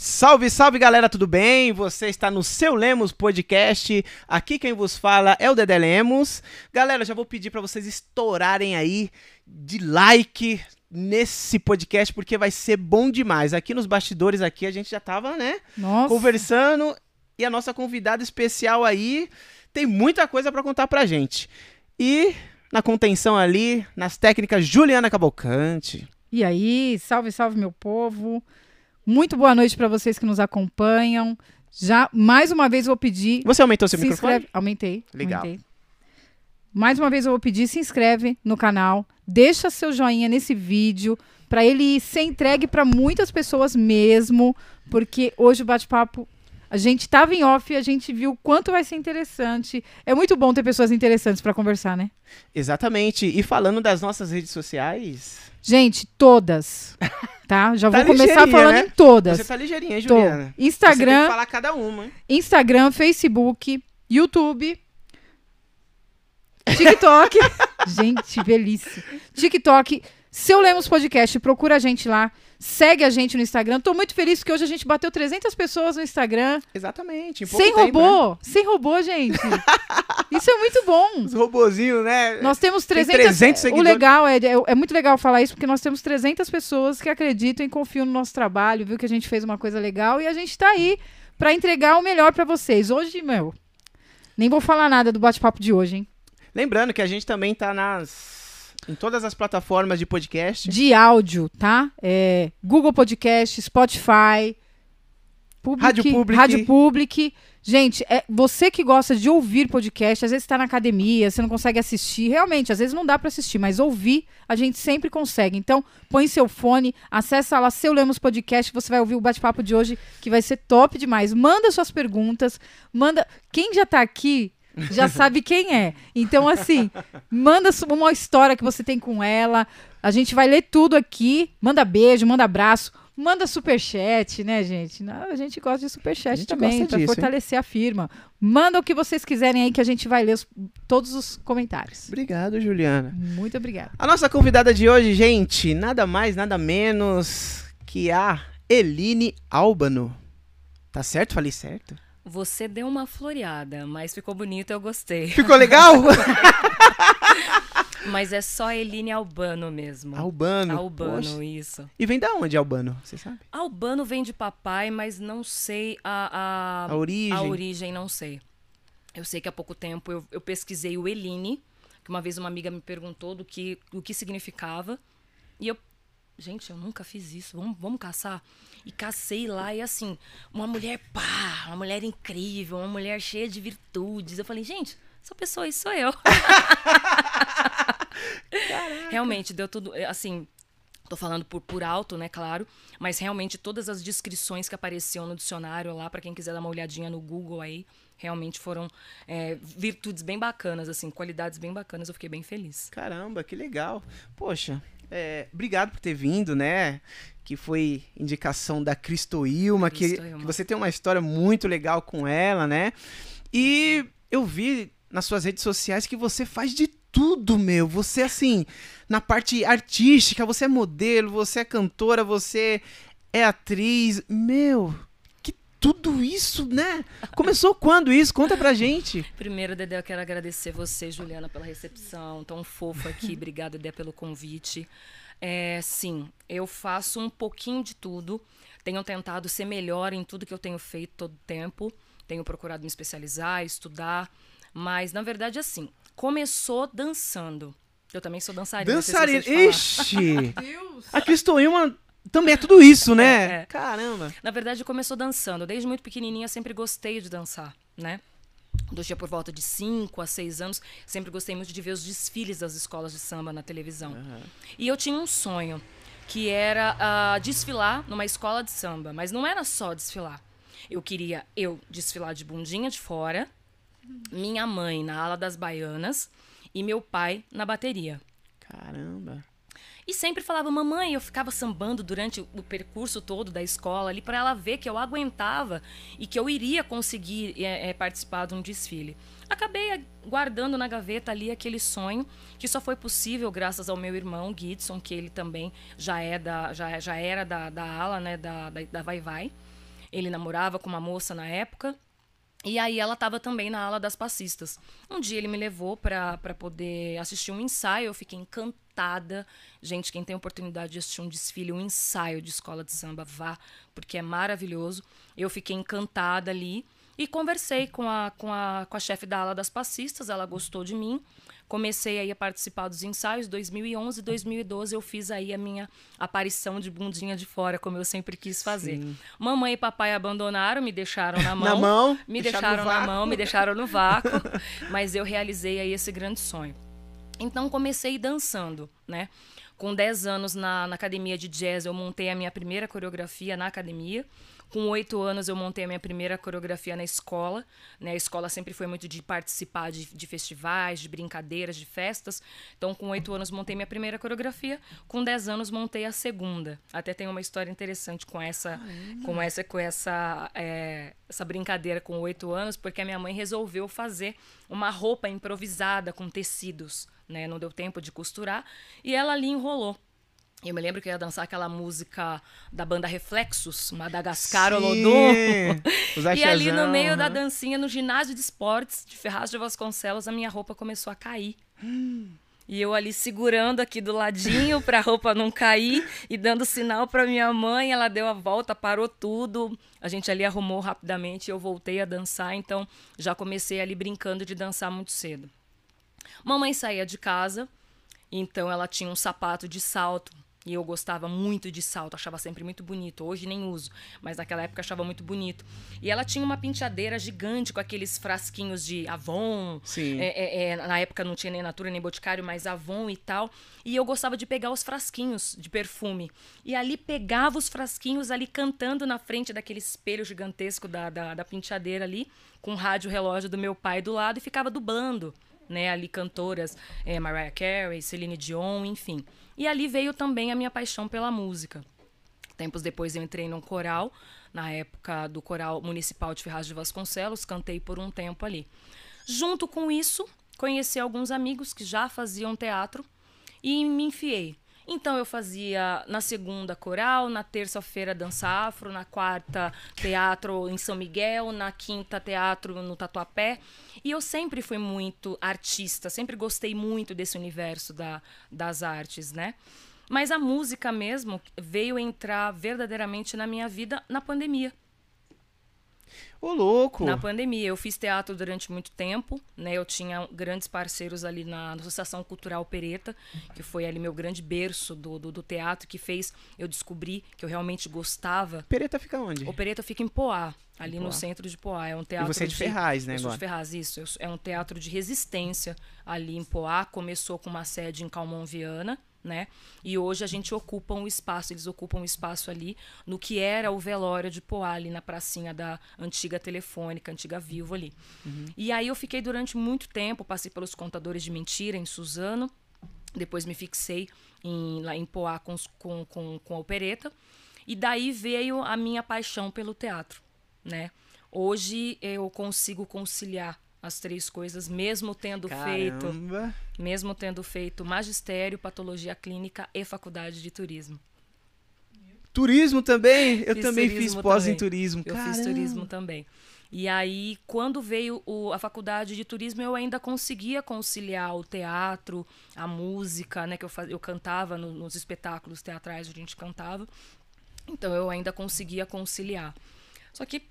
Salve, salve galera, tudo bem? Você está no seu Lemos Podcast. Aqui quem vos fala é o Dedé Lemos. Galera, já vou pedir para vocês estourarem aí de like nesse podcast porque vai ser bom demais. Aqui nos bastidores aqui a gente já tava, né, Nossa. conversando e a nossa convidada especial aí tem muita coisa para contar pra gente. E na contenção ali, nas técnicas Juliana Cavalcante. E aí, salve, salve meu povo. Muito boa noite para vocês que nos acompanham. Já mais uma vez vou pedir Você aumentou seu se microfone? inscreve, aumentei. Legal. aumentei. Mais uma vez eu vou pedir, se inscreve no canal, deixa seu joinha nesse vídeo para ele ser entregue para muitas pessoas mesmo, porque hoje o bate-papo a gente tava em off e a gente viu o quanto vai ser interessante. É muito bom ter pessoas interessantes para conversar, né? Exatamente. E falando das nossas redes sociais, Gente, todas, tá? Já Tá vou começar falando né? em todas. você tá ligeirinha, hein, Tô. Juliana? Você tem que Instagram, falar cada uma, hein? Instagram, Facebook, YouTube, TikTok. gente, velhice. TikTok, Seu Lemos Podcast, procura a gente lá. Segue a gente no Instagram. Tô muito feliz porque hoje a gente bateu 300 pessoas no Instagram. Exatamente. Sem tempo, né? robô. Sem robô, gente. Isso é muito bom. Os robozinhos, né? Nós temos Tem 300, 300 O seguidores. legal é, é, é muito legal falar isso porque nós temos 300 pessoas que acreditam e confiam no nosso trabalho, viu que a gente fez uma coisa legal e a gente tá aí pra entregar o melhor pra vocês. Hoje, meu, nem vou falar nada do bate-papo de hoje, hein? Lembrando que a gente também tá nas... Em todas as plataformas de podcast. De áudio, tá? É, Google Podcast, Spotify, Public, Rádio Public. Rádio Public. Gente, é, você que gosta de ouvir podcast, às vezes está na academia, você não consegue assistir. Realmente, às vezes não dá para assistir, mas ouvir a gente sempre consegue. Então, põe seu fone, acessa lá seu Lemos Podcast, você vai ouvir o bate-papo de hoje, que vai ser top demais. Manda suas perguntas, manda. Quem já tá aqui já sabe quem é. Então, assim, manda uma história que você tem com ela. A gente vai ler tudo aqui. Manda beijo, manda abraço. Manda superchat, né, gente? Não, a gente gosta de superchat também, para disso, hein? fortalecer a firma. Manda o que vocês quiserem aí que a gente vai ler os- todos os comentários. Obrigado, Juliana. Muito obrigada. A nossa convidada de hoje, gente, nada mais, nada menos que a Eline Albano. Tá certo? Falei certo? Você deu uma floreada, mas ficou bonito, eu gostei. Ficou legal? Mas é só Eline Albano mesmo. Albano. Albano, poxa. isso. E vem da onde, Albano? Você sabe? Albano vem de papai, mas não sei a, a, A origem. a origem, não sei. Eu sei que há pouco tempo eu, eu pesquisei o Eline, que uma vez uma amiga me perguntou do que, o que significava. E eu, gente, eu nunca fiz isso, vamos, vamos caçar? E cacei lá, e assim, uma mulher pá, uma mulher incrível, uma mulher cheia de virtudes. Eu falei, gente, essa pessoa aí sou eu. Realmente, deu tudo, é, assim, tô falando por, por alto, né, claro, mas realmente todas as descrições que apareciam no dicionário lá, para quem quiser dar uma olhadinha no Google aí, realmente foram é, virtudes bem bacanas, assim, qualidades bem bacanas, eu fiquei bem feliz. Caramba, que legal. Poxa, é, obrigado por ter vindo, né? Que foi indicação da Cristo Ilma, que, que você tem uma história muito legal com ela, né? E eu vi nas suas redes sociais que você faz de tudo, meu. Você, assim, na parte artística, você é modelo, você é cantora, você é atriz. Meu, tudo isso, né? Começou quando isso? Conta pra gente. Primeiro, Dedé, eu quero agradecer você, Juliana, pela recepção, tão fofa aqui. Obrigada, Dedé, pelo convite. É, sim, eu faço um pouquinho de tudo. Tenho tentado ser melhor em tudo que eu tenho feito todo o tempo. Tenho procurado me especializar, estudar. Mas, na verdade, assim, começou dançando. Eu também sou dançarina. se Dançarina. você te falar. Ixi! A Cristo Ilma também é tudo isso, né? É, é. Caramba. Na verdade, começou dançando. Desde muito pequenininha, sempre gostei de dançar, né? Do tinha por volta de 5 a 6 anos, sempre gostei muito de ver os desfiles das escolas de samba na televisão. E eu tinha um sonho, que era ah, desfilar numa escola de samba. Mas não era só desfilar. Eu queria eu desfilar de bundinha de fora, minha mãe na ala das baianas e meu pai na bateria. Caramba. E sempre falava, mamãe, eu ficava sambando durante o percurso todo da escola ali para ela ver que eu aguentava e que eu iria conseguir é, é, participar de um desfile. Acabei guardando na gaveta ali aquele sonho que só foi possível graças ao meu irmão Gidson, que ele também já é da já, já era da, da ala, né, da, da, da Vai Vai. Ele namorava com uma moça na época. E aí ela estava também na ala das passistas. Um dia ele me levou para poder assistir um ensaio, eu fiquei encantada. Gente, quem tem oportunidade de assistir um desfile, um ensaio de escola de samba, vá, porque é maravilhoso. Eu fiquei encantada ali e conversei com a, com a, com a chefe da ala das passistas, ela gostou de mim comecei aí a participar dos ensaios. 2011, 2012 eu fiz aí a minha aparição de bundinha de fora, como eu sempre quis fazer. Sim. Mamãe e papai abandonaram, me deixaram na mão. na mão? Me deixaram na mão, me deixaram no vácuo. mas eu realizei aí esse grande sonho. Então comecei dançando, né? Com 10 anos na, na academia de jazz, eu montei a minha primeira coreografia na academia. Com oito anos eu montei a minha primeira coreografia na escola. Né? A escola sempre foi muito de participar de, de festivais, de brincadeiras, de festas. Então, com oito anos montei minha primeira coreografia. Com dez anos montei a segunda. Até tem uma história interessante com essa, com essa, com essa, é, essa brincadeira com oito anos, porque a minha mãe resolveu fazer uma roupa improvisada com tecidos. Né? Não deu tempo de costurar e ela ali enrolou. Eu me lembro que eu ia dançar aquela música da banda Reflexos, Madagascar Olodum. e ali no meio da dancinha, no ginásio de esportes de Ferraz de Vasconcelos, a minha roupa começou a cair. E eu ali segurando aqui do ladinho para a roupa não cair e dando sinal para minha mãe, ela deu a volta, parou tudo. A gente ali arrumou rapidamente e eu voltei a dançar, então já comecei ali brincando de dançar muito cedo. Mamãe saía de casa, então ela tinha um sapato de salto e eu gostava muito de salto, achava sempre muito bonito. Hoje nem uso, mas naquela época achava muito bonito. E ela tinha uma penteadeira gigante com aqueles frasquinhos de Avon. Sim. É, é, é, na época não tinha nem Natura nem Boticário, mas Avon e tal. E eu gostava de pegar os frasquinhos de perfume. E ali pegava os frasquinhos ali cantando na frente daquele espelho gigantesco da, da, da penteadeira ali, com o rádio relógio do meu pai do lado e ficava dublando. Né, ali cantoras, é, Mariah Carey, Celine Dion, enfim. E ali veio também a minha paixão pela música. Tempos depois eu entrei num coral, na época do Coral Municipal de Ferraz de Vasconcelos, cantei por um tempo ali. Junto com isso, conheci alguns amigos que já faziam teatro e me enfiei. Então eu fazia na segunda coral, na terça-feira dança afro, na quarta teatro em São Miguel, na quinta teatro no Tatuapé. E eu sempre fui muito artista, sempre gostei muito desse universo da, das artes, né? Mas a música mesmo veio entrar verdadeiramente na minha vida na pandemia. Ô, louco! Na pandemia. Eu fiz teatro durante muito tempo, né? Eu tinha grandes parceiros ali na Associação Cultural Pereta, que foi ali meu grande berço do, do, do, teatro, que fez eu descobrir que eu realmente gostava. Pereta fica onde? O Pereta fica em Poá, ali em Poá. no centro de Poá. É um teatro e você é de, de Ferraz, né? Eu sou de Ferraz, isso. É um teatro de resistência ali em Poá. Começou com uma sede em Calmon Viana, né? E hoje a gente ocupa um espaço, eles ocupam um espaço ali no que era o velório de Poá, ali na pracinha da antiga telefônica, antiga Vivo ali. Uhum. E aí eu fiquei durante muito tempo, passei pelos contadores de mentira em Suzano, depois me fixei em, lá em Poá com, com, com, com a opereta, e daí veio a minha paixão pelo teatro, né? Hoje eu consigo conciliar as três coisas, mesmo tendo Caramba. feito, mesmo tendo feito magistério, patologia clínica e faculdade de turismo. Turismo também? Eu fiz também fiz pós também. em turismo. Eu Caramba. fiz turismo também. E aí, quando veio o, a faculdade de turismo, eu ainda conseguia conciliar o teatro, a música, né? Que eu, faz, eu cantava no, nos espetáculos teatrais, a gente cantava. Então, eu ainda conseguia conciliar. Só que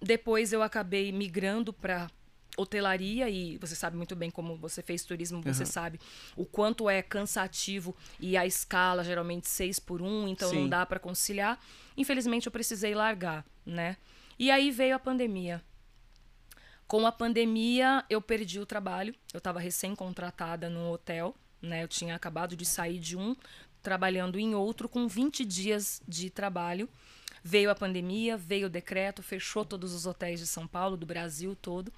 depois eu acabei migrando para hotelaria e você sabe muito bem como você fez turismo, você uhum. sabe o quanto é cansativo e a escala geralmente seis por um, então Sim. não dá para conciliar. Infelizmente eu precisei largar, né? E aí veio a pandemia. Com a pandemia eu perdi o trabalho. Eu estava recém-contratada num hotel, né? Eu tinha acabado de sair de um, trabalhando em outro com 20 dias de trabalho. Veio a pandemia, veio o decreto, fechou todos os hotéis de São Paulo, do Brasil todo.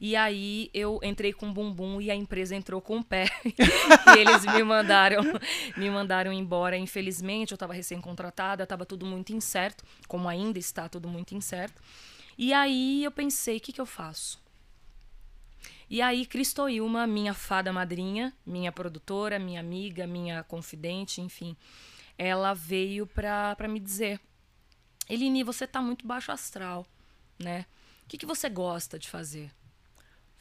E aí eu entrei com bumbum e a empresa entrou com o pé. e eles me mandaram, me mandaram embora. Infelizmente, eu estava recém-contratada, estava tudo muito incerto, como ainda está tudo muito incerto. E aí eu pensei, o que, que eu faço? E aí Cristoilma, minha fada madrinha, minha produtora, minha amiga, minha confidente, enfim, ela veio para me dizer Eline, você tá muito baixo astral, né? O que, que você gosta de fazer?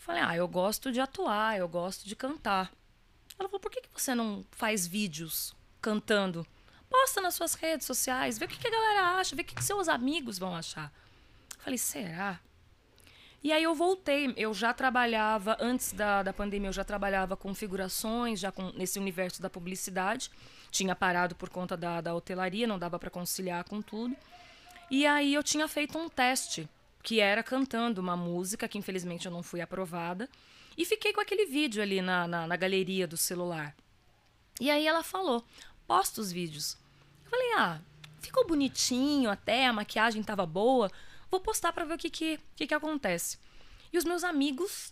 Falei, ah, eu gosto de atuar, eu gosto de cantar. Ela falou, por que, que você não faz vídeos cantando? Posta nas suas redes sociais, vê o que, que a galera acha, vê o que, que seus amigos vão achar. Falei, será? E aí eu voltei, eu já trabalhava, antes da, da pandemia, eu já trabalhava com figurações, já com, nesse universo da publicidade. Tinha parado por conta da, da hotelaria, não dava para conciliar com tudo. E aí eu tinha feito um teste que era cantando uma música, que infelizmente eu não fui aprovada. E fiquei com aquele vídeo ali na, na, na galeria do celular. E aí ela falou: posta os vídeos. Eu falei: ah, ficou bonitinho até, a maquiagem tava boa. Vou postar para ver o que que, que que acontece. E os meus amigos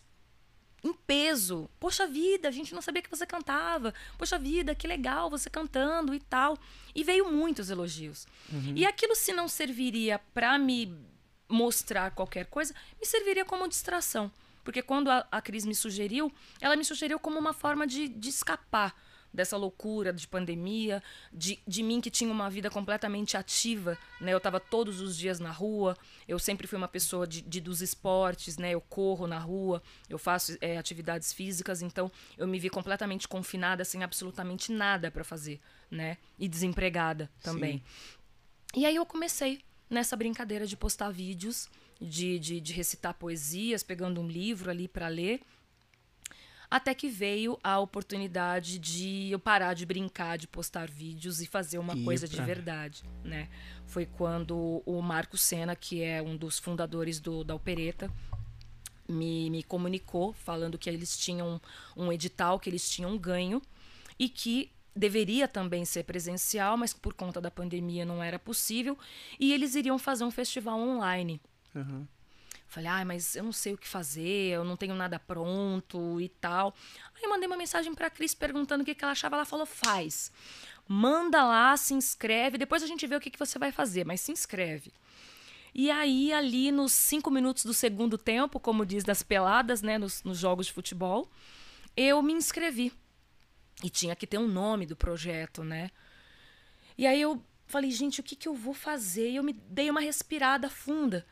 em peso. Poxa vida, a gente não sabia que você cantava. Poxa vida, que legal você cantando e tal. E veio muitos elogios. Uhum. E aquilo se não serviria para me mostrar qualquer coisa, me serviria como distração. Porque quando a, a Cris me sugeriu, ela me sugeriu como uma forma de, de escapar dessa loucura de pandemia, de, de mim que tinha uma vida completamente ativa, né? Eu estava todos os dias na rua, eu sempre fui uma pessoa de, de dos esportes, né? Eu corro na rua, eu faço é, atividades físicas, então eu me vi completamente confinada, sem absolutamente nada para fazer, né? E desempregada também. Sim. E aí eu comecei nessa brincadeira de postar vídeos, de, de, de recitar poesias, pegando um livro ali para ler. Até que veio a oportunidade de eu parar de brincar, de postar vídeos e fazer uma e coisa pra... de verdade, né? Foi quando o Marco Senna, que é um dos fundadores do, da Opereta, me, me comunicou falando que eles tinham um edital, que eles tinham ganho e que deveria também ser presencial, mas por conta da pandemia não era possível. E eles iriam fazer um festival online. Uhum. Falei, ah, mas eu não sei o que fazer, eu não tenho nada pronto e tal. Aí mandei uma mensagem pra Cris perguntando o que, que ela achava. Ela falou, faz. Manda lá, se inscreve, depois a gente vê o que, que você vai fazer, mas se inscreve. E aí, ali nos cinco minutos do segundo tempo, como diz das peladas, né, nos, nos jogos de futebol, eu me inscrevi. E tinha que ter um nome do projeto, né? E aí eu falei, gente, o que, que eu vou fazer? E eu me dei uma respirada funda.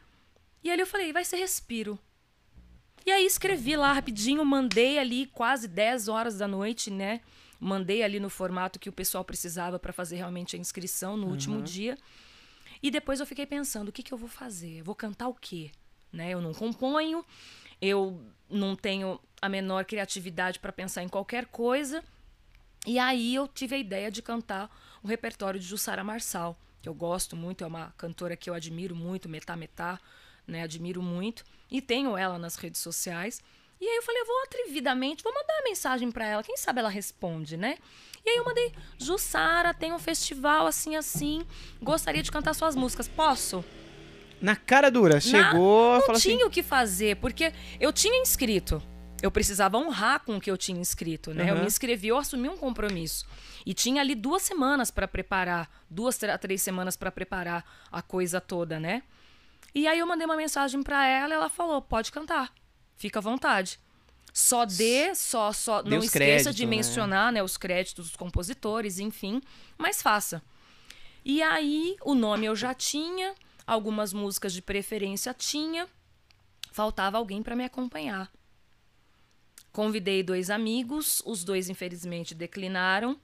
E aí eu falei, vai ser respiro. E aí escrevi lá rapidinho, mandei ali quase 10 horas da noite, né? Mandei ali no formato que o pessoal precisava para fazer realmente a inscrição no uhum. último dia. E depois eu fiquei pensando, o que, que eu vou fazer? vou cantar o quê? Né? Eu não componho, eu não tenho a menor criatividade para pensar em qualquer coisa. E aí eu tive a ideia de cantar o repertório de Jussara Marçal, que eu gosto muito, é uma cantora que eu admiro muito, metá metá, né? Admiro muito e tenho ela nas redes sociais. E aí eu falei, eu vou atrevidamente, vou mandar uma mensagem para ela, quem sabe ela responde, né? E aí eu mandei, Jussara, tem um festival assim assim, gostaria de cantar suas músicas, posso? Na cara dura, chegou, Na, não falou tinha assim... o que fazer, porque eu tinha inscrito eu precisava honrar com o que eu tinha inscrito, né? Uhum. Eu me inscrevi, eu assumi um compromisso. E tinha ali duas semanas para preparar, duas, três semanas para preparar a coisa toda, né? E aí eu mandei uma mensagem para ela, ela falou: "Pode cantar. Fica à vontade. Só dê, só só não esqueça de né? mencionar, né? né, os créditos dos compositores, enfim, mas faça. E aí o nome eu já tinha, algumas músicas de preferência tinha, faltava alguém para me acompanhar. Convidei dois amigos, os dois infelizmente declinaram.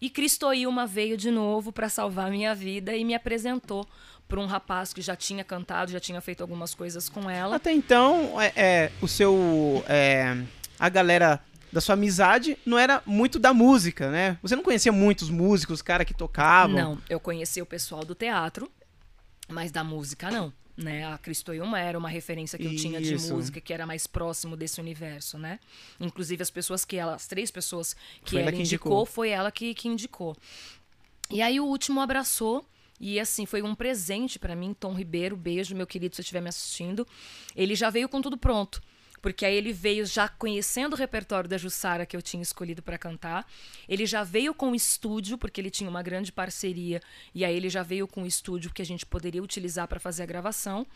E Cristoilma veio de novo para salvar minha vida e me apresentou para um rapaz que já tinha cantado, já tinha feito algumas coisas com ela. Até então, é, é o seu. É, a galera da sua amizade não era muito da música, né? Você não conhecia muitos músicos, cara que tocavam? Não, eu conhecia o pessoal do teatro, mas da música não né? A Cristoiuma era uma referência que eu Isso. tinha de música que era mais próximo desse universo, né? Inclusive as pessoas que ela, as três pessoas que foi ela, que indicou, indicou, foi ela que, que indicou. E aí o último abraçou e assim, foi um presente para mim, Tom Ribeiro, beijo, meu querido, se estiver me assistindo. Ele já veio com tudo pronto. Porque aí ele veio já conhecendo o repertório da Jussara que eu tinha escolhido para cantar. Ele já veio com o estúdio, porque ele tinha uma grande parceria. E aí ele já veio com o estúdio que a gente poderia utilizar para fazer a gravação.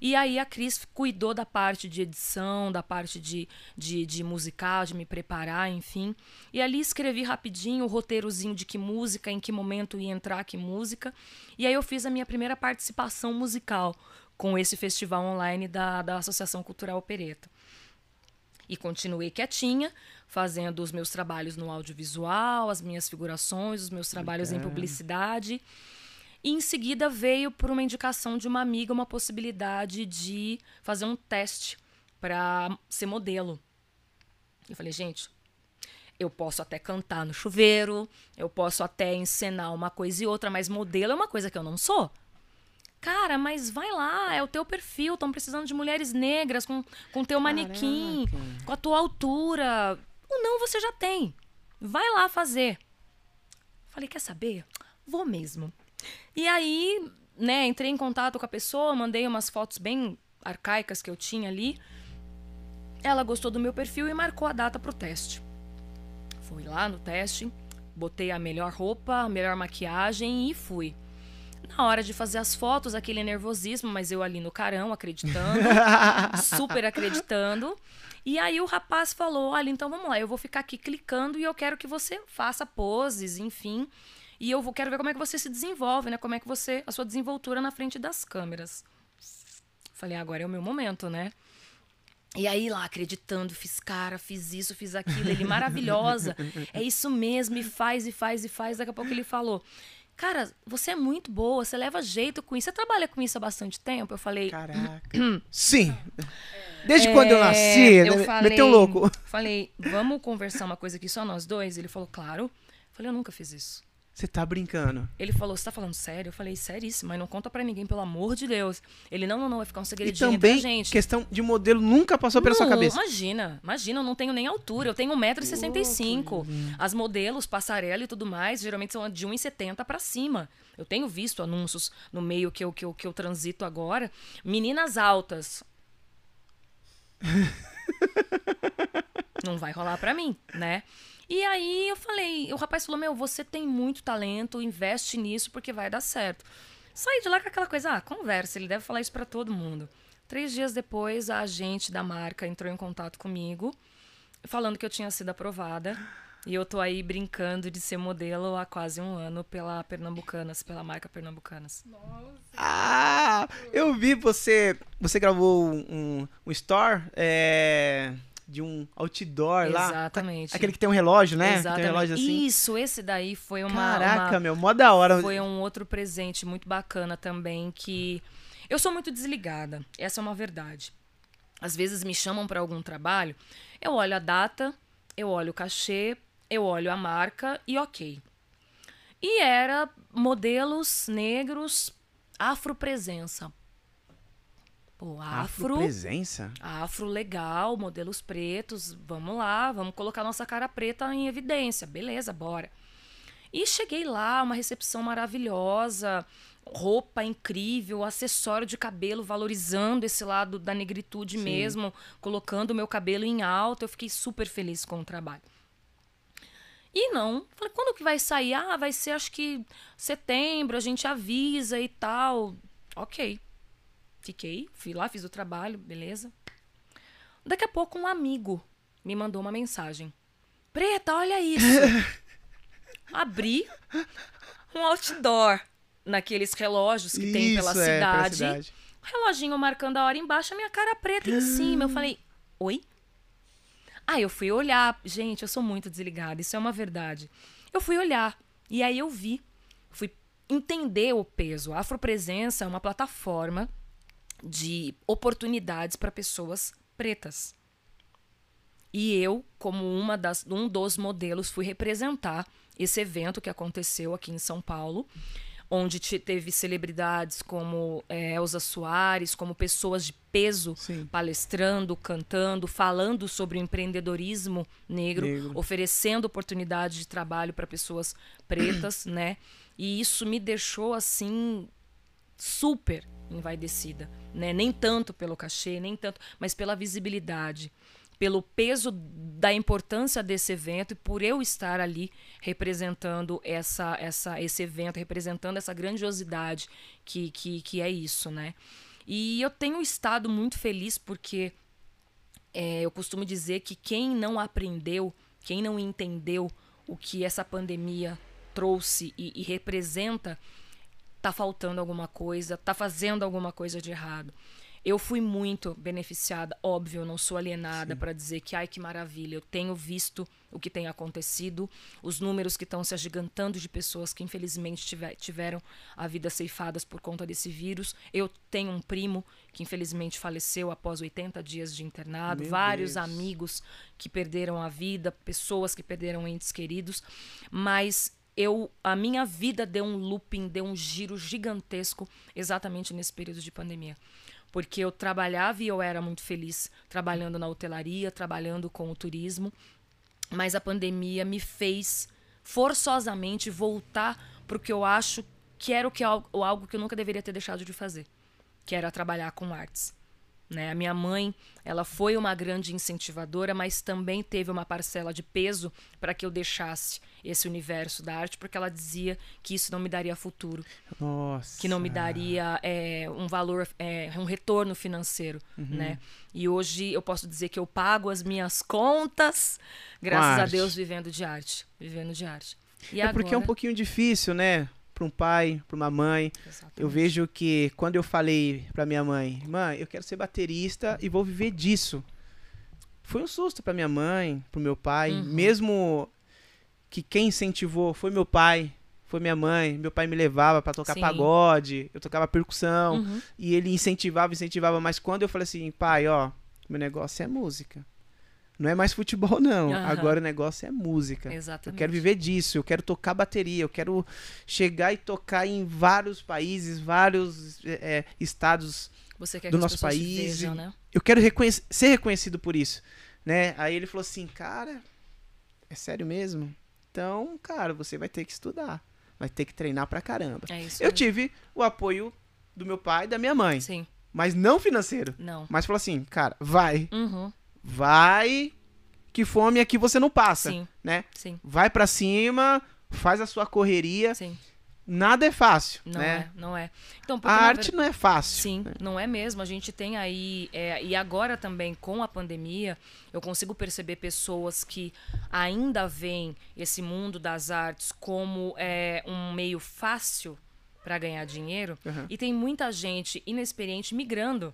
E aí a Cris cuidou da parte de edição, da parte de, de, de musical, de me preparar, enfim. E ali escrevi rapidinho o roteirozinho de que música, em que momento ia entrar que música. E aí eu fiz a minha primeira participação musical com esse festival online da, da Associação Cultural Opereta. E continuei quietinha, fazendo os meus trabalhos no audiovisual, as minhas figurações, os meus trabalhos em publicidade. E em seguida veio, por uma indicação de uma amiga, uma possibilidade de fazer um teste para ser modelo. Eu falei, gente, eu posso até cantar no chuveiro, eu posso até encenar uma coisa e outra, mas modelo é uma coisa que eu não sou. Cara, mas vai lá, é o teu perfil, estão precisando de mulheres negras com com teu manequim, com a tua altura. O não você já tem. Vai lá fazer. Falei, quer saber? Vou mesmo. E aí, né, entrei em contato com a pessoa, mandei umas fotos bem arcaicas que eu tinha ali. Ela gostou do meu perfil e marcou a data pro teste. Fui lá no teste, botei a melhor roupa, a melhor maquiagem e fui. Na hora de fazer as fotos, aquele nervosismo, mas eu ali no carão, acreditando, super acreditando. E aí o rapaz falou: Olha, então vamos lá, eu vou ficar aqui clicando e eu quero que você faça poses, enfim. E eu vou, quero ver como é que você se desenvolve, né? Como é que você. a sua desenvoltura na frente das câmeras. Falei, agora é o meu momento, né? E aí lá, acreditando, fiz cara, fiz isso, fiz aquilo, ele maravilhosa. É isso mesmo, e faz, e faz, e faz. Daqui a pouco ele falou: Cara, você é muito boa, você leva jeito com isso. Você trabalha com isso há bastante tempo? Eu falei. Caraca. Sim. Desde quando eu nasci, É, eu né, falei, meteu louco. Falei, vamos conversar uma coisa aqui só nós dois? Ele falou, claro. Eu falei, eu nunca fiz isso. Você tá brincando. Ele falou, você tá falando sério? Eu falei, seríssimo, mas não conta pra ninguém, pelo amor de Deus. Ele, não, não, não, vai ficar um E segredinho a também, gente. questão de modelo nunca passou pela sua Não, cabeça. Imagina, imagina, eu não tenho nem altura. Eu tenho 1,65m. As modelos, passarela e tudo mais, geralmente são de 1,70m pra cima. Eu tenho visto anúncios no meio que eu, que eu, que eu transito agora. Meninas altas. não vai rolar pra mim, né? E aí eu falei, o rapaz falou: Meu, você tem muito talento, investe nisso porque vai dar certo. Saí de lá com aquela coisa, ah, conversa, ele deve falar isso pra todo mundo. Três dias depois, a agente da marca entrou em contato comigo, falando que eu tinha sido aprovada. E eu tô aí brincando de ser modelo há quase um ano pela Pernambucanas, pela marca Pernambucanas. Ah, eu vi você. Você gravou um, um store é, de um outdoor lá. Exatamente. Aquele que tem um relógio, né? Exatamente. Tem um relógio assim. Isso, esse daí foi uma. Caraca, uma- meu, mó da hora. Foi um outro presente muito bacana também que eu sou muito desligada. Essa é uma verdade. Às vezes me chamam para algum trabalho, eu olho a data, eu olho o cachê, eu olho a marca e ok. E era modelos negros, afropresença. Pô, afro, presença? afro legal, modelos pretos, vamos lá, vamos colocar nossa cara preta em evidência. Beleza, bora. E cheguei lá, uma recepção maravilhosa, roupa incrível, acessório de cabelo valorizando esse lado da negritude mesmo, colocando o meu cabelo em alta. Eu fiquei super feliz com o trabalho. E não, falei, quando que vai sair? Ah, vai ser acho que setembro, a gente avisa e tal. Ok. Fiquei, fui lá, fiz o trabalho, beleza. Daqui a pouco um amigo me mandou uma mensagem. Preta, olha isso. Abri um outdoor naqueles relógios que tem pela Isso, é, pela cidade. cidade. Reloginho marcando a hora embaixo, a minha cara preta em cima. Eu falei, oi? Aí eu fui olhar. Gente, eu sou muito desligada, isso é uma verdade. Eu fui olhar. E aí eu vi. Fui entender o peso. A Afropresença é uma plataforma de oportunidades para pessoas pretas. E eu, como uma das, um dos modelos, fui representar esse evento que aconteceu aqui em São Paulo, onde te- teve celebridades como eh, Elza Soares, como pessoas de peso Sim. palestrando, cantando, falando sobre o empreendedorismo negro, Negro. oferecendo oportunidade de trabalho para pessoas pretas, né? E isso me deixou assim super envaidecida, né? Nem tanto pelo cachê, nem tanto, mas pela visibilidade, pelo peso da importância desse evento e por eu estar ali representando essa, essa, esse evento, representando essa grandiosidade que, que, que é isso, né? E eu tenho estado muito feliz porque é, eu costumo dizer que quem não aprendeu, quem não entendeu o que essa pandemia trouxe e, e representa, tá faltando alguma coisa, tá fazendo alguma coisa de errado. Eu fui muito beneficiada, óbvio, eu não sou alienada para dizer que, ai que maravilha, eu tenho visto o que tem acontecido, os números que estão se agigantando de pessoas que infelizmente tiver, tiveram a vida ceifadas por conta desse vírus. Eu tenho um primo que infelizmente faleceu após 80 dias de internado, Meu vários Deus. amigos que perderam a vida, pessoas que perderam entes queridos, mas eu a minha vida deu um looping, deu um giro gigantesco exatamente nesse período de pandemia. Porque eu trabalhava e eu era muito feliz trabalhando na hotelaria, trabalhando com o turismo, mas a pandemia me fez forçosamente voltar para o que eu acho que era o que o algo que eu nunca deveria ter deixado de fazer, que era trabalhar com artes. Né? A minha mãe, ela foi uma grande incentivadora, mas também teve uma parcela de peso para que eu deixasse esse universo da arte, porque ela dizia que isso não me daria futuro, Nossa. que não me daria é, um valor, é, um retorno financeiro, né? E hoje eu posso dizer que eu pago as minhas contas, graças a. Deus, vivendo de arte, vivendo de arte. E É porque é um agora- pouquinho difícil, né? Para um pai, para uma mãe. Eu Exatamente. vejo que quando eu falei pra minha mãe, mãe, eu quero ser baterista e vou viver disso. Foi um susto pra minha mãe, pro meu pai, Uhum. mesmo que quem incentivou foi meu pai, foi minha mãe. Meu pai me levava pra tocar Sim. pagode, eu tocava percussão Uhum. e ele incentivava, incentivava, mas quando eu falei assim, pai, ó, meu negócio é música. Não é mais futebol não, Aham. agora o negócio é música. Eu Exatamente. quero viver disso, eu quero tocar bateria, eu quero chegar e tocar em vários países, vários é, estados. Você quer do que nosso país vejam, né? Eu quero reconhec- ser reconhecido por isso, né? Aí ele falou assim, cara, é sério mesmo? Então, cara, você vai ter que estudar, vai ter que treinar pra caramba. É isso. Eu mesmo. tive o apoio do meu pai e da minha mãe, Sim. mas não financeiro. Não. Mas falou assim, cara, vai, Uhum. Vai, que fome aqui você não passa, Sim, né? sim, Vai pra cima, faz a sua correria. sim. Nada é fácil, Não né? é, não é. Então, A arte não é fácil. Sim, não é mesmo. A gente tem aí. é, e agora também, com a pandemia, eu consigo perceber pessoas que ainda veem esse mundo das artes como é, um meio fácil para ganhar dinheiro. Uhum. E tem muita gente inexperiente migrando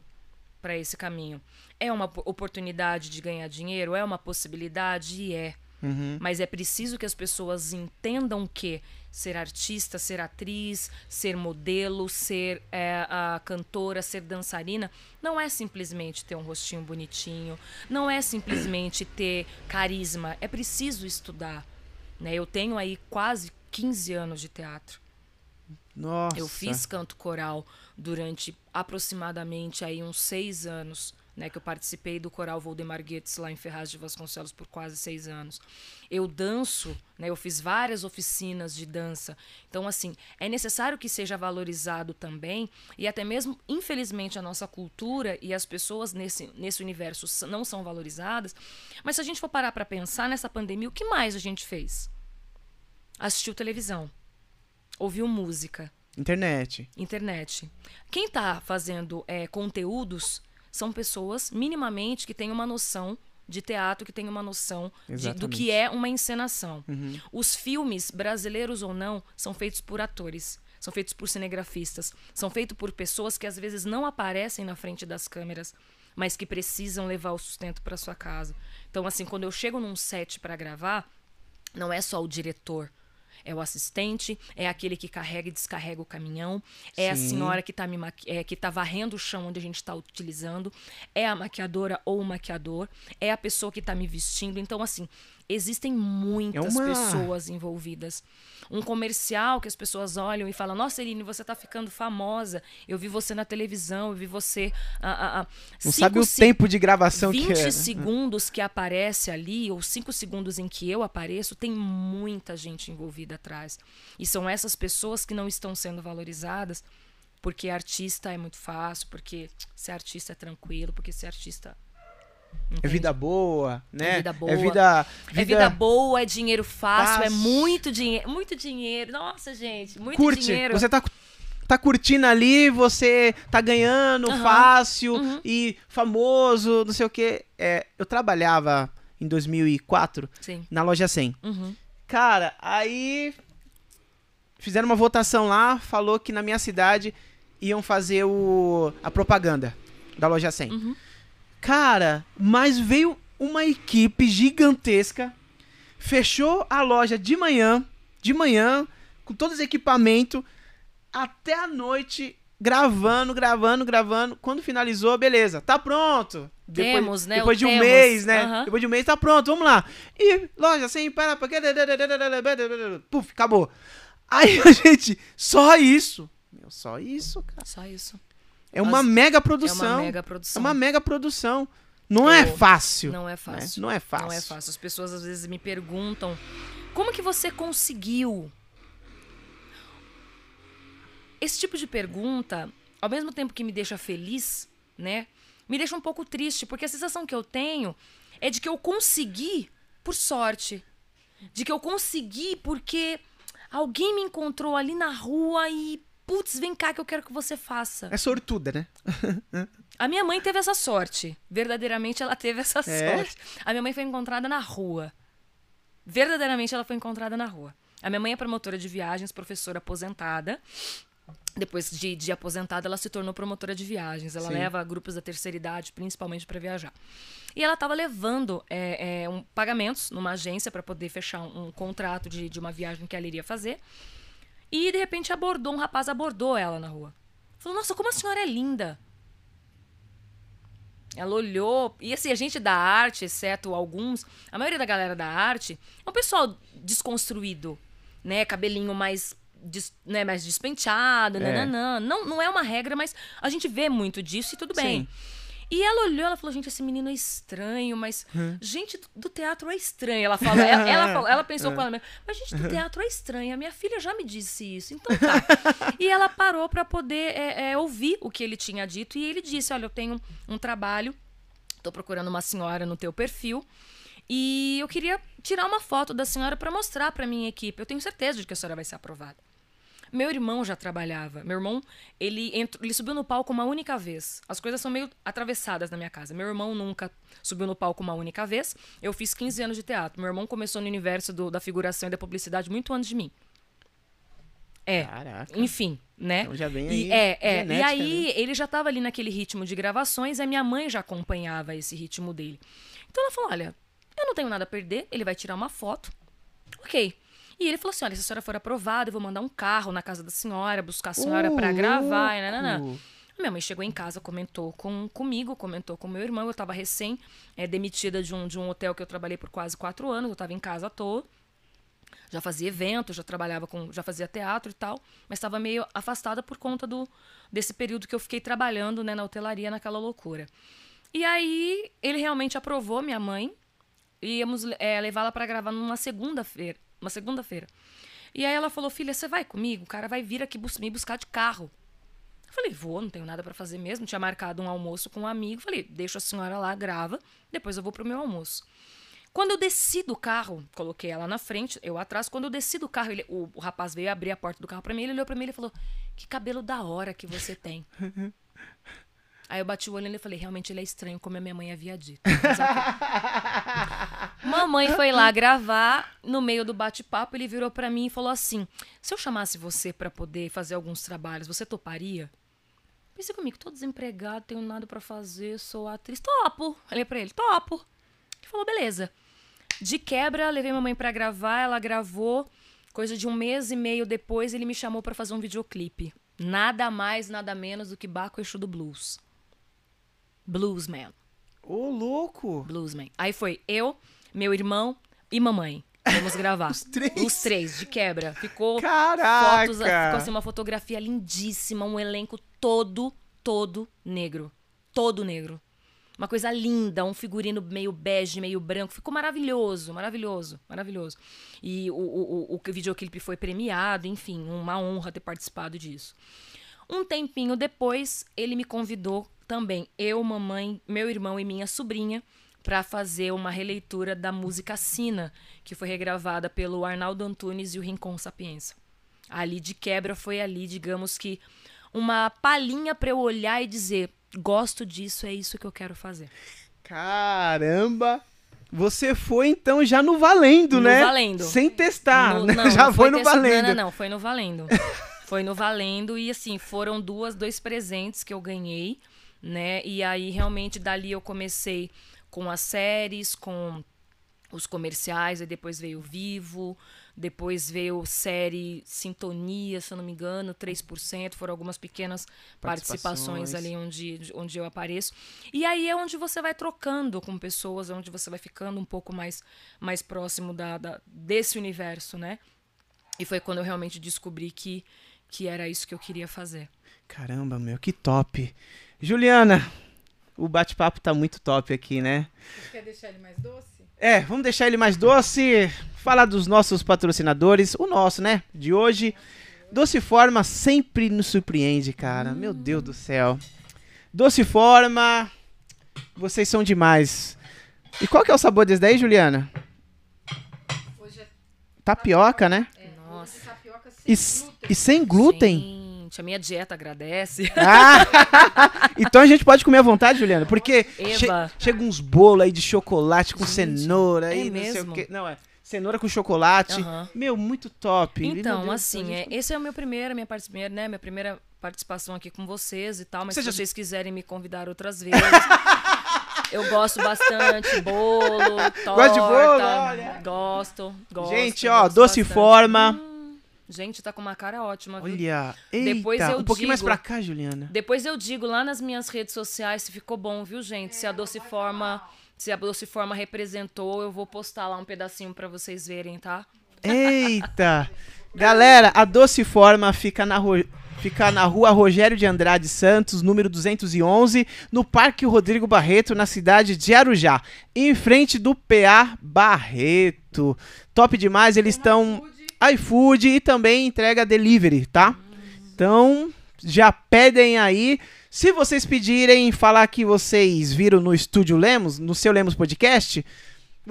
para esse caminho. É uma po- oportunidade de ganhar dinheiro? É uma possibilidade? E é. Uhum. Mas é preciso que as pessoas entendam que ser artista, ser atriz, ser modelo, ser é, a cantora, ser dançarina, não é simplesmente ter um rostinho bonitinho, não é simplesmente ter carisma, é preciso estudar. Né? Eu tenho aí quase 15 anos de teatro. Nossa. Eu fiz canto coral durante aproximadamente aí uns seis anos, né? Que eu participei do coral Voldemar Goetz lá em Ferraz de Vasconcelos por quase seis anos. Eu danço, né? Eu fiz várias oficinas de dança. Então, assim, é necessário que seja valorizado também e até mesmo, infelizmente, a nossa cultura e as pessoas nesse, nesse universo não são valorizadas. Mas se a gente for parar para pensar nessa pandemia, o que mais a gente fez? Assistiu televisão, ouviu música, Internet. internet. Quem está fazendo é, conteúdos são pessoas minimamente que têm uma noção de teatro, que têm uma noção de- do que é uma encenação. Uhum. Os filmes, brasileiros ou não, são feitos por atores, são feitos por cinegrafistas, são feitos por pessoas que às vezes não aparecem na frente das câmeras, mas que precisam levar o sustento para sua casa. Então, assim, quando eu chego num set para gravar, não é só o diretor. É o assistente, é aquele que carrega e descarrega o caminhão, é a Sim. senhora que está é, que tá varrendo o chão onde a gente está utilizando, é a maquiadora ou o maquiador, é a pessoa que está me vestindo. Então, assim, existem muitas uma- pessoas envolvidas. Um comercial que as pessoas olham e falam: Nossa, Eline, você está ficando famosa. Eu vi você na televisão, eu vi você. ah, ah, ah." Não Cinco sabe o se- tempo de gravação 20 que é. segundos que aparece ali, ou 5 segundos em que eu apareço, tem muita gente envolvida atrás. E são essas pessoas que não estão sendo valorizadas porque artista é muito fácil, porque ser artista é tranquilo, porque ser artista. É entende? vida boa, né? vida boa. É vida. É vida boa, é dinheiro fácil, é Fácil. muito dinheiro. Muito dinheiro. Nossa, gente, muito Curte. dinheiro. Você tá tá curtindo ali, você tá ganhando Aham. fácil Uhum. e famoso, não sei o quê. É, eu trabalhava em 2004 Sim. na loja 100. Uhum. Cara, aí fizeram uma votação lá, falou que na minha cidade iam fazer o, a propaganda da loja 100. Uhum. Cara, mas veio uma equipe gigantesca, fechou a loja de manhã, de manhã, com todos os equipamentos, até a noite, gravando, gravando, gravando. Quando finalizou, beleza, tá pronto. Temos, né, Depois de um temos. mês, né? Aham. Depois de um mês, tá pronto, vamos lá. E loja sem para, puf, acabou. Aí a gente, só isso. Meu, só isso, cara. Só isso. É uma As- mega É produção. uma mega É produção. uma mega produção. Não é Eu- fácil. Não é né? fácil. Não é fácil. Não é fácil. As pessoas às vezes me perguntam como que você conseguiu? Esse tipo de pergunta, ao mesmo tempo que me deixa feliz, né? Me deixa um pouco triste, porque a sensação que eu tenho é de que eu consegui por sorte. De que eu consegui porque alguém me encontrou ali na rua e, putz, vem cá que eu quero que você faça. É sortuda, né? A minha mãe teve essa sorte. Verdadeiramente ela teve essa É? sorte. A minha mãe foi encontrada na rua. Verdadeiramente ela foi encontrada na rua. A minha mãe é promotora de viagens, professora aposentada. Depois de, de aposentada, ela se tornou promotora de viagens. Ela Sim. leva grupos da terceira idade, principalmente para viajar. E ela estava levando é, é, um, pagamentos numa agência para poder fechar um, um contrato de, de uma viagem que ela iria fazer. E de repente abordou, um rapaz abordou ela na rua. Falou: Nossa, como a senhora é linda! Ela olhou. E assim, a gente da arte, exceto alguns, a maioria da galera da arte, é um pessoal desconstruído, né? Cabelinho mais, des- né, mais despenteado, É. nananã. Não, não é uma regra, mas a gente vê muito disso e tudo bem. Sim. E ela olhou, ela falou, gente, esse menino é estranho, mas Hum. gente do- teatro é estranha. Ela falou, ela, ela, falou- ela pensou com ela mesma, mas gente do teatro é estranha. Minha filha já me disse isso, então tá. e ela parou pra poder é, é, ouvir o que ele tinha dito e ele disse, olha, eu tenho um trabalho, tô procurando uma senhora no teu perfil e eu queria tirar uma foto da senhora pra mostrar pra minha equipe. Eu tenho certeza de que a senhora vai ser aprovada. Meu irmão já trabalhava. Meu irmão, ele, entrou, ele subiu no palco uma única vez. As coisas são meio atravessadas na minha casa. Meu irmão nunca subiu no palco uma única vez. Eu fiz 15 anos de teatro. Meu irmão começou no universo do- da figuração e da publicidade muito antes de mim. É. Caraca. Enfim, né? Então já vem E, aí é, é. E genética, aí, né? ele já tava ali naquele ritmo de gravações, e a minha mãe já acompanhava esse ritmo dele. Então ela falou: olha, eu não tenho nada a perder, ele vai tirar uma foto. Ok. E ele falou assim: olha, se a senhora for aprovada, eu vou mandar um carro na casa da senhora, buscar a senhora pra Ô, gravar, e nananã. louco. A Minha mãe chegou em casa, comentou com, comigo, comentou com meu irmão. Eu tava recém é, demitida de um, de um hotel que eu trabalhei por quase quatro anos. Eu tava em casa à toa. Já fazia evento, já trabalhava com. já fazia teatro e tal. Mas estava meio afastada por conta do, desse período que eu fiquei trabalhando né, na hotelaria naquela loucura. E aí ele realmente aprovou minha mãe. E íamos é, levá-la para gravar numa segunda-feira. Uma segunda-feira. E aí ela falou: Filha, você vai comigo? O cara vai vir aqui bus me buscar de carro. Eu falei, vou, não tenho nada pra fazer mesmo. Tinha marcado um almoço com um amigo. Falei, deixa a senhora lá, grava, depois eu vou pro meu almoço. Quando eu desci do carro, coloquei ela na frente, eu atrás. Quando eu desci do carro, ele- o, o rapaz veio abrir a porta do carro pra mim, ele olhou pra mim e falou: Que cabelo da hora que você tem. Aí eu bati o olho nele e falei: Realmente ele é estranho, como a minha mãe havia dito. Mas ok. Mamãe foi lá gravar, no meio do bate-papo, ele virou pra mim e falou assim: Se eu chamasse você pra poder fazer alguns trabalhos, você toparia? Pensei comigo, tô desempregado, tenho nada pra fazer, sou atriz. Topo! Falei pra ele, topo. Ele falou, beleza. De quebra, levei mamãe pra gravar, ela gravou. Coisa de um mês e meio depois, ele me chamou pra fazer um videoclipe. Nada mais, nada menos do que Baco Exu do Blues. Bluesman. Ô, louco. Bluesman. Aí foi eu, meu irmão e mamãe. Vamos gravar. Os três? Os três, de quebra. Ficou Caraca. fotos, ficou assim uma fotografia lindíssima, um elenco todo, todo negro. Todo negro. Uma coisa linda, um figurino meio bege, meio branco. Ficou maravilhoso, maravilhoso, maravilhoso. E o, o, o, o videoclipe foi premiado, enfim, uma honra ter participado disso. Um tempinho depois, ele me convidou também, eu, mamãe, meu irmão e minha sobrinha, para fazer uma releitura da música Sina, que foi regravada pelo Arnaldo Antunes e o Rincon Sapienza. Ali de quebra foi ali, digamos que, uma palhinha para eu olhar e dizer: gosto disso, é isso que eu quero fazer. Caramba! Você foi então já no valendo, No né? valendo. Sem testar, No- né? não, já não foi no testa- valendo. Não, não, não, foi no valendo. foi no valendo e assim, foram duas, dois presentes que eu ganhei, né? E aí realmente dali eu comecei com as séries, com os comerciais, aí depois veio o Vivo, depois veio série Sintonia, se eu não me engano, 3%, foram algumas pequenas Participações. participações ali onde, onde eu apareço. E aí é onde você vai trocando com pessoas, é onde você vai ficando um pouco mais, mais próximo da, da- desse universo, né? E foi quando eu realmente descobri que, que era isso que eu queria fazer. Caramba, meu, que top. Juliana, o bate-papo tá muito top aqui, né? Quer deixar ele mais doce? É, vamos deixar ele mais doce. Falar dos nossos patrocinadores. O nosso, né? De hoje. Doce Forma sempre nos surpreende, cara. Meu Deus do céu. Doce Forma. Vocês são demais. E qual que é o sabor desse daí, Juliana? Hoje é Tapioca, né? Nossa. tapioca E, s- e sem glúten. Gente, a minha dieta agradece. Ah! então a gente pode comer à vontade, Juliana, porque che- chega uns bolos aí de chocolate com Gente, cenoura é e não sei o mesmo? quê. Não, é cenoura com chocolate. Aham. Meu, muito top. Então, Deus, assim, a é, gente- esse é o meu primeiro, minha, minha, né, minha primeira participação aqui com vocês e tal, mas Você se já- vocês quiserem me convidar outras vezes. eu gosto bastante, bolo, torta. Gosta de bolo? Olha. Gosto, gosto. Gente, ó, gosto doce bastante. forma. Hum, gente, tá com uma cara ótima, viu? Olha, eita, Depois eu um pouquinho mais digo- pra cá, Juliana. Depois eu digo lá nas minhas redes sociais se ficou bom, viu, gente? Se a Doce Forma, se a Doce Forma representou, eu vou postar lá um pedacinho pra vocês verem, tá? Eita! Galera, a Doce Forma fica na, fica na rua Rogério de Andrade Santos, número 211, no Parque Rodrigo Barreto, na cidade de Arujá, em frente do PA Barreto. Top demais, eles estão iFood e também entrega delivery, tá? Então, já pedem aí. Se vocês pedirem falar que vocês viram no Estúdio Lemos, no seu Lemos Podcast,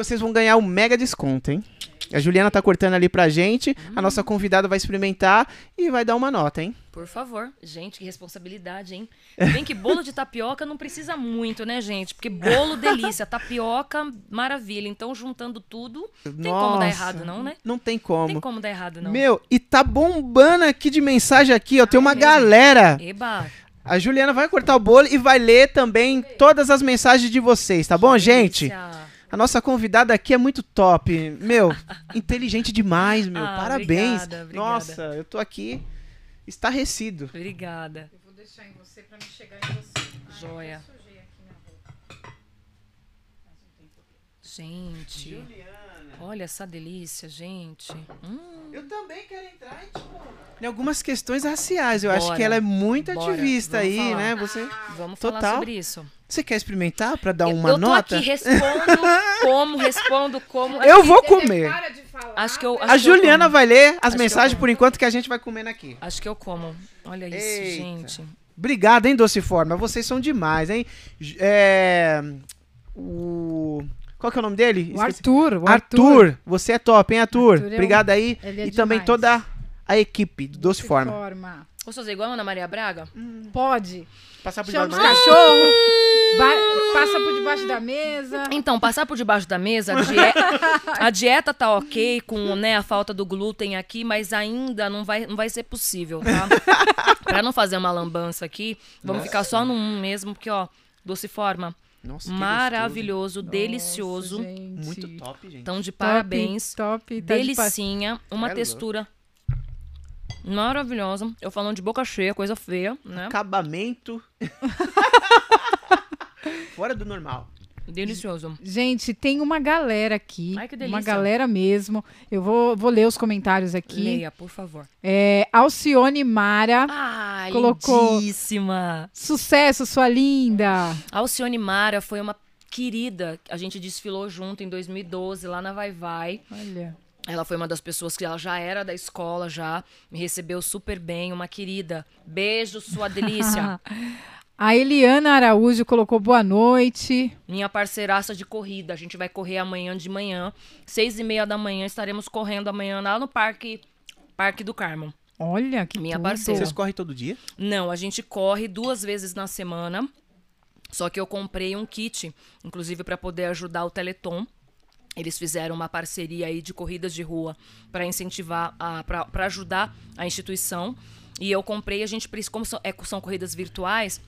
vocês vão ganhar um mega desconto, hein? A Juliana tá cortando ali pra gente, a nossa convidada vai experimentar e vai dar uma nota, hein? Por favor. Gente, que responsabilidade, hein? Se bem que bolo de tapioca não precisa muito, né, gente? Porque bolo, delícia. Tapioca, maravilha. Então, juntando tudo, não tem como dar errado, não, né? Não tem Não como. tem como dar errado, não. Meu, e tá bombando aqui de mensagem aqui, ó. Tem uma galera. Eba! A Juliana vai cortar o bolo e vai ler também todas as mensagens de vocês, tá bom, gente? delícia. A nossa convidada aqui é muito top. Meu, inteligente demais, meu. Ah, Parabéns. obrigada, obrigada. Nossa, eu tô aqui estarrecido. Obrigada. Eu vou deixar em você pra não chegar em você. Joia. Gente, olha essa delícia, gente. Hum, Eu também quero entrar em, tipo, em algumas questões raciais. Eu acho Bora. que ela é muito Bora, ativista vamos aí, falar. né? Você, vamos Total. falar sobre isso. você quer experimentar pra dar Eu- uma eu tô nota? aqui, respondo como, respondo como. Eu vou comer. Para de falar. Acho que eu. A acho eu Juliana vai ler as Acho eu mensagens por enquanto que a gente vai comendo aqui. Acho que eu como. Olha isso, Eita. gente. Obrigado, hein, Doce Forma. Vocês são demais, hein? É. O. Qual que é o nome dele? O. Arthur, o Arthur. Arthur. Você é top, hein, Arthur? Arthur é um- Obrigado aí. ele é e também demais. toda a equipe do Doce De Forma. forma. Posso fazer igual a Ana Maria Braga? Pode. Passar por Chama debaixo. cachorros. ba- Passa por debaixo da mesa. Então, passar por debaixo da mesa, a, die- a dieta tá ok com né, a falta do glúten aqui, mas ainda não vai, não vai ser possível, tá? pra não fazer uma lambança aqui, vamos ficar só num mesmo, porque, ó, doce forma, Nossa, que maravilhoso, delicioso. Nossa, gente. Muito top, gente. Então, de Top, parabéns. Top, tá de Delicinha, uma É textura maravilhosa. Eu falando de boca cheia, coisa feia, né? Acabamento. Fora do normal. Delicioso. Gente, tem uma galera aqui. Ai, que Uma delícia. galera mesmo. Eu vou, vou ler os comentários aqui. Leia, por favor. É, Alcione Mara. Ai, Colocou- lindíssima. Sucesso, sua linda. Alcione Mara foi uma querida. A gente desfilou junto em 2012 lá na Vai Vai. Olha. Ela foi uma das pessoas que ela já era da escola já, me recebeu super bem, uma querida. Beijo, sua delícia. A Eliana Araújo colocou boa noite. Minha parceiraça de corrida. A gente vai correr amanhã de manhã, seis e meia da manhã. Estaremos correndo amanhã lá no Parque, Parque do Carmo. Olha, que Minha tudo. parceira. Vocês correm todo dia? Não, a gente corre duas vezes na semana. Só que eu comprei um kit, inclusive para poder ajudar o Teleton. Eles fizeram uma parceria aí de corridas de rua para incentivar, para ajudar a instituição. E eu comprei, a gente, como são, é, são corridas virtuais,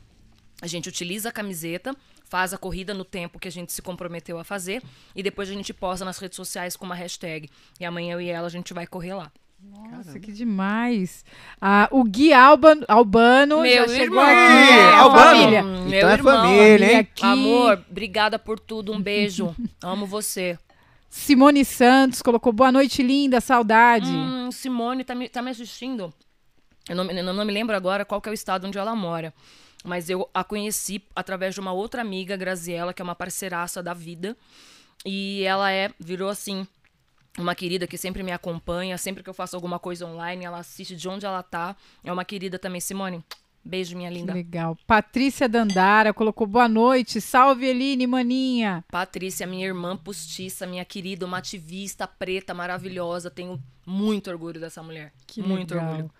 a gente utiliza a camiseta, faz a corrida no tempo que a gente se comprometeu a fazer e depois a gente posta nas redes sociais com uma hashtag. E amanhã eu e ela a gente vai correr lá. Nossa, que demais. Ah, o Gui Alban, Albano Meu já chegou irmão. aqui. É, a Albano. família. Hum, Então é família, hein? Aqui. Amor, obrigada por tudo. Um beijo. Amo você. Simone Santos colocou boa noite, linda, saudade. Hum, Simone tá me, tá me assistindo. Eu não, me- não, não me lembro agora qual que é o estado onde ela mora. Mas eu a conheci através de uma outra amiga, Graziela, que é uma parceiraça da vida. E ela é, virou assim, uma querida que sempre me acompanha. Sempre que eu faço alguma coisa online, ela assiste de onde ela tá. É uma querida também. Simone, beijo, minha Que linda. legal. Patrícia Dandara colocou boa noite. Salve, Eline, maninha. Patrícia, minha irmã postiça, minha querida, uma ativista preta maravilhosa. Tenho muito orgulho dessa mulher. Que muito legal. orgulho.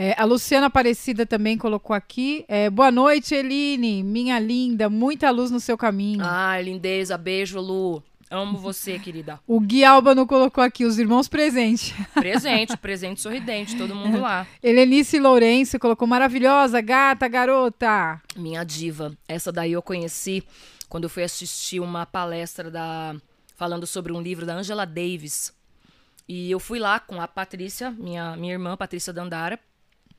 É, a Luciana Aparecida também colocou aqui. É, boa noite, Eline, minha linda. Muita luz no seu caminho. Ai, lindeza, beijo, Lu. Amo você, querida. O Gui Albano colocou aqui os irmãos presentes. Presente, presente sorridente, todo mundo lá. Helenice Lourenço colocou maravilhosa, gata, garota. Minha diva. Essa daí eu conheci quando eu fui assistir uma palestra da falando sobre um livro da Angela Davis. E eu fui lá com a Patrícia, minha, minha irmã, Patrícia Dandara,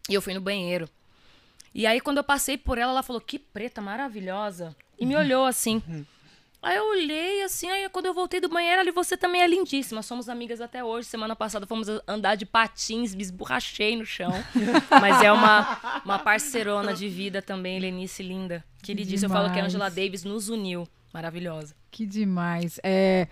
e eu fui no banheiro. E aí, quando eu passei por ela, ela falou: Que preta maravilhosa. E me olhou assim. Aí eu olhei assim, aí quando eu voltei do banheiro, ali você também é lindíssima. Somos amigas até hoje. Semana passada fomos andar de patins, me esborrachei no chão. Mas é uma, uma parceirona de vida também, Lenice linda. Queridíssima. Eu falo que a. Angela Davis nos uniu. Maravilhosa. Que demais. É,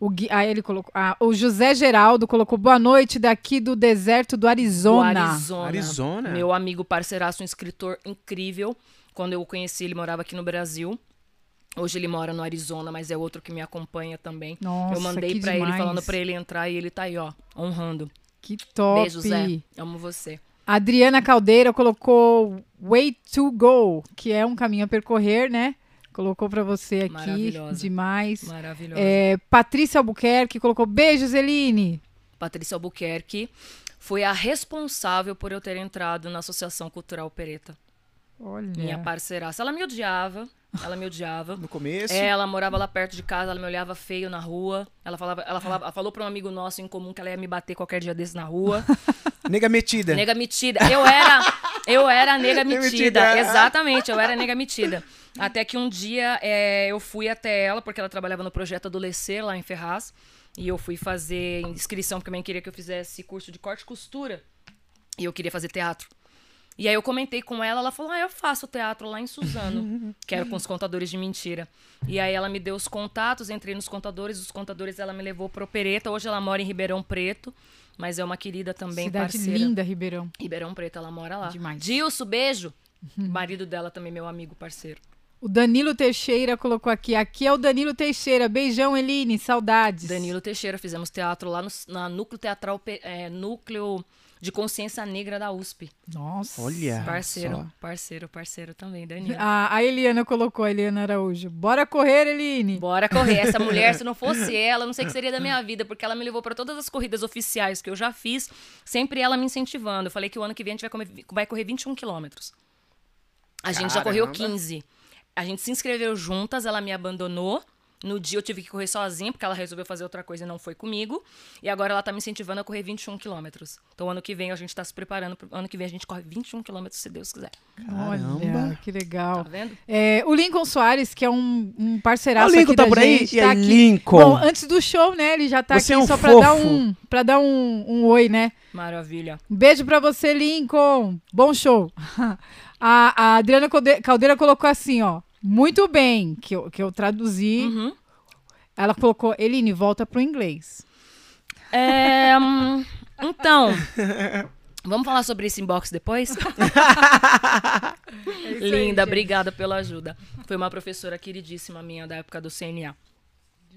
o, Gui, ah, ele colocou, ah, o José Geraldo colocou boa noite daqui do deserto do Do Arizona. Arizona. Arizona? Meu amigo parceiraço, um escritor incrível. Quando eu o conheci, ele morava aqui no Brasil. Hoje ele mora no Arizona, mas é outro que me acompanha também. Nossa, eu mandei que pra ele falando pra ele entrar e ele tá aí, ó, honrando. Que top. Beijo, Zé. Amo você. Adriana Caldeira colocou Way to Go, que é um caminho a percorrer, né? Colocou pra você aqui. Demais. Maravilhosa. É, Patrícia Albuquerque colocou beijos, Eline. Patrícia Albuquerque foi a responsável por eu ter entrado na Associação Cultural Pereta. Olha. Minha parceiraça. Ela me odiava. Ela me odiava. No começo. É, ela morava lá perto de casa, ela me olhava feio na rua. Ela falava, ela falava, ela falou para um amigo nosso em comum que ela ia me bater qualquer dia desse na rua. Nega metida. Nega metida. Eu era, eu era a nega metida. metida. Exatamente, eu era a nega metida. Até que um dia é, eu fui até ela, porque ela trabalhava no projeto Adolescer lá em Ferraz. E eu fui fazer inscrição, porque a mãe queria que eu fizesse curso de corte e costura. E eu queria fazer teatro. E aí eu comentei com ela, ela falou: Ah, eu faço teatro lá em Suzano, que era com os contadores de mentira. E aí ela me deu os contatos, entrei nos contadores, os contadores ela me levou pro Pereta. Hoje ela mora em Ribeirão Preto, mas é uma querida também, Cidade parceira. linda, Ribeirão. Ribeirão Preto, ela mora lá. Demais. Dilso, beijo. Marido dela também, meu amigo, parceiro. O Danilo Teixeira colocou aqui. Aqui é o Danilo Teixeira. Beijão, Eline. Saudades. Danilo Teixeira, fizemos teatro lá no na Núcleo Teatral, é, Núcleo de Consciência Negra da USP. Nossa. Olha. Parceiro, só. parceiro, parceiro também, Danilo. A, a Eliana colocou, a Eliana Araújo. Bora correr, Eline. Bora correr. Essa mulher, se não fosse ela, eu não sei o que seria da minha vida, porque ela me levou para todas as corridas oficiais que eu já fiz, sempre ela me incentivando. Eu falei que o ano que vem a gente vai, comer- vai correr 21 quilômetros. A gente já correu Caramba. 15. A gente se inscreveu juntas, ela me abandonou. No dia eu tive que correr sozinha, porque ela resolveu fazer outra coisa e não foi comigo. E agora ela tá me incentivando a correr 21 quilômetros. Então ano que vem a gente tá se preparando. Pro... Ano que vem a gente corre 21 quilômetros, se Deus quiser. Olha, Caramba. que Tá legal. vendo? É, o Lincoln Soares, que é um, um parceiraço O Lincoln aqui tá da por aí? gente, E tá aí, aqui. Lincoln? Bom, antes do show, né? Ele já tá Você aqui é um só pra dar fofo. um, pra dar um, um oi, né? Maravilha. Um beijo pra você, Lincoln. Bom show. A, a Adriana Calde- Caldeira colocou assim, ó. Muito bem, que eu, que eu traduzi. Uhum. Ela colocou, Eline, volta pro inglês. É, hum, então, vamos falar sobre esse inbox depois? Linda, obrigada pela ajuda. Foi uma professora queridíssima minha da época do CNA.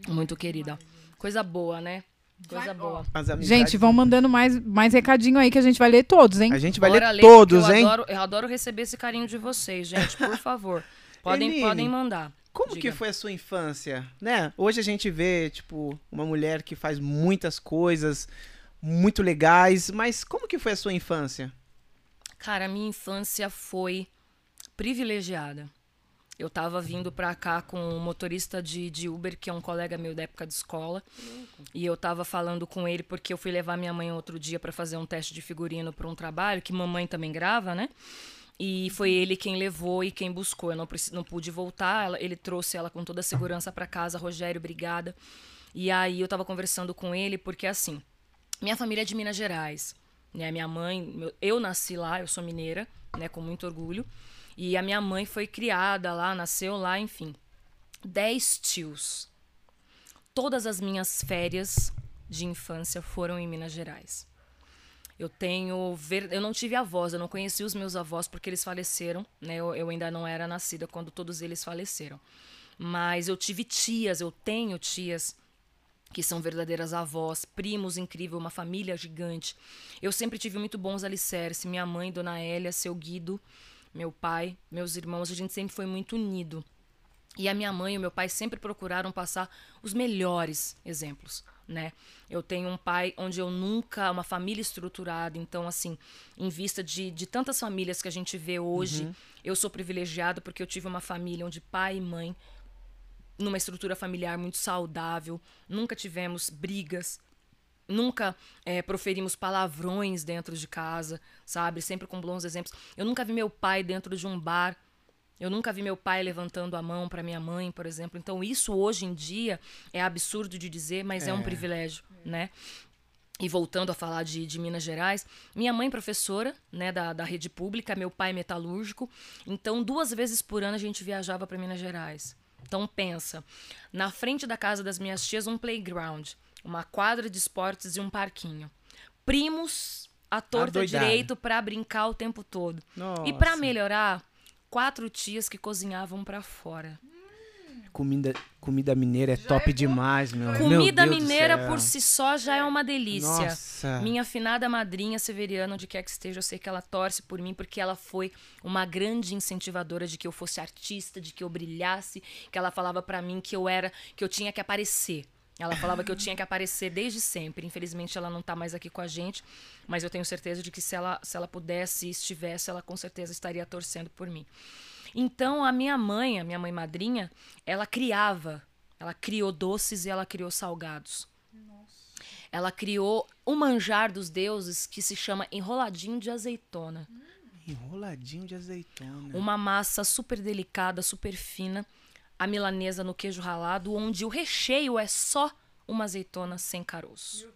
Muito querida. Coisa boa, né? Coisa boa. Amizades- Gente, vão mandando mais, mais recadinho aí que a gente vai ler todos, hein? A gente vai Bora ler todos, eu hein? Adoro, eu adoro receber esse carinho de vocês, gente, por favor. Podem, Eline, podem mandar. Como Diga. que foi a sua infância, né? Hoje a gente vê, tipo, uma mulher que faz muitas coisas muito legais, mas como que foi a sua infância? Cara, a minha infância foi privilegiada. Eu tava vindo pra cá com um motorista de, de Uber, que é um colega meu da época de escola. E eu tava falando com ele porque eu fui levar minha mãe outro dia pra fazer um teste de figurino pra um trabalho, que mamãe também grava, né? E foi ele quem levou e quem buscou. Eu não, não pude voltar, ele trouxe ela com toda a segurança pra casa. Rogério, obrigada. E aí eu tava conversando com ele porque assim, minha família é de Minas Gerais, né? Minha mãe, eu nasci lá, eu sou mineira, né? Com muito orgulho. E a minha mãe foi criada lá, nasceu lá, enfim. Dez tios. Todas as minhas férias de infância foram em Minas Gerais. Eu tenho. ver- Eu não tive avós, eu não conheci os meus avós porque eles faleceram, né? Eu, eu ainda não era nascida quando todos eles faleceram. Mas eu tive tias, eu tenho tias que são verdadeiras avós, primos incrível, uma família gigante. Eu sempre tive muito bons alicerces. Minha mãe, Dona Hélia, seu Guido, meu pai, meus irmãos, a gente sempre foi muito unido. E a minha mãe e o meu pai sempre procuraram passar os melhores exemplos, né? Eu tenho um pai onde eu nunca, uma família estruturada, então assim, em vista de, de tantas famílias que a gente vê hoje, eu sou privilegiado porque eu tive uma família onde pai e mãe numa estrutura familiar muito saudável, nunca tivemos brigas, nunca eh, proferimos palavrões dentro de casa, sabe? Sempre com bons exemplos. Eu nunca vi meu pai dentro de um bar. Eu nunca vi meu pai levantando a mão para minha mãe, por exemplo. Então, isso hoje em dia é absurdo de dizer, mas é, um privilégio, né? E voltando a falar de, de Minas Gerais, minha mãe professora, né, da, da rede pública, meu pai metalúrgico. Então, duas vezes por ano a gente viajava para Minas Gerais. Então, pensa, na frente da casa das minhas tias, um playground, uma quadra de esportes e um parquinho. Primos à torta Adoidado. direito para brincar o tempo todo. Nossa. E para melhorar, quatro tias que cozinhavam para fora. Comida, comida mineira é top demais, meu. Meu Comida do mineira por si só já é uma delícia. Nossa. Minha afinada madrinha Severiana, onde quer que esteja, eu sei que ela torce por mim, porque ela foi uma grande incentivadora de que eu fosse artista, de que eu brilhasse, que ela falava pra mim que eu era, que eu tinha que aparecer. Ela falava que eu tinha que aparecer desde sempre. Infelizmente ela não tá mais aqui com a gente, mas eu tenho certeza de que se ela, se ela pudesse e estivesse, ela com certeza estaria torcendo por mim. Então a minha mãe, a minha mãe madrinha, ela criava, ela criou doces e ela criou salgados. Ela criou o manjar dos deuses que se chama enroladinho de azeitona. Enroladinho de azeitona. Uma massa super delicada, super fina, a milanesa no queijo ralado, onde o recheio é só uma azeitona sem caroço.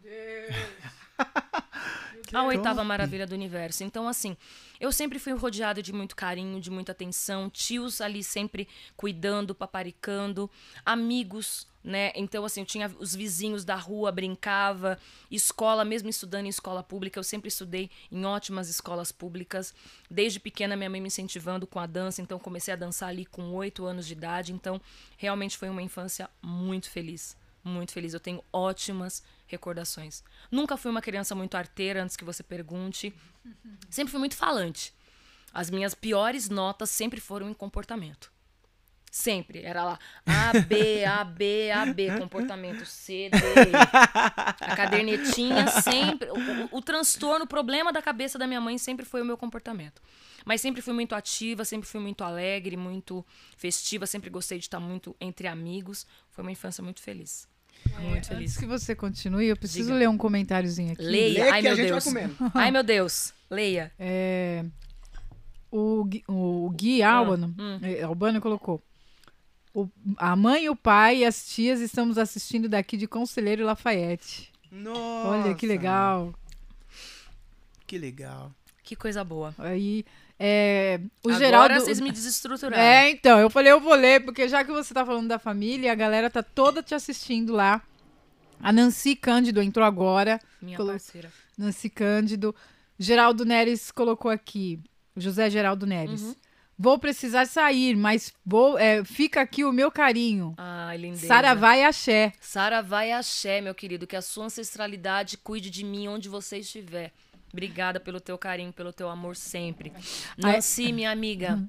A oitava maravilha do universo. Então, assim, eu sempre fui rodeada de muito carinho, de muita atenção, tios ali sempre cuidando, paparicando, amigos, né? Então, assim, eu tinha os vizinhos da rua, brincava, escola, mesmo estudando em escola pública, eu sempre estudei em ótimas escolas públicas. Desde pequena, minha mãe me incentivando com a dança, então comecei a dançar ali com oito anos de idade. Então, realmente foi uma infância muito feliz. Muito feliz. Eu tenho ótimas recordações. Nunca fui uma criança muito arteira, antes que você pergunte. Sempre fui muito falante. As minhas piores notas sempre foram em comportamento. Sempre. Era lá A, B, A, B, A, B. Comportamento C, D. A cadernetinha sempre. O, o- o transtorno, o problema da cabeça da minha mãe sempre foi o meu comportamento. Mas sempre fui muito ativa, sempre fui muito alegre, muito festiva, sempre gostei de estar muito entre amigos. Foi uma infância muito feliz. Muito feliz. Antes que você continue, eu preciso Diga. ler um comentáriozinho aqui. Leia. Lê Ai, que a meu gente Deus. vai comendo. Ai, meu Deus. Leia. É, o, Gui- o Gui Albano, é, Albano colocou. O- a mãe, o pai e as tias estamos assistindo daqui de Conselheiro Lafayette. Nossa. Olha que legal. Que legal. Que coisa boa. Aí, é, o Agora Geraldo. vocês me desestruturaram. É, então, eu falei, eu vou ler, porque já que você tá falando da família, a galera tá toda te assistindo lá. A Nancy Cândido entrou agora. Minha Colo- parceira. Nancy Cândido. Geraldo Neres colocou aqui. José Geraldo Neres. Vou precisar sair, mas vou, é, fica aqui o meu carinho. Ah, Ai, lindeza. Saravá e axé. Saravá e axé, meu querido. Que a sua ancestralidade cuide de mim onde você estiver. Obrigada pelo teu carinho, pelo teu amor sempre. Nancy, minha amiga.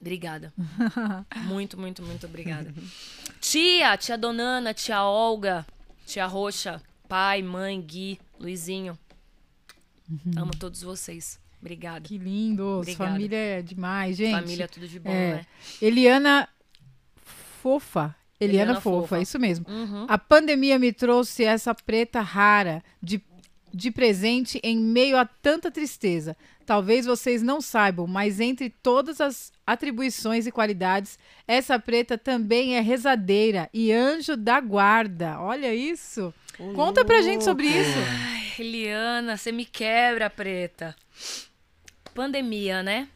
Obrigada. muito, muito, muito obrigada. Tia, tia Donana, tia Olga, tia Roxa, pai, mãe, Gui, Luizinho. Amo todos vocês. Obrigada. Que lindo. Obrigada. Família é demais, gente. Família, tudo de bom, É. né? Eliana Fofa. Eliana, Eliana Fofa, Fofa. isso mesmo. Uhum. A pandemia me trouxe essa preta rara de, de presente em meio a tanta tristeza. Talvez vocês não saibam, mas entre todas as atribuições e qualidades, essa preta também é rezadeira e anjo da guarda. Olha isso. Conta pra gente sobre isso. Ai, Eliana, você me quebra, preta. Pandemia, né?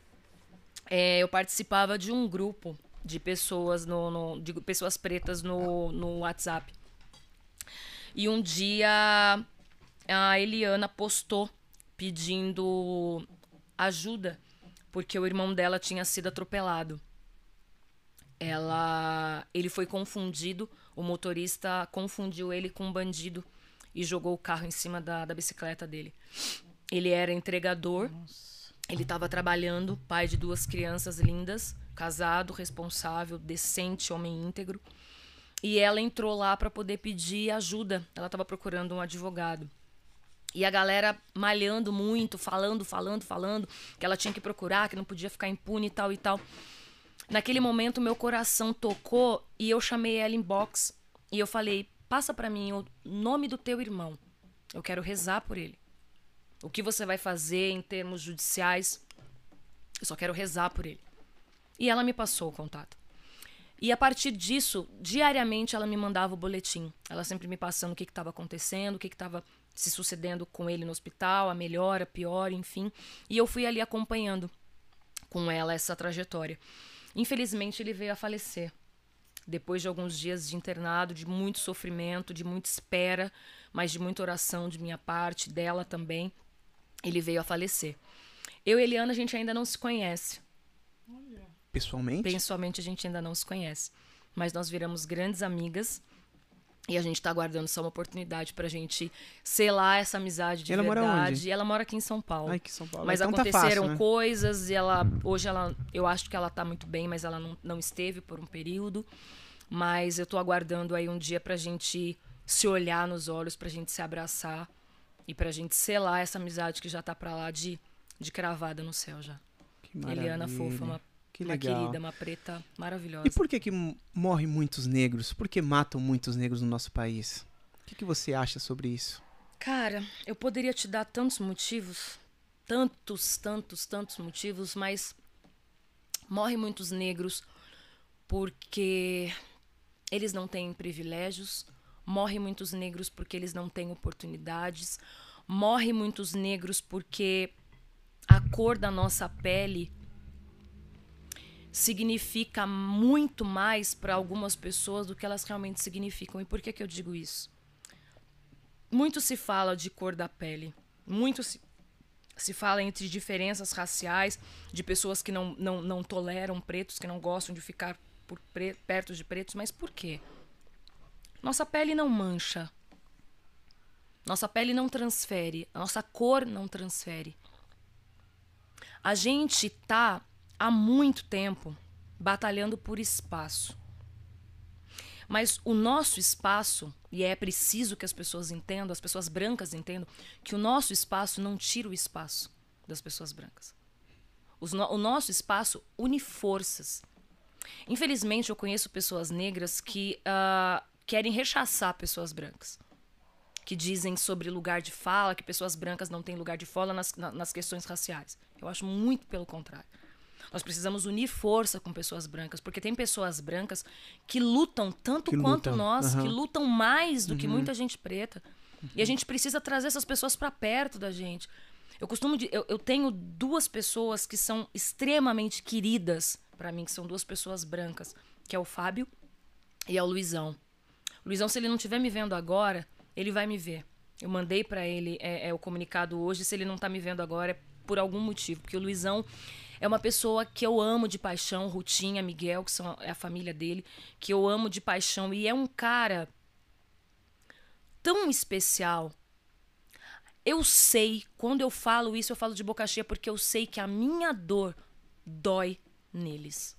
É, eu participava de um grupo de pessoas no, no- de pessoas pretas no, no WhatsApp. E um dia a Eliana postou pedindo ajuda porque o irmão dela tinha sido atropelado. Ela, ele foi confundido, o motorista confundiu ele com um bandido e jogou o carro em cima da, da bicicleta dele. Ele era entregador, ele estava trabalhando, pai de duas crianças lindas, casado, responsável, decente, homem íntegro. E ela entrou lá para poder pedir ajuda. Ela estava procurando um advogado. E a galera malhando muito, falando, falando, falando, que ela tinha que procurar, que não podia ficar impune e tal e tal. Naquele momento, meu coração tocou e eu chamei ela em box. E eu falei: passa pra mim o nome do teu irmão. Eu quero rezar por ele. O que você vai fazer em termos judiciais, eu só quero rezar por ele. E ela me passou o contato. E a partir disso, diariamente ela me mandava o boletim. Ela sempre me passando o que estava acontecendo, o que estava se sucedendo com ele no hospital, a melhor, a pior, enfim. E eu fui ali acompanhando com ela essa trajetória. Infelizmente, ele veio a falecer. Depois de alguns dias de internado, de muito sofrimento, de muita espera, mas de muita oração de minha parte, dela também, ele veio a falecer. Eu e Eliana, a gente ainda não se conhece. Pessoalmente? Pessoalmente, a gente ainda não se conhece. Mas nós viramos grandes amigas. E a gente tá aguardando só uma oportunidade pra gente selar essa amizade de Ela mora verdade. onde? E ela mora aqui em São Paulo. Ai, que São Paulo. Mas então tá aconteceram fácil, né? coisas e ela. Hoje ela. Eu acho que ela tá muito bem, mas ela não, não esteve por um período. Mas eu tô aguardando aí um dia pra gente se olhar nos olhos, pra gente se abraçar e pra gente selar essa amizade que já tá pra lá de, de cravada no céu já. Que Eliana maravilha. fofa, uma, Que uma legal. querida, uma preta maravilhosa. E por que que morrem muitos negros? Por que matam muitos negros no nosso país? O que, que você acha sobre isso? Cara, eu poderia te dar tantos motivos, tantos, tantos, tantos motivos, mas morrem muitos negros porque eles não têm privilégios, morrem muitos negros porque eles não têm oportunidades, morrem muitos negros porque a cor da nossa pele significa muito mais para algumas pessoas do que elas realmente significam. E por que, que eu digo isso? Muito se fala de cor da pele, muito se, se fala entre diferenças raciais, de pessoas que não, não, não toleram pretos, que não gostam de ficar por pre- perto de pretos, mas por quê? Nossa pele não mancha. Nossa pele não transfere, a nossa cor não transfere. A gente tá há muito tempo batalhando por espaço. Mas o nosso espaço, e é preciso que as pessoas entendam, as pessoas brancas entendam, que o nosso espaço não tira o espaço das pessoas brancas. No- o nosso espaço une forças. Infelizmente, eu conheço pessoas negras que ah, querem rechaçar pessoas brancas. Que dizem sobre lugar de fala, que pessoas brancas não têm lugar de fala nas, na- nas questões raciais. Eu acho muito pelo contrário. Nós precisamos unir força com pessoas brancas, porque tem pessoas brancas que lutam tanto Que quanto lutam, nós, aham. que lutam mais do que muita gente preta. E a gente precisa trazer essas pessoas para perto da gente. Eu costumo de, eu, eu tenho duas pessoas que são extremamente queridas para mim, que são duas pessoas brancas, que é o Fábio e é o Luizão. O Luizão, se ele não estiver me vendo agora, ele vai me ver. Eu mandei para ele é, é, o comunicado hoje. Se ele não tá me vendo agora, é por algum motivo. Porque o Luizão É uma pessoa que eu amo de paixão, Rutinha, Miguel, que são, é a família dele, que eu amo de paixão. E é um cara tão especial. Eu sei, quando eu falo isso, eu falo de boca cheia, porque eu sei que a minha dor dói neles.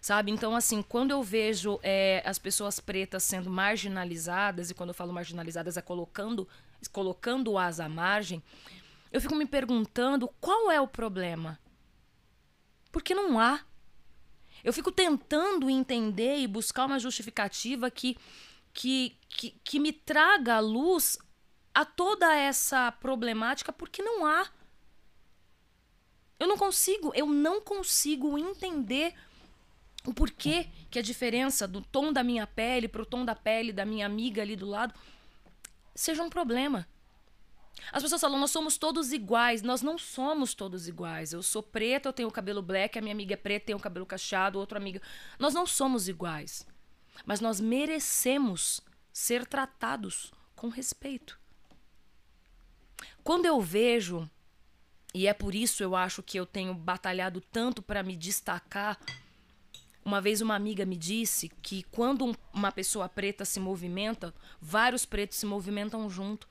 Sabe? Então, assim, quando eu vejo é, as pessoas pretas sendo marginalizadas, e quando eu falo marginalizadas é colocando, colocando-as à margem, eu fico me perguntando qual é o problema. Porque não há. Eu fico tentando entender e buscar uma justificativa que, que, que, que me traga à luz a toda essa problemática, porque não há. Eu não consigo, eu não consigo entender o porquê que a diferença do tom da minha pele para o tom da pele da minha amiga ali do lado seja um problema. As pessoas falam, nós somos todos iguais. Nós não somos todos iguais. Eu sou preta, eu tenho cabelo black, a minha amiga é preta, tem o cabelo cacheado, outra amiga. Nós não somos iguais. Mas nós merecemos ser tratados com respeito. Quando eu vejo, e é por isso eu acho que eu tenho batalhado tanto para me destacar. Uma vez uma amiga me disse que quando um, uma pessoa preta se movimenta, vários pretos se movimentam junto.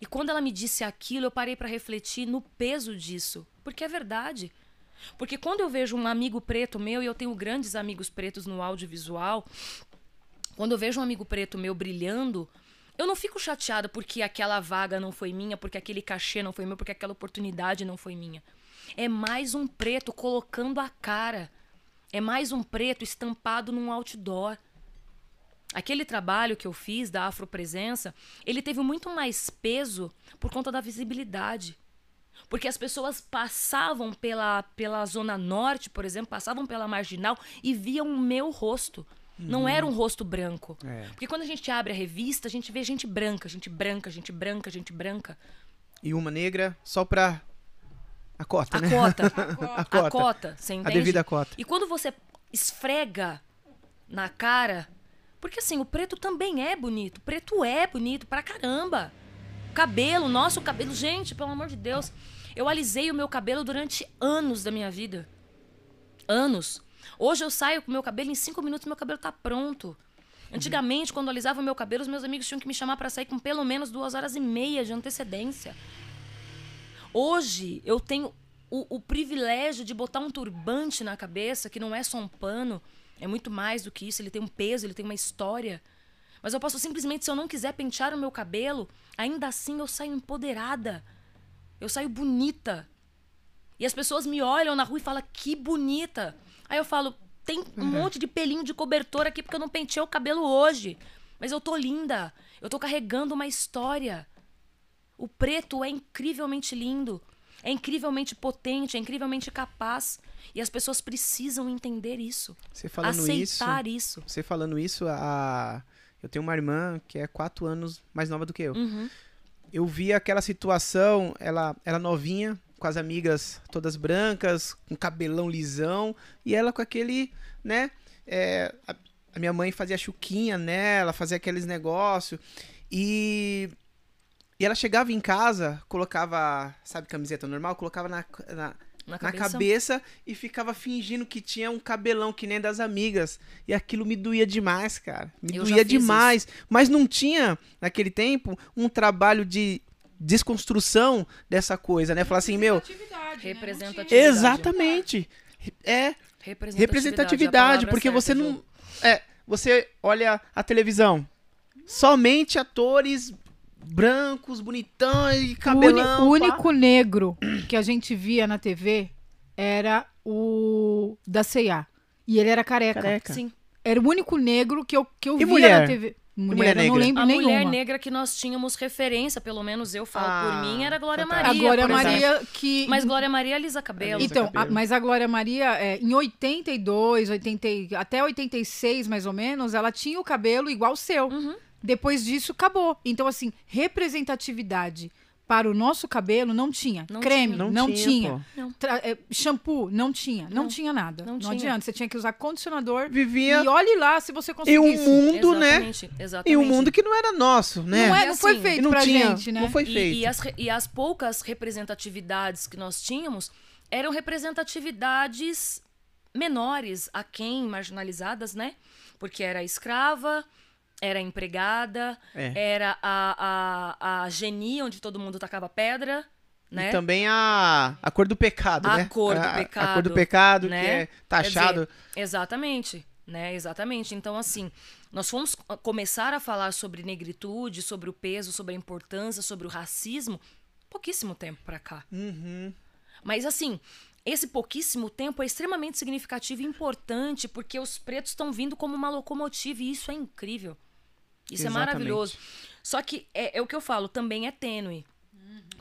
E quando ela me disse aquilo, eu parei para refletir no peso disso, porque é verdade. Porque quando eu vejo um amigo preto meu, e eu tenho grandes amigos pretos no audiovisual, quando eu vejo um amigo preto meu brilhando, eu não fico chateada porque aquela vaga não foi minha, porque aquele cachê não foi meu, porque aquela oportunidade não foi minha. É mais um preto colocando a cara. É mais um preto estampado num outdoor. Aquele trabalho que eu fiz da afropresença, ele teve muito mais peso por conta da visibilidade. Porque as pessoas passavam pela, pela Zona Norte, por exemplo, passavam pela Marginal e viam o meu rosto. Não era um rosto branco. É. Porque quando a gente abre a revista, a gente vê gente branca, gente branca, gente branca, gente branca. E uma negra só pra. A cota, A né? cota. a A cota. cota, você A entende? devida cota. E quando você esfrega na cara. Porque assim, o preto também é bonito. O preto é bonito pra caramba. O cabelo, nosso cabelo. Gente, pelo amor de Deus. Eu alisei o meu cabelo durante anos da minha vida. Anos. Hoje eu saio com o meu cabelo, em cinco minutos meu cabelo tá pronto. Antigamente, quando eu alisava o meu cabelo, os meus amigos tinham que me chamar pra sair com pelo menos duas horas e meia de antecedência. Hoje eu tenho o, o privilégio de botar um turbante na cabeça, que não é só um pano, é muito mais do que isso, ele tem um peso, ele tem uma história. Mas eu posso simplesmente, se eu não quiser pentear o meu cabelo, ainda assim eu saio empoderada. Eu saio bonita. E as pessoas me olham na rua e falam, que bonita. Aí eu falo, tem um monte de pelinho de cobertor aqui porque eu não penteei o cabelo hoje. Mas eu tô linda. Eu tô carregando uma história. O preto é incrivelmente lindo, é incrivelmente potente, é incrivelmente capaz. E as pessoas precisam entender isso. Você falando isso. aceitar isso. Você falando isso, a... eu tenho uma irmã que é quatro anos mais nova do que eu. Uhum. Eu vi aquela situação, ela, ela novinha, com as amigas todas brancas, com cabelão lisão, e ela com aquele, né? é, a, a minha mãe fazia chuquinha nela, fazia aqueles negócios. E, e ela chegava em casa, colocava, sabe, camiseta normal, colocava na, na, Na na cabeça. cabeça e ficava fingindo que tinha um cabelão que nem das amigas. E aquilo me doía demais, cara. Me Eu doía demais. Mas não tinha, naquele tempo, um trabalho de desconstrução dessa coisa, né? Falar assim, meu. Representatividade, né? Representatividade. Exatamente. É Representatividade, representatividade, porque certa, você Ju. não. É, você olha a televisão. Somente atores brancos, bonitão e O, cabelão. o pá. único negro que a gente via na TV era o da C&A. E ele era careca. Careca. Sim. Era o único negro que eu, que eu E via mulher? na TV. Mulher, mulher eu não negra? lembro A nenhuma. mulher negra que nós tínhamos referência, pelo menos eu falo Ah, por mim, era a Glória fantástico. Maria. a Glória por exemplo. Maria que... Mas Glória Maria alisa cabelo. Alisa Então, a- cabelo. mas a Glória Maria, é, em 82, 80, e- até 86, mais ou menos, ela tinha o cabelo igual o seu. Uhum. Depois disso, acabou. Então, assim, representatividade para o nosso cabelo não tinha. Não Creme, tinha. não, Não tinha. tinha. Tra- é, shampoo, não tinha. Não, Não. tinha nada. Não Não, tinha. adianta. Você tinha que usar condicionador. Vivia E olhe lá se você conseguisse. um mundo, né? Exatamente, exatamente. Em um mundo que não era nosso, né? Não, é, E não foi assim, E feito não pra tinha, gente, né? não foi E, feito. e as, re- e as poucas representatividades que nós tínhamos eram representatividades menores a quem marginalizadas, né? Porque era escrava, era empregada, É. era a, a, a genia onde todo mundo tacava pedra, né? E também a, a cor do pecado, A né? cor do A- A, cor pecado, do pecado, né? que é taxado. dizer, exatamente, né? Exatamente. Então, assim, nós fomos co- começar a falar sobre negritude, sobre o peso, sobre a importância, sobre o racismo, pouquíssimo tempo pra cá. Uhum. Mas, assim, esse pouquíssimo tempo é extremamente significativo e importante porque os pretos estão vindo como uma locomotiva e isso é incrível. Isso Exatamente. é maravilhoso. Só que é, é o que eu falo, também é tênue.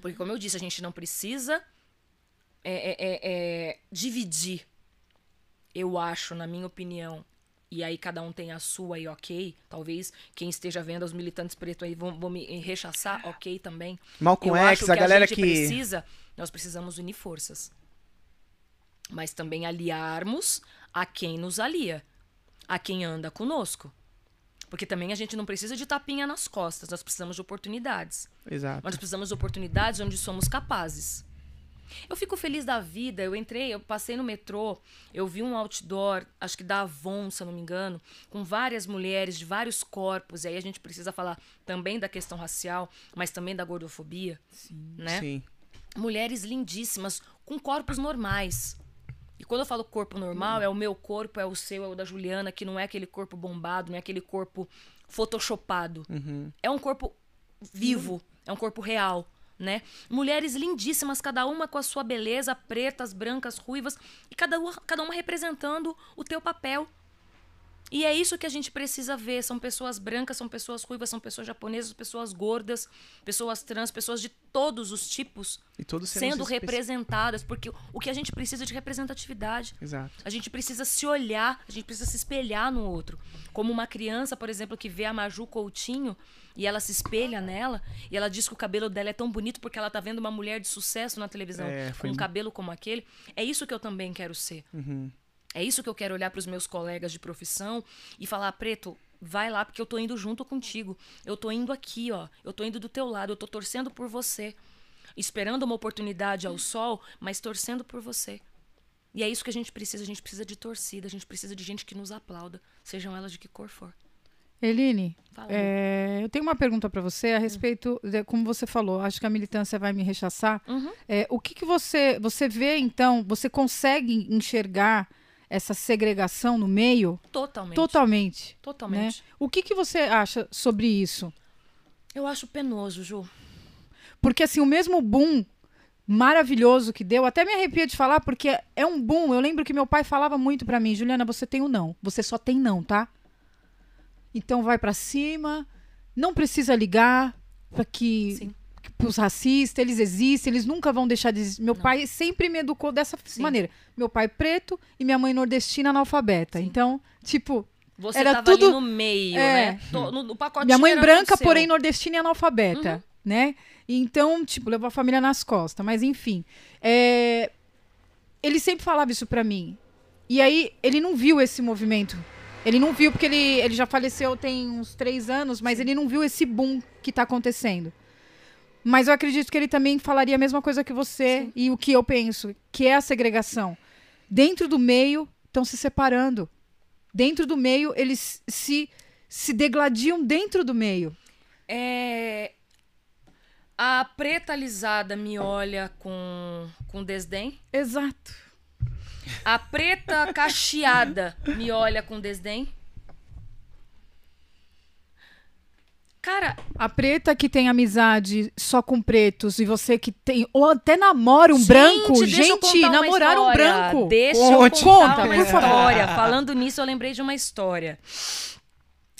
Porque, como eu disse, a gente não precisa é, é, é, é, dividir. Eu acho, na minha opinião, e aí cada um tem a sua e ok. Talvez quem esteja vendo, os militantes pretos aí vão, vão me rechaçar, ok também. Malcolm eu X, a galera a gente que. precisa, nós precisamos unir forças. Mas também aliarmos a quem nos alia, a quem anda conosco. Porque também a gente não precisa de tapinha nas costas, nós precisamos de oportunidades. Exato. Nós precisamos de oportunidades onde somos capazes. Eu fico feliz da vida. Eu entrei, eu passei no metrô, eu vi um outdoor, acho que da Avon, se eu não me engano, com várias mulheres de vários corpos. E aí a gente precisa falar também da questão racial, mas também da gordofobia, né? Sim. mulheres lindíssimas com corpos normais. E quando eu falo corpo normal, é o meu corpo, é o seu, é o da Juliana, que não é aquele corpo bombado, não é aquele corpo photoshopado. É um corpo vivo, é um corpo real, né? Mulheres lindíssimas, cada uma com a sua beleza, pretas, brancas, ruivas, e cada uma, cada uma representando o teu papel. E é isso que a gente precisa ver. São pessoas brancas, são pessoas ruivas, são pessoas japonesas, pessoas gordas, pessoas trans, pessoas de todos os tipos E todos sendo representadas. Porque o que a gente precisa é de representatividade. Exato. A gente precisa se olhar, a gente precisa se espelhar no outro. Como uma criança, por exemplo, que vê a Maju Coutinho e ela se espelha nela e ela diz que o cabelo dela é tão bonito porque ela tá vendo uma mulher de sucesso na televisão É, com um cabelo como aquele. É isso que eu também quero ser. É isso que eu quero olhar para os meus colegas de profissão e falar, Preto, vai lá porque eu tô indo junto contigo. Eu tô indo aqui, ó. Eu tô indo do teu lado, eu tô torcendo por você. Esperando uma oportunidade ao sol, mas torcendo por você. E é isso que a gente precisa. A gente precisa de torcida, a gente precisa de gente que nos aplauda, sejam elas de que cor for. Eline, é, eu tenho uma pergunta para você a respeito, de, como você falou, acho que a militância vai me rechaçar. Uhum. É, o que, que você, você vê, então, você consegue enxergar essa segregação no meio? Totalmente. Totalmente. Totalmente. né? O que, que você acha sobre isso? Eu acho penoso, Ju. Porque, assim, o mesmo boom maravilhoso que deu, até me arrepia de falar, porque é um boom. Eu lembro que meu pai falava muito pra mim, Juliana, você tem o não. Você só tem não, tá? Então vai pra cima, não precisa ligar para que Sim. Os racistas, eles existem, eles nunca vão deixar de existir. Meu Não. pai sempre me educou dessa Sim. maneira. Meu pai preto e minha mãe nordestina analfabeta. Sim. Então, tipo, Você Era tudo- no meio, É. né? No, no pacotinho minha mãe branca, porém nordestina e analfabeta, né? E Então, tipo, levou a família nas costas. Mas, enfim. é, Ele sempre falava isso pra mim. E aí, ele não viu esse movimento. Ele não viu, porque ele, ele já faleceu tem uns três anos, mas ele não viu esse boom que tá acontecendo. Mas eu acredito que ele também falaria a mesma coisa que você Sim. e o que eu penso, que é a segregação. Dentro do meio, estão se separando. Dentro do meio, eles se, se degladiam dentro do meio. É, A preta alisada me olha com, com desdém. Exato. A preta cacheada me olha com desdém. Cara, A preta que tem amizade só com pretos e você que tem. Ou até namora um Gente, branco. Gente, namorar um branco. Deixa Conte. eu contar Conta, uma por favor. história. Falando nisso, eu lembrei de uma história.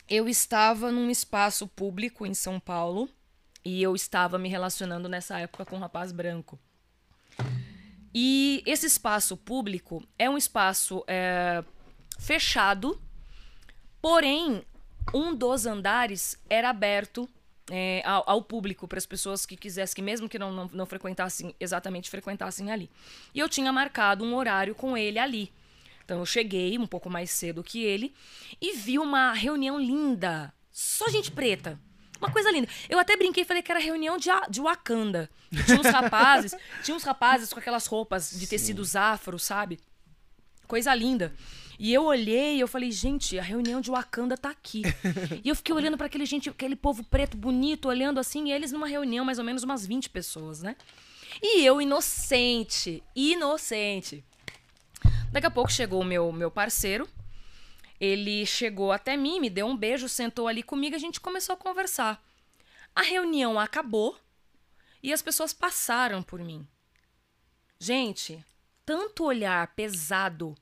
Eu estava num espaço público em São Paulo e eu estava me relacionando nessa época com um rapaz branco. E esse espaço público é um espaço é, fechado, porém um dos andares era aberto é, ao, ao público para as pessoas que quisessem, que mesmo que não, não, não frequentassem exatamente frequentassem ali. E eu tinha marcado um horário com ele ali. Então eu cheguei um pouco mais cedo que ele e vi uma reunião linda, só gente preta. Uma coisa linda. Eu até brinquei e falei que era reunião de, de Wakanda. Tinha uns rapazes, tinha uns rapazes com aquelas roupas de tecidos afro, sabe? Coisa linda. E eu olhei e eu falei, gente, a reunião de Wakanda tá aqui. e eu fiquei olhando para aquele gente, aquele povo preto bonito, olhando assim, e eles numa reunião, mais ou menos umas 20 pessoas, né? E eu, inocente, inocente. Daqui a pouco chegou o meu, meu parceiro. Ele chegou até mim, me deu um beijo, sentou ali comigo, a gente começou a conversar. A reunião acabou e as pessoas passaram por mim. Gente, tanto olhar pesado.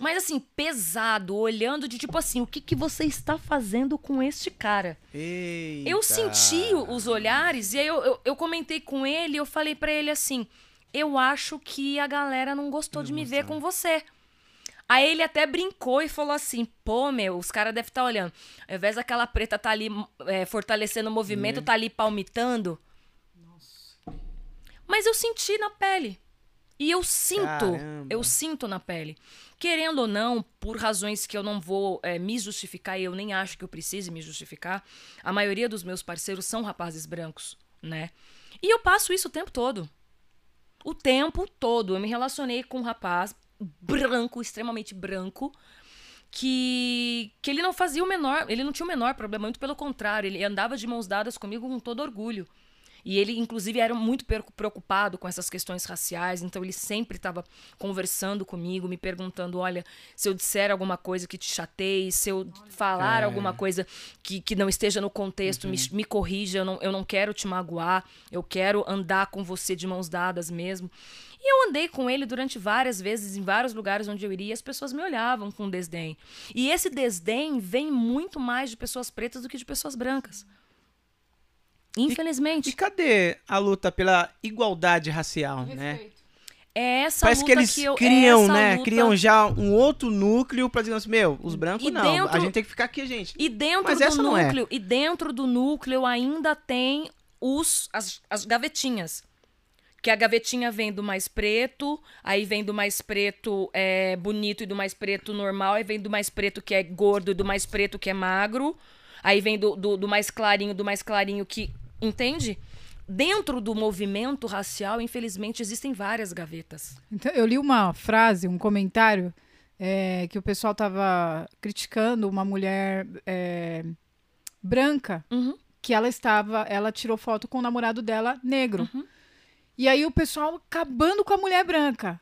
Mas assim, pesado, olhando de tipo assim, o que, que você está fazendo com este cara? Eita. Eu senti os olhares e aí eu, eu, eu comentei com ele, eu falei pra ele assim: eu acho que a galera não gostou de me ver com você. Aí ele até brincou e falou assim: pô, meu, os caras devem estar olhando. Ao invés daquela preta tá ali é, fortalecendo o movimento, tá ali palmitando. Mas eu senti na pele. E eu sinto, Caramba. eu sinto na pele. Querendo ou não, por razões que eu não vou é, me justificar, e eu nem acho que eu precise me justificar, a maioria dos meus parceiros são rapazes brancos, né? E eu passo isso o tempo todo. O tempo todo. Eu me relacionei com um rapaz branco, extremamente branco, que, que ele não fazia o menor, ele não tinha o menor problema, muito pelo contrário, ele andava de mãos dadas comigo com todo orgulho. E ele, inclusive, era muito preocupado com essas questões raciais, então ele sempre estava conversando comigo, me perguntando: olha, se eu disser alguma coisa que te chateie, se eu falar É. alguma coisa que, que não esteja no contexto, me, me corrija, eu não, eu não quero te magoar, eu quero andar com você de mãos dadas mesmo. E eu andei com ele durante várias vezes, em vários lugares onde eu iria, e as pessoas me olhavam com desdém. E esse desdém vem muito mais de pessoas pretas do que de pessoas brancas. Infelizmente. E cadê a luta pela igualdade racial, né? É essa Parece luta que eles que eu criam, essa né? luta- Criam já um outro núcleo pra dizer assim, meu, os brancos E não, dentro- a gente tem que ficar aqui, gente. E dentro Mas do essa não é. núcleo, e dentro do núcleo ainda tem os as, as gavetinhas. Que a gavetinha vem do mais preto, aí vem do mais preto é, bonito e do mais preto normal, aí vem do mais preto que é gordo e do mais preto que é magro, aí vem do, do, do mais clarinho, do mais clarinho que. Entende? Dentro do movimento racial, infelizmente, existem várias gavetas. Então, eu li uma frase, um comentário, é, que o pessoal tava criticando uma mulher é, branca Uhum. que ela estava, ela tirou foto com o namorado dela negro. Uhum. E aí o pessoal acabando com a mulher branca.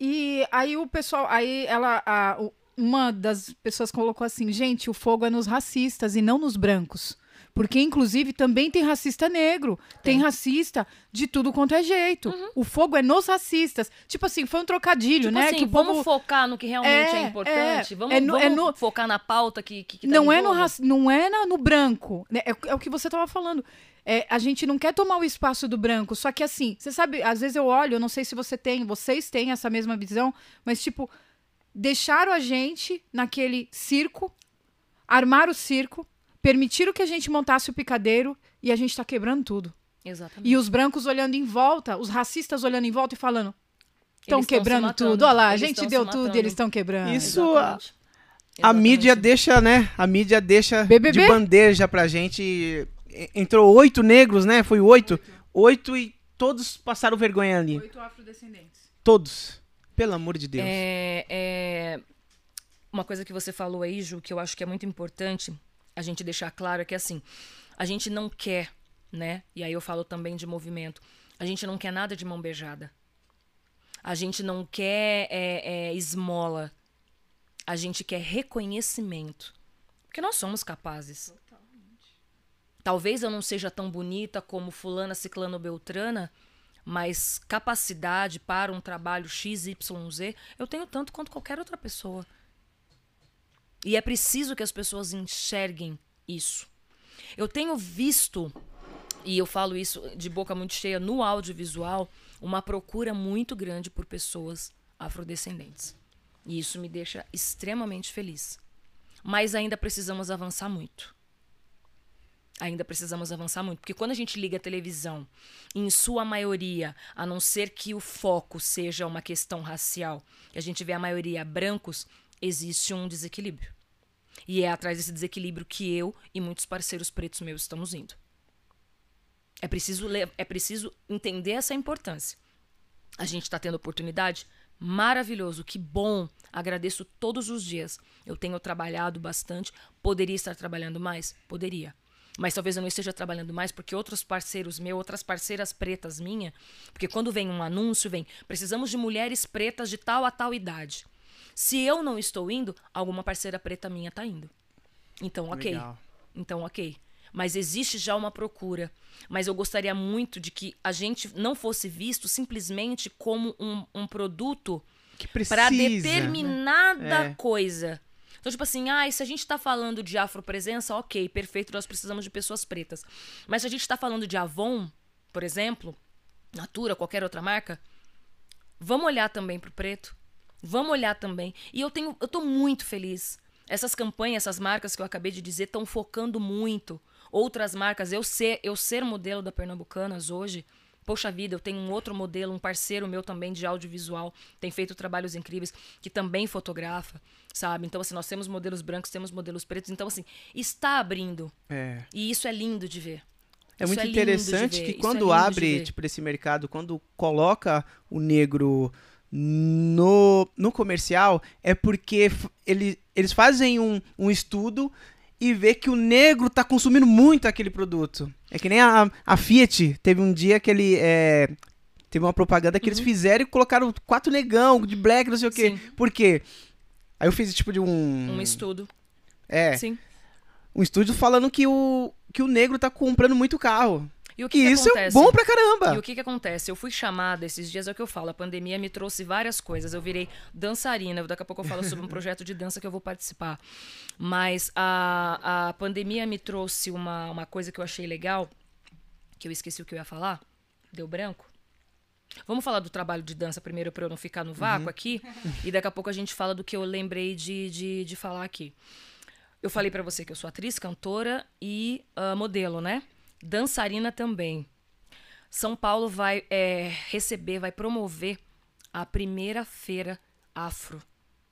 E aí o pessoal, aí ela, a- uma das pessoas colocou assim, gente, o fogo é nos racistas e não nos brancos. Porque, inclusive, também tem racista negro, tem, Tem. racista de tudo quanto é jeito. O fogo é nos racistas. Tipo assim, foi um trocadilho, Tipo né? assim, que vamos povo... focar no que realmente é, É, importante. é. Vamos, É no- é vamos no- focar na pauta que, que, que tá não, é no raci- não é na- no branco. né? É, o- é o que você tava falando. É, a gente não quer tomar o espaço do branco. Só que assim, você sabe, às vezes eu olho, eu não sei se você tem, vocês têm essa mesma visão, mas tipo, deixaram a gente naquele circo, armar o circo, permitiram que a gente montasse o picadeiro e a gente tá quebrando tudo. Exatamente. E os brancos olhando em volta, os racistas olhando em volta e falando, estão quebrando tudo. Olha lá, a gente deu tudo e eles estão quebrando. Isso- Exatamente. A mídia deixa, né? A mídia deixa BBB? de bandeja pra gente. Entrou oito negros, né? Foi oito. Oito e todos passaram vergonha ali. Oito afrodescendentes. Todos. Pelo amor de Deus. É, é, Uma coisa que você falou aí, Ju, que eu acho que é muito importante a gente deixar claro é que assim, a gente não quer, né? E aí eu falo também de movimento. A gente não quer nada de mão beijada. A gente não quer é, é, esmola. A gente quer reconhecimento. Porque nós somos capazes. Talvez eu não seja tão bonita como fulana, ciclano, beltrana, mas capacidade para um trabalho XYZ eu tenho tanto quanto qualquer outra pessoa. E é preciso que as pessoas enxerguem isso. Eu tenho visto, e eu falo isso de boca muito cheia, no audiovisual, uma procura muito grande por pessoas afrodescendentes. E isso me deixa extremamente feliz. Mas ainda precisamos avançar muito. Ainda precisamos avançar muito. Porque quando a gente liga a televisão, em sua maioria, a não ser que o foco seja uma questão racial, e a gente vê a maioria brancos, existe um desequilíbrio. E é atrás desse desequilíbrio que eu e muitos parceiros pretos meus estamos indo. É preciso, le- é preciso entender essa importância. A gente está tendo oportunidade? Maravilhoso, que bom. Agradeço todos os dias. Eu tenho trabalhado bastante. Poderia estar trabalhando mais? Poderia. Mas talvez eu não esteja trabalhando mais porque outros parceiros meus, outras parceiras pretas minha, porque quando vem um anúncio, vem, precisamos de mulheres pretas de tal a tal idade. Se eu não estou indo, alguma parceira preta minha está indo. Então, ok. Legal. Então, ok. Mas existe já uma procura. Mas eu gostaria muito de que a gente não fosse visto simplesmente como um, um produto para né? determinada É. coisa. Então, tipo assim, ah, se a gente tá falando de afropresença, ok, perfeito, nós precisamos de pessoas pretas. Mas se a gente tá falando de Avon, por exemplo, Natura, qualquer outra marca, vamos olhar também pro preto. Vamos olhar também. E eu tenho, eu tô muito feliz. Essas campanhas, essas marcas que eu acabei de dizer, estão focando muito. Outras marcas, eu ser, eu ser modelo da Pernambucanas hoje, poxa vida, eu tenho um outro modelo, um parceiro meu também de audiovisual, tem feito trabalhos incríveis, que também fotografa, sabe? Então, assim, nós temos modelos brancos, temos modelos pretos. Então, assim, está abrindo. É. E isso é lindo de ver. É Isso muito de interessante que é quando de abre, tipo, esse mercado, quando coloca o negro no, no comercial, é porque ele, eles fazem um, um estudo e vê que o negro tá consumindo muito aquele produto. É que nem a, a Fiat, teve um dia que ele... é, teve uma propaganda que eles fizeram e colocaram quatro negão de black, não sei o quê. Uhum. Sim. Por quê? Aí eu fiz tipo de um... Um estudo. É, Sim. um estudo falando que o, que o negro tá comprando muito carro. E o que, Que que isso é acontece? bom pra caramba. E o que que acontece? Eu fui chamada esses dias, é o que eu falo, a pandemia me trouxe várias coisas. Eu virei dançarina, daqui a pouco eu falo sobre um projeto de dança que eu vou participar. Mas a, a pandemia me trouxe uma, uma coisa que eu achei legal, que eu esqueci o que eu ia falar, deu branco. Vamos falar do trabalho de dança primeiro para eu não ficar no vácuo aqui, e daqui a pouco a gente fala do que eu lembrei de, de, de falar aqui. Eu falei pra você que eu sou atriz, cantora e ah, modelo, né? Dançarina também. São Paulo vai é, receber, vai promover a primeira feira afro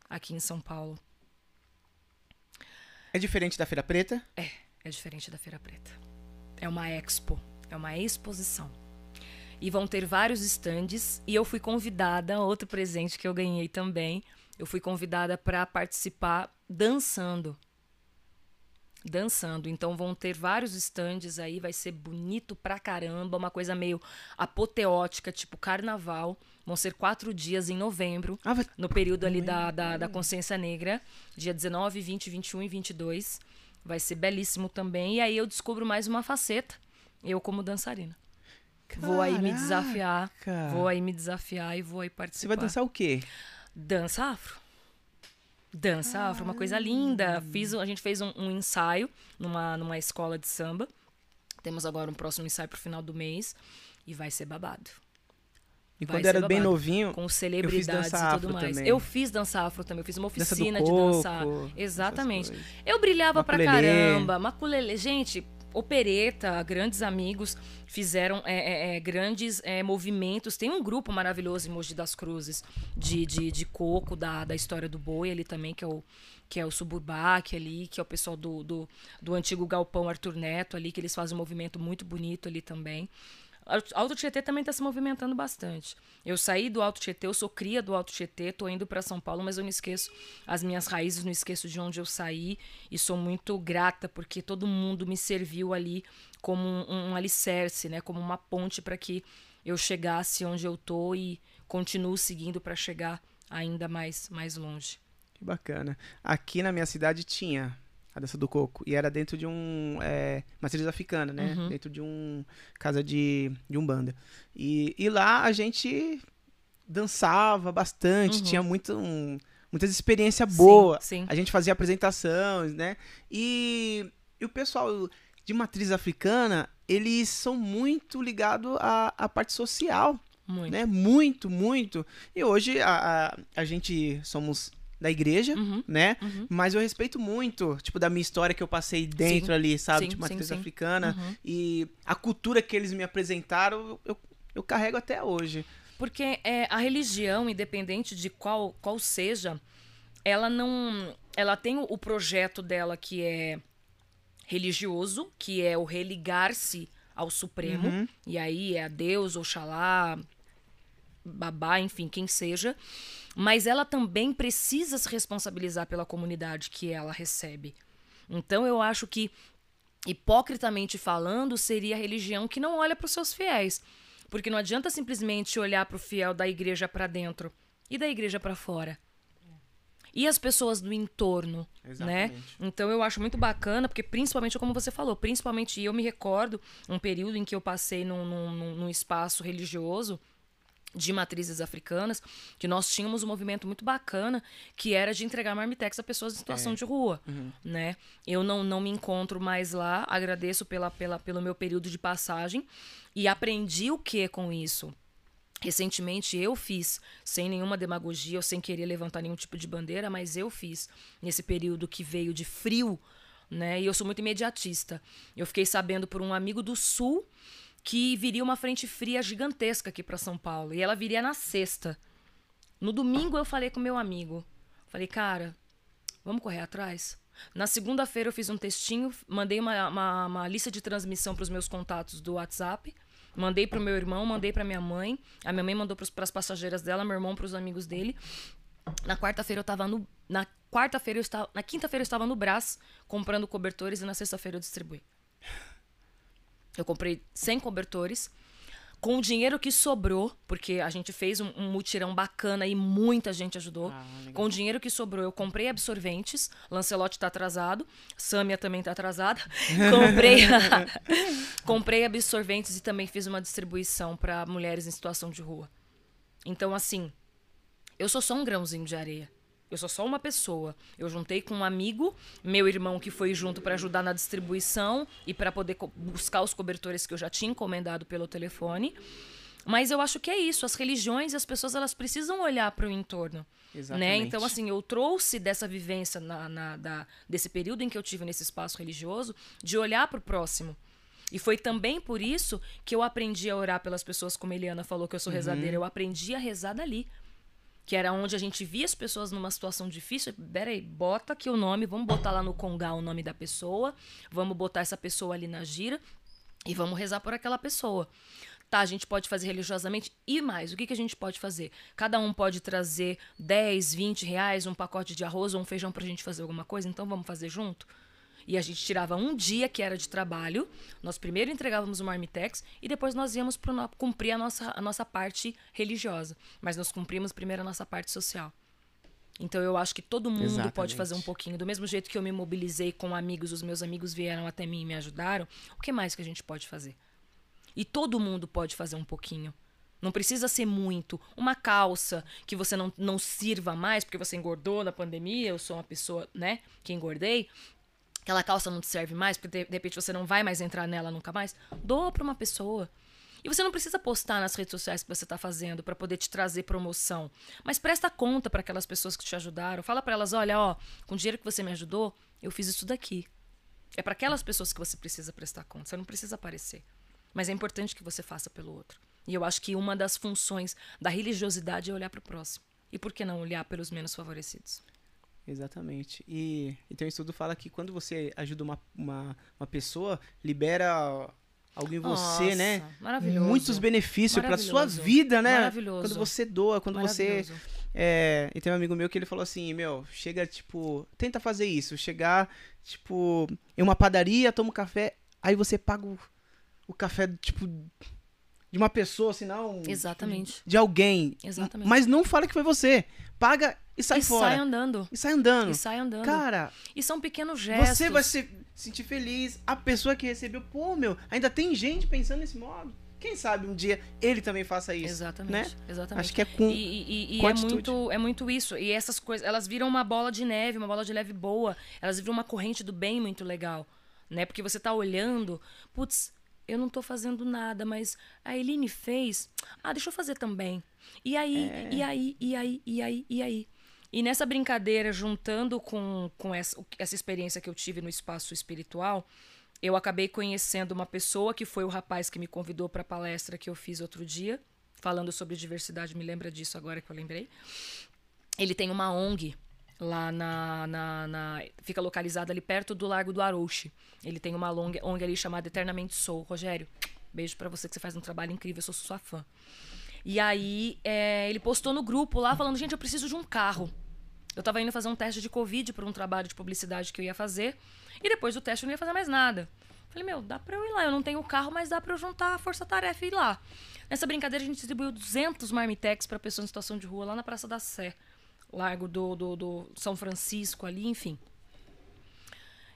aqui em São Paulo. É diferente da Feira Preta? É, é diferente da Feira Preta. É uma expo, é uma exposição. E vão ter vários estandes e eu fui convidada, outro presente que eu ganhei também, eu fui convidada para participar dançando. Dançando. Então vão ter vários estandes aí, vai ser bonito pra caramba, uma coisa meio apoteótica, tipo carnaval. Vão ser quatro dias em novembro Ah, vai... no período ali da, da, da consciência negra, dia 19, 20, 21 e 22. Vai ser belíssimo também. E aí eu descubro mais uma faceta, eu como dançarina. Vou aí me desafiar, Caraca. vou aí me desafiar e vou aí Você participar. vai dançar o quê? Dança afro. Dança afro, uma coisa linda. Fiz, a gente fez um, um ensaio numa, numa escola de samba. Temos agora um próximo ensaio pro final do mês. E vai ser babado. E Vai quando era bem babado. novinho, Com celebridades dança e tudo afro mais. também. Eu fiz dança afro também. Eu fiz uma Dança oficina de coco, dançar. essas Exatamente. Eu brilhava pra Maculelê. caramba. Maculelê. Gente, opereta, grandes amigos fizeram é, é, é, grandes é, movimentos. Tem um grupo maravilhoso em Mogi das Cruzes de, de, de coco, da, da história do boi ali também, que é o, que é o Suburbac ali, que é o pessoal do, do, do antigo galpão Arthur Neto ali, que eles fazem um movimento muito bonito ali também. Alto Tietê também está se movimentando bastante. Eu saí do Alto Tietê, eu sou cria do Alto Tietê, tô indo para São Paulo, mas eu não esqueço as minhas raízes, não esqueço de onde eu saí e sou muito grata porque todo mundo me serviu ali como um, um alicerce, né, como uma ponte para que eu chegasse onde eu tô e continuo seguindo para chegar ainda mais mais longe. que bacana. Aqui na minha cidade tinha a dança do coco. E era dentro de um. É, matriz africana, né? Uhum. Dentro de um. Casa de, de Umbanda. E, e lá a gente dançava bastante, Uhum. tinha muito. Um, muitas experiências boas. Sim, sim. A gente fazia apresentações, né? E, e o pessoal de matriz africana, eles são muito ligados à, à parte social, Muito. né? Muito, muito. E hoje a, a, a gente somos da igreja, Uhum. né? Uhum. Mas eu respeito muito, tipo, da minha história que eu passei dentro Sim, ali, sabe? sim, tipo, matriz sim, africana. Uhum. E a cultura que eles me apresentaram, eu, eu carrego até hoje. Porque é, a religião, independente de qual, qual seja ela não. Ela tem o projeto dela que é religioso, que é o religar-se ao Supremo. Uhum. E aí é a Deus, Oxalá, babá, enfim, quem seja. Mas ela também precisa se responsabilizar pela comunidade que ela recebe. Então eu acho que, hipocritamente falando, seria a religião que não olha para os seus fiéis. Porque não adianta simplesmente olhar para o fiel da igreja para dentro e da igreja para fora. E as pessoas do entorno, né? Exatamente. Então eu acho muito bacana, porque principalmente, como você falou, principalmente eu me recordo um período em que eu passei num, num- num espaço religioso de matrizes africanas, que nós tínhamos um movimento muito bacana, que era de entregar marmitex a pessoas em situação de rua, né? Eu não, não me encontro mais lá, agradeço pela, pela, pelo meu período de passagem e aprendi o que com isso? Recentemente eu fiz, sem nenhuma demagogia ou sem querer levantar nenhum tipo de bandeira, mas eu fiz nesse período que veio de frio, né? E eu sou muito imediatista. Eu fiquei sabendo por um amigo do sul que viria uma frente fria gigantesca aqui para São Paulo e ela viria na sexta. No domingo eu falei com meu amigo. Falei, cara, vamos correr atrás? Na segunda-feira eu fiz um textinho, mandei uma, uma, uma lista de transmissão para os meus contatos do WhatsApp, mandei para o meu irmão, mandei para minha mãe, a minha mãe mandou para as passageiras dela, meu irmão para os amigos dele. Na quarta-feira eu estava no na quarta-feira eu estava, na quinta-feira eu estava no Brás comprando cobertores e na sexta-feira eu distribuí. Eu comprei 100 cobertores. Com o dinheiro que sobrou, porque a gente fez um, um mutirão bacana e muita gente ajudou. Ah. Com o dinheiro que sobrou, eu comprei absorventes. Lancelote tá atrasado. Sâmia também tá atrasada. comprei, comprei absorventes e também fiz uma distribuição para mulheres em situação de rua. Então, assim, eu sou só um grãozinho de areia. Eu sou só uma pessoa. Eu juntei com um amigo, meu irmão que foi junto para ajudar na distribuição e para poder buscar os cobertores que eu já tinha encomendado pelo telefone. Mas eu acho que é isso. As religiões e as pessoas elas precisam olhar para o entorno. Né? Exatamente. Então, assim, eu trouxe dessa vivência na, na- da- desse período em que eu tive nesse espaço religioso de olhar para o próximo. E foi também por isso que eu aprendi a orar pelas pessoas, como a Eliana falou que eu sou rezadeira. Eu aprendi a rezar dali. Que era onde a gente via as pessoas numa situação difícil. Peraí, bota aqui o nome, vamos botar lá no Congá o nome da pessoa, vamos botar essa pessoa ali na gira e vamos rezar por aquela pessoa. Tá, a gente pode fazer religiosamente. E mais, o que, que a gente pode fazer? Cada um pode trazer 10, 20 reais, um pacote de arroz ou um feijão pra gente fazer alguma coisa, então vamos fazer junto? E a gente tirava um dia que era de trabalho, nós primeiro entregávamos o marmitex e depois nós íamos pro cumprir a nossa, a nossa parte religiosa. Mas nós cumprimos primeiro a nossa parte social. Então eu acho que todo mundo pode Exatamente. fazer um pouquinho. Do mesmo jeito que eu me mobilizei com amigos, os meus amigos vieram até mim e me ajudaram, o que mais que a gente pode fazer? E todo mundo pode fazer um pouquinho. Não precisa ser muito. Uma calça que você não, não sirva mais porque você engordou na pandemia, eu sou uma pessoa, né, que engordei. Aquela calça não te serve mais, porque de, de repente você não vai mais entrar nela nunca mais. Doa pra uma pessoa. E você não precisa postar nas redes sociais que você tá fazendo pra poder te trazer promoção. Mas presta conta pra aquelas pessoas que te ajudaram. Fala pra elas, olha, ó, com o dinheiro que você me ajudou, eu fiz isso daqui. É pra aquelas pessoas que você precisa prestar conta. Você não precisa aparecer. Mas é importante que você faça pelo outro. E eu acho que uma das funções da religiosidade é olhar para o próximo. E por que não olhar pelos menos favorecidos? Exatamente. E então o estudo fala que quando você ajuda uma, uma, uma pessoa, libera algo em você, Nossa, né? Maravilhoso. Muitos benefícios para sua vida, né? Maravilhoso. Quando você doa, quando você. É, e tem um amigo meu que ele falou assim, meu, chega, tipo, tenta fazer isso, chegar, tipo, em uma padaria, toma um café, aí você paga o, o café, tipo, de uma pessoa, assim, não... Exatamente. De alguém. Exatamente. Mas não fala que foi você. Paga e sai e fora. sai andando. E sai andando. E sai andando. Cara, E são pequenos gestos. você vai se sentir feliz, a pessoa que recebeu, pô, meu, ainda tem gente pensando nesse modo. Quem sabe um dia ele também faça isso, Exatamente. né? Exatamente. Acho que é com... E, e- e com é, atitude. muito, é muito isso. E essas coisas, elas viram uma bola de neve, uma bola de neve boa. Elas viram uma corrente do bem muito legal. Né? Porque você tá olhando, putz, eu não tô fazendo nada, mas a Eline fez. Ah, deixa eu fazer também. E aí, É. e aí, e aí, e aí, e aí. E nessa brincadeira, juntando com, com essa, essa experiência que eu tive no espaço espiritual, eu acabei conhecendo uma pessoa que foi o rapaz que me convidou para a palestra que eu fiz outro dia, falando sobre diversidade. Me lembra disso agora que eu lembrei. Ele tem uma ONG lá na, na, na- Fica localizado ali perto do Largo do Arouche. Ele tem uma long- ONG ali chamada Eternamente Sou. Rogério, beijo pra você que você faz um trabalho incrível, eu sou sua fã. E aí, é, ele postou no grupo lá falando: gente, eu preciso de um carro. Eu tava indo fazer um teste de Covid por um trabalho de publicidade que eu ia fazer. E depois do teste eu não ia fazer mais nada. Falei, meu, dá pra eu ir lá. Eu não tenho carro, mas dá pra eu juntar a força-tarefa e ir lá. Nessa brincadeira, a gente distribuiu 200 marmitex pra pessoas em situação de rua lá na Praça da Sé. Largo do, do, do São Francisco ali, enfim.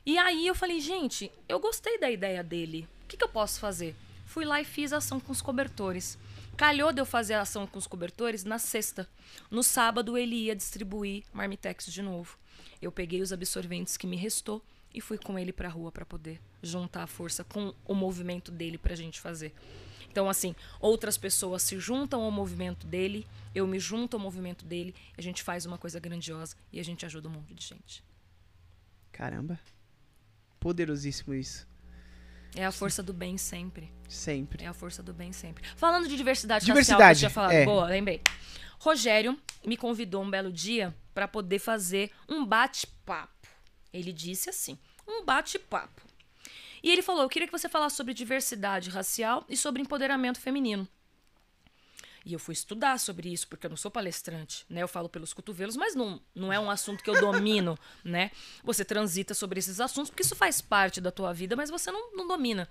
E aí eu falei, gente, eu gostei da ideia dele. O que, que eu posso fazer? Fui lá e fiz a ação com os cobertores. Calhou de eu fazer a ação com os cobertores na sexta. No sábado ele ia distribuir Marmitex de novo. Eu peguei os absorventes que me restou e fui com ele pra rua pra poder juntar a força com o movimento dele pra gente fazer. Então, assim, outras pessoas se juntam ao movimento dele, eu me junto ao movimento dele, a gente faz uma coisa grandiosa e a gente ajuda um monte de gente. Caramba. Poderosíssimo isso. É a força do bem sempre. Sempre. É a força do bem sempre. Falando de diversidade, Diversidade, racial, falado. é. Boa, lembrei. Rogério me convidou um belo dia para poder fazer um bate-papo. Ele disse assim: um bate-papo. E ele falou: Eu queria que você falasse sobre diversidade racial e sobre empoderamento feminino. E eu fui estudar sobre isso, porque eu não sou palestrante, né? Eu falo pelos cotovelos, mas não, não é um assunto que eu domino, né? Você transita sobre esses assuntos, porque isso faz parte da tua vida, mas você não, não domina.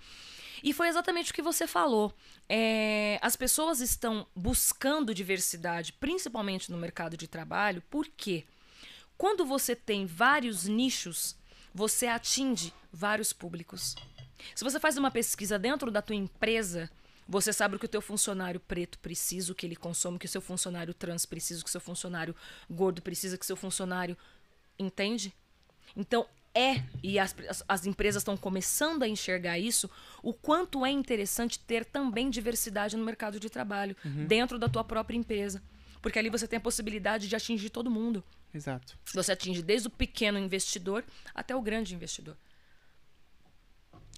E foi exatamente o que você falou. É, as pessoas estão buscando diversidade, principalmente no mercado de trabalho, por quê? Quando você tem vários nichos, você atinge vários públicos. Se você faz uma pesquisa dentro da tua empresa, você sabe o que o teu funcionário preto precisa, o que ele consome, o que o seu funcionário trans precisa, o que o seu funcionário gordo precisa, o que o seu funcionário entende? Então é e as, as, as empresas estão começando a enxergar isso, o quanto é interessante ter também diversidade no mercado de trabalho dentro da tua própria empresa, porque ali você tem a possibilidade de atingir todo mundo. Exato. Você atinge desde o pequeno investidor até o grande investidor.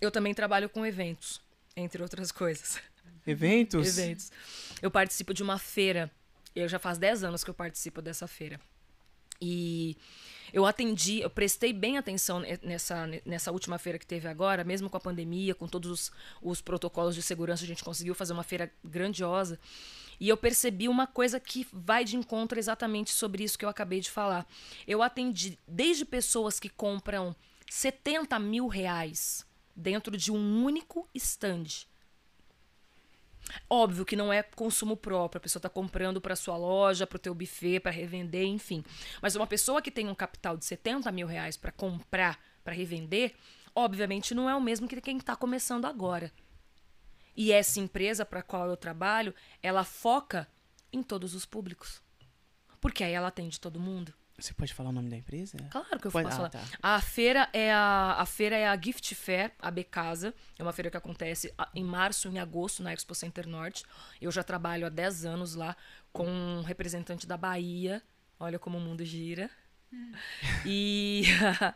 Eu também trabalho com eventos, entre outras coisas. Eventos? Eventos. Eu participo de uma feira. Eu já faz 10 anos que eu participo dessa feira. E eu atendi, eu prestei bem atenção ne- nessa, nessa última feira que teve agora, mesmo com a pandemia, com todos os, os protocolos de segurança, a gente conseguiu fazer uma feira grandiosa. E eu percebi uma coisa que vai de encontro exatamente sobre isso que eu acabei de falar. Eu atendi desde pessoas que compram 70 mil reais dentro de um único stand. Óbvio que não é consumo próprio, a pessoa está comprando para sua loja, para o teu buffet, para revender, enfim. Mas uma pessoa que tem um capital de 70 mil reais para comprar, para revender, obviamente não é o mesmo que quem está começando agora. E essa empresa para qual eu trabalho, ela foca em todos os públicos. Porque aí ela atende todo mundo. Você pode falar o nome da empresa? Claro que eu Pode- posso ah, falar. tá. A feira é a, a feira é a Gift Fair, a Becasa. É uma feira que acontece a- em março, em agosto, na Expo Center Norte. Eu já trabalho há 10 anos lá com um representante da Bahia. Olha como o mundo gira. E,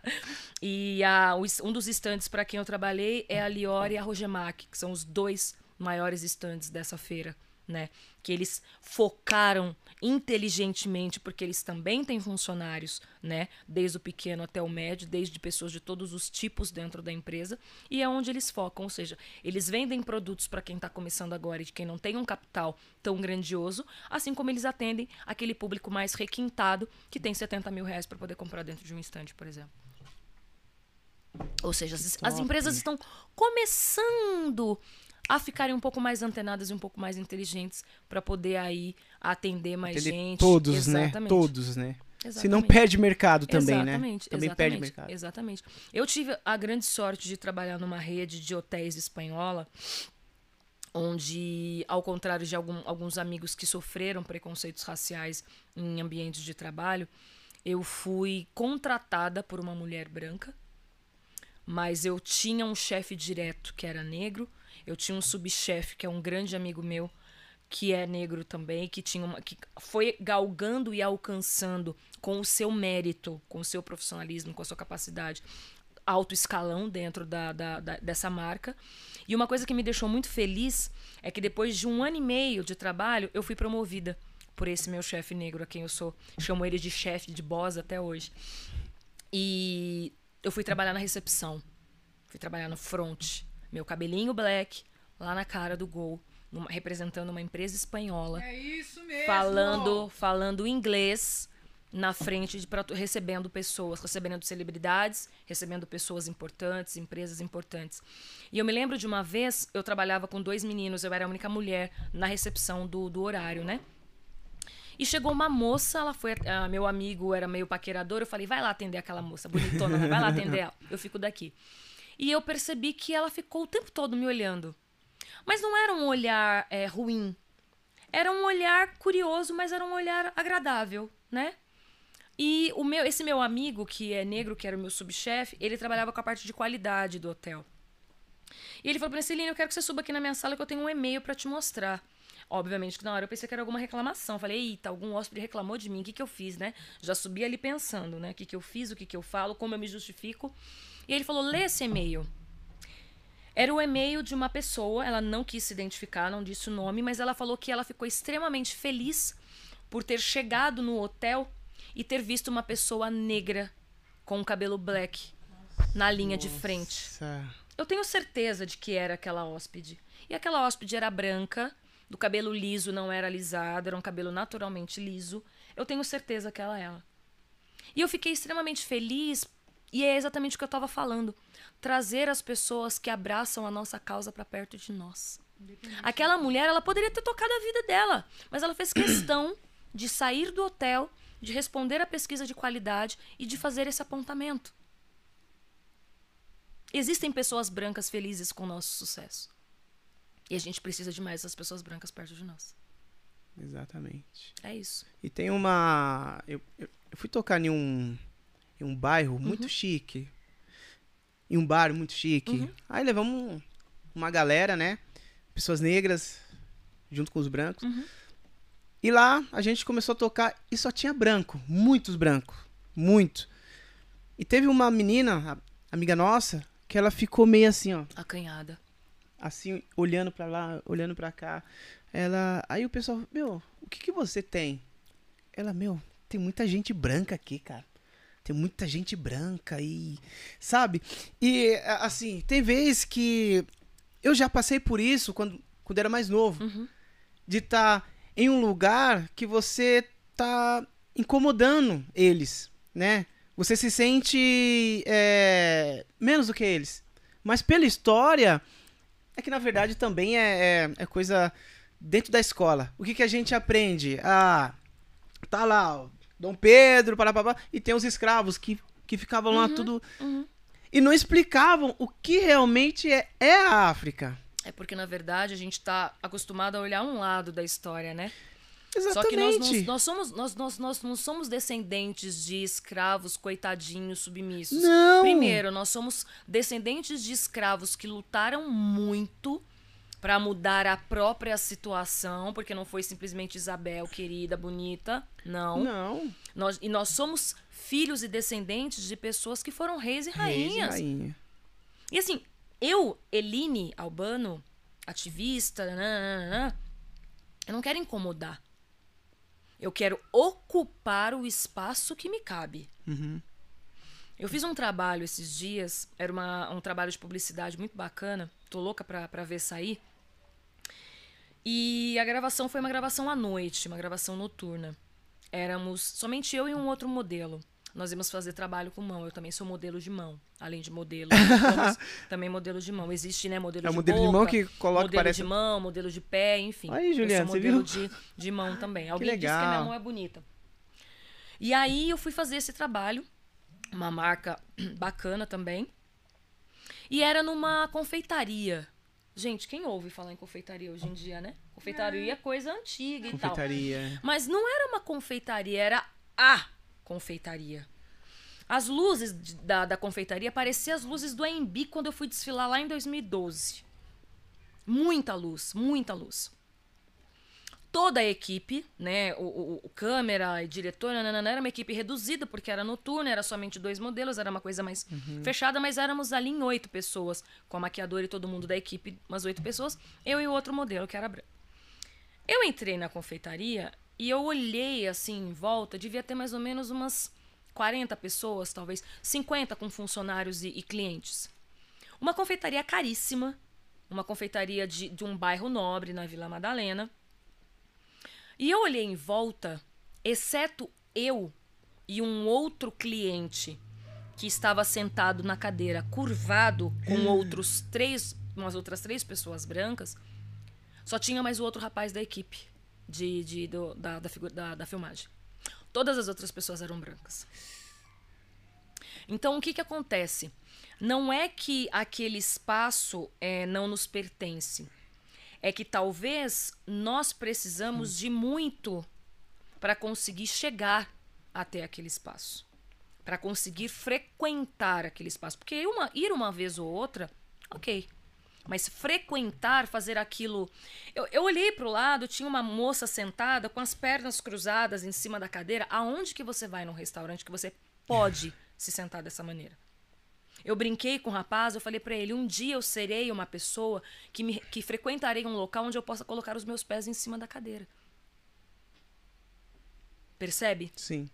e a- um dos estandes para quem eu trabalhei é a Lior e a Rogemac, que são os dois maiores estandes dessa feira, né? Que eles focaram inteligentemente, porque eles também têm funcionários, né? Desde o pequeno até o médio, desde pessoas de todos os tipos dentro da empresa, e é onde eles focam, ou seja, eles vendem produtos para quem está começando agora e de quem não tem um capital tão grandioso, assim como eles atendem aquele público mais requintado que tem 70 mil reais para poder comprar dentro de um estande, por exemplo. Ou seja, as, as empresas estão começando a ficarem um pouco mais antenadas e um pouco mais inteligentes para poder aí atender mais Atender gente. todos, né? Exatamente. Todos, né? Se não Exatamente. perde mercado também, exatamente, né? Também exatamente, perde mercado. Exatamente. Eu tive a grande sorte de trabalhar numa rede de hotéis espanhola, onde, ao contrário de algum- alguns amigos que sofreram preconceitos raciais em ambientes de trabalho, eu fui contratada por uma mulher branca, mas eu tinha um chefe direto que era negro, eu tinha um subchefe que é um grande amigo meu que é negro também, que tinha uma, que foi galgando e alcançando com o seu mérito, com o seu profissionalismo, com a sua capacidade, alto escalão dentro da, da- da- dessa marca. E uma coisa que me deixou muito feliz é que depois de um ano e meio de trabalho, eu fui promovida por esse meu chefe negro, a quem eu sou. Chamo ele de chefe, de boss até hoje. E eu fui trabalhar na recepção. Fui trabalhar no front. Meu cabelinho black, lá na cara do gol, numa- representando uma empresa espanhola É isso mesmo. falando falando inglês na frente de pra- recebendo pessoas, recebendo celebridades, recebendo pessoas importantes, empresas importantes. E eu me lembro de uma vez, eu trabalhava com dois meninos, eu era a única mulher na recepção do, do horário, né? E chegou uma moça, ela foi. ah, meu amigo era meio paquerador, eu falei, vai lá atender aquela moça, bonitona, vai lá atender ela. Eu fico daqui. E eu percebi que ela ficou o tempo todo me olhando. Mas não era um olhar é, ruim. Era um olhar curioso, mas era um olhar agradável, né? E o meu, esse meu amigo, que é negro, que era o meu subchefe, ele trabalhava com a parte de qualidade do hotel. E ele falou pra mim, eu quero que você suba aqui na minha sala que eu tenho um e-mail pra te mostrar. Obviamente que na hora eu pensei que era alguma reclamação. Falei, eita, algum hóspede reclamou de mim, o que, que eu fiz, né? Já subi ali pensando, né? O que, que eu fiz, o que, que eu falo, como eu me justifico. E ele falou, lê esse e-mail. Era o e-mail de uma pessoa, ela não quis se identificar, não disse o nome, mas ela falou que ela ficou extremamente feliz por ter chegado no hotel e ter visto uma pessoa negra com o cabelo black na linha de frente. Nossa. Eu tenho certeza de que era aquela hóspede. E aquela hóspede era branca, do cabelo liso, não era alisado, era um cabelo naturalmente liso. Eu tenho certeza que ela era. E eu fiquei extremamente feliz, e é exatamente o que eu estava falando. Trazer as pessoas que abraçam a nossa causa para perto de nós. Aquela mulher, ela poderia ter tocado a vida dela, mas ela fez questão de sair do hotel, de responder à pesquisa de qualidade e de fazer esse apontamento. Existem pessoas brancas felizes com o nosso sucesso. E a gente precisa de mais das pessoas brancas perto de nós. Exatamente. É isso. E tem uma. Eu, eu, eu fui tocar em um, em um bairro muito chique. Em um bar muito chique. Aí levamos um- uma galera, né? Pessoas negras, junto com os brancos. E lá a gente começou a tocar e só tinha branco. Muitos brancos. Muito. E teve uma menina, amiga nossa, que ela ficou meio assim, ó Acanhada. assim, olhando pra lá, olhando pra cá. Ela, aí o pessoal, meu, o que que você tem? Ela, meu, tem muita gente branca aqui, cara. Tem muita gente branca e, sabe? E assim, tem vezes que eu já passei por isso quando quando era mais novo, Uhum. de estar em um lugar que você tá incomodando eles, né? Você se sente é, menos do que eles. Mas pela história, é que na verdade também é, é, é coisa dentro da escola. O que, que a gente aprende? Ah, tá lá, ó, Dom Pedro, pará, e tem os escravos que, que ficavam lá tudo. uhum. E não explicavam o que realmente é, é a África. É porque, na verdade, a gente tá acostumado a olhar um lado da história, né? Exatamente. Só que nós, não- nós somos, nós, nós, nós não somos descendentes de escravos coitadinhos, submissos. Não. Primeiro, nós somos descendentes de escravos que lutaram muito para mudar a própria situação, porque não foi simplesmente Isabel, querida, bonita. Não. Não. Nós, e nós somos filhos e descendentes de pessoas que foram reis e Reis e rainhas. rainha. E assim, eu, Eline Albano, ativista, nananana, eu não quero incomodar. Eu quero ocupar o espaço que me cabe. Uhum. Eu fiz um trabalho esses dias, era uma- um trabalho de publicidade muito bacana, tô louca pra, pra ver sair. E a gravação foi uma gravação à noite, uma gravação noturna. Éramos somente eu e um outro modelo. Nós íamos fazer trabalho com mão. Eu também sou modelo de mão. Além de modelo, também modelo de mão. Existe, né, modelo É de modelo boca, de mão que coloca modelo parece de mão, modelo de pé, enfim. Aí, Juliana, você modelo viu? de, de mão também. Alguém disse que a legal. minha mão é bonita. E aí eu fui fazer esse trabalho, uma marca bacana também. E era numa confeitaria. Gente, quem ouve falar em confeitaria hoje em dia, né? Confeitaria é coisa antiga e tal. Confeitaria. Mas não era uma confeitaria, era a confeitaria. As luzes da, da confeitaria pareciam as luzes do AMB quando eu fui desfilar lá em 2012. Muita luz, muita luz. Toda a equipe, né, o, o- o câmera e diretor, nananana, era uma equipe reduzida, porque era noturna, era somente dois modelos, era uma coisa mais fechada, mas éramos ali em oito pessoas, com a maquiadora e todo mundo da equipe, umas oito pessoas, eu e o outro modelo, que era branco. Eu entrei na confeitaria E eu olhei assim em volta, devia ter mais ou menos umas 40 pessoas, talvez 50 com funcionários e, e clientes. Uma confeitaria caríssima, uma confeitaria de, de um bairro nobre na Vila Madalena. E eu olhei em volta, exceto eu e um outro cliente que estava sentado na cadeira, curvado com outros três, umas outras três pessoas brancas, só tinha mais o outro rapaz da equipe de, de, do- da, da, da, da filmagem. Todas as outras pessoas eram brancas. Então, o que, que acontece? Não é que aquele espaço eh, não nos pertence. É que talvez nós precisamos de muito para conseguir chegar até aquele espaço. Para conseguir frequentar aquele espaço. Porque uma, ir uma vez ou outra, ok. Mas frequentar, fazer aquilo. Eu, eu olhei para o lado, tinha uma moça sentada com as pernas cruzadas em cima da cadeira. Aonde que você vai num restaurante que você pode se sentar dessa maneira? Eu brinquei com o rapaz, eu falei para ele: um dia eu serei uma pessoa que, me, que frequentarei um local onde eu possa colocar os meus pés em cima da cadeira. Percebe? Sim.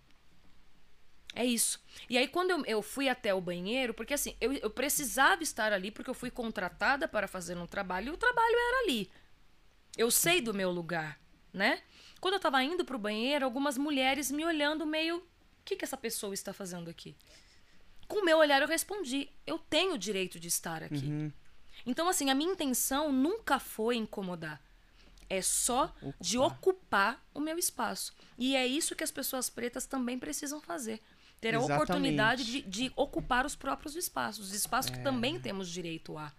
É isso. E aí, quando eu, eu fui até o banheiro, porque assim, eu, eu precisava estar ali porque eu fui contratada para fazer um trabalho e o trabalho era ali. Eu sei do meu lugar, né? Quando eu tava indo pro banheiro, algumas mulheres me olhando meio. O que, que essa pessoa está fazendo aqui? Com o meu olhar, eu respondi: eu tenho o direito de estar aqui. Então, assim, a minha intenção nunca foi incomodar. É só de ocupar o meu espaço. E é isso que as pessoas pretas também precisam fazer. Ter a Exatamente. oportunidade de, de ocupar os próprios espaços. Os espaços que também temos direito a.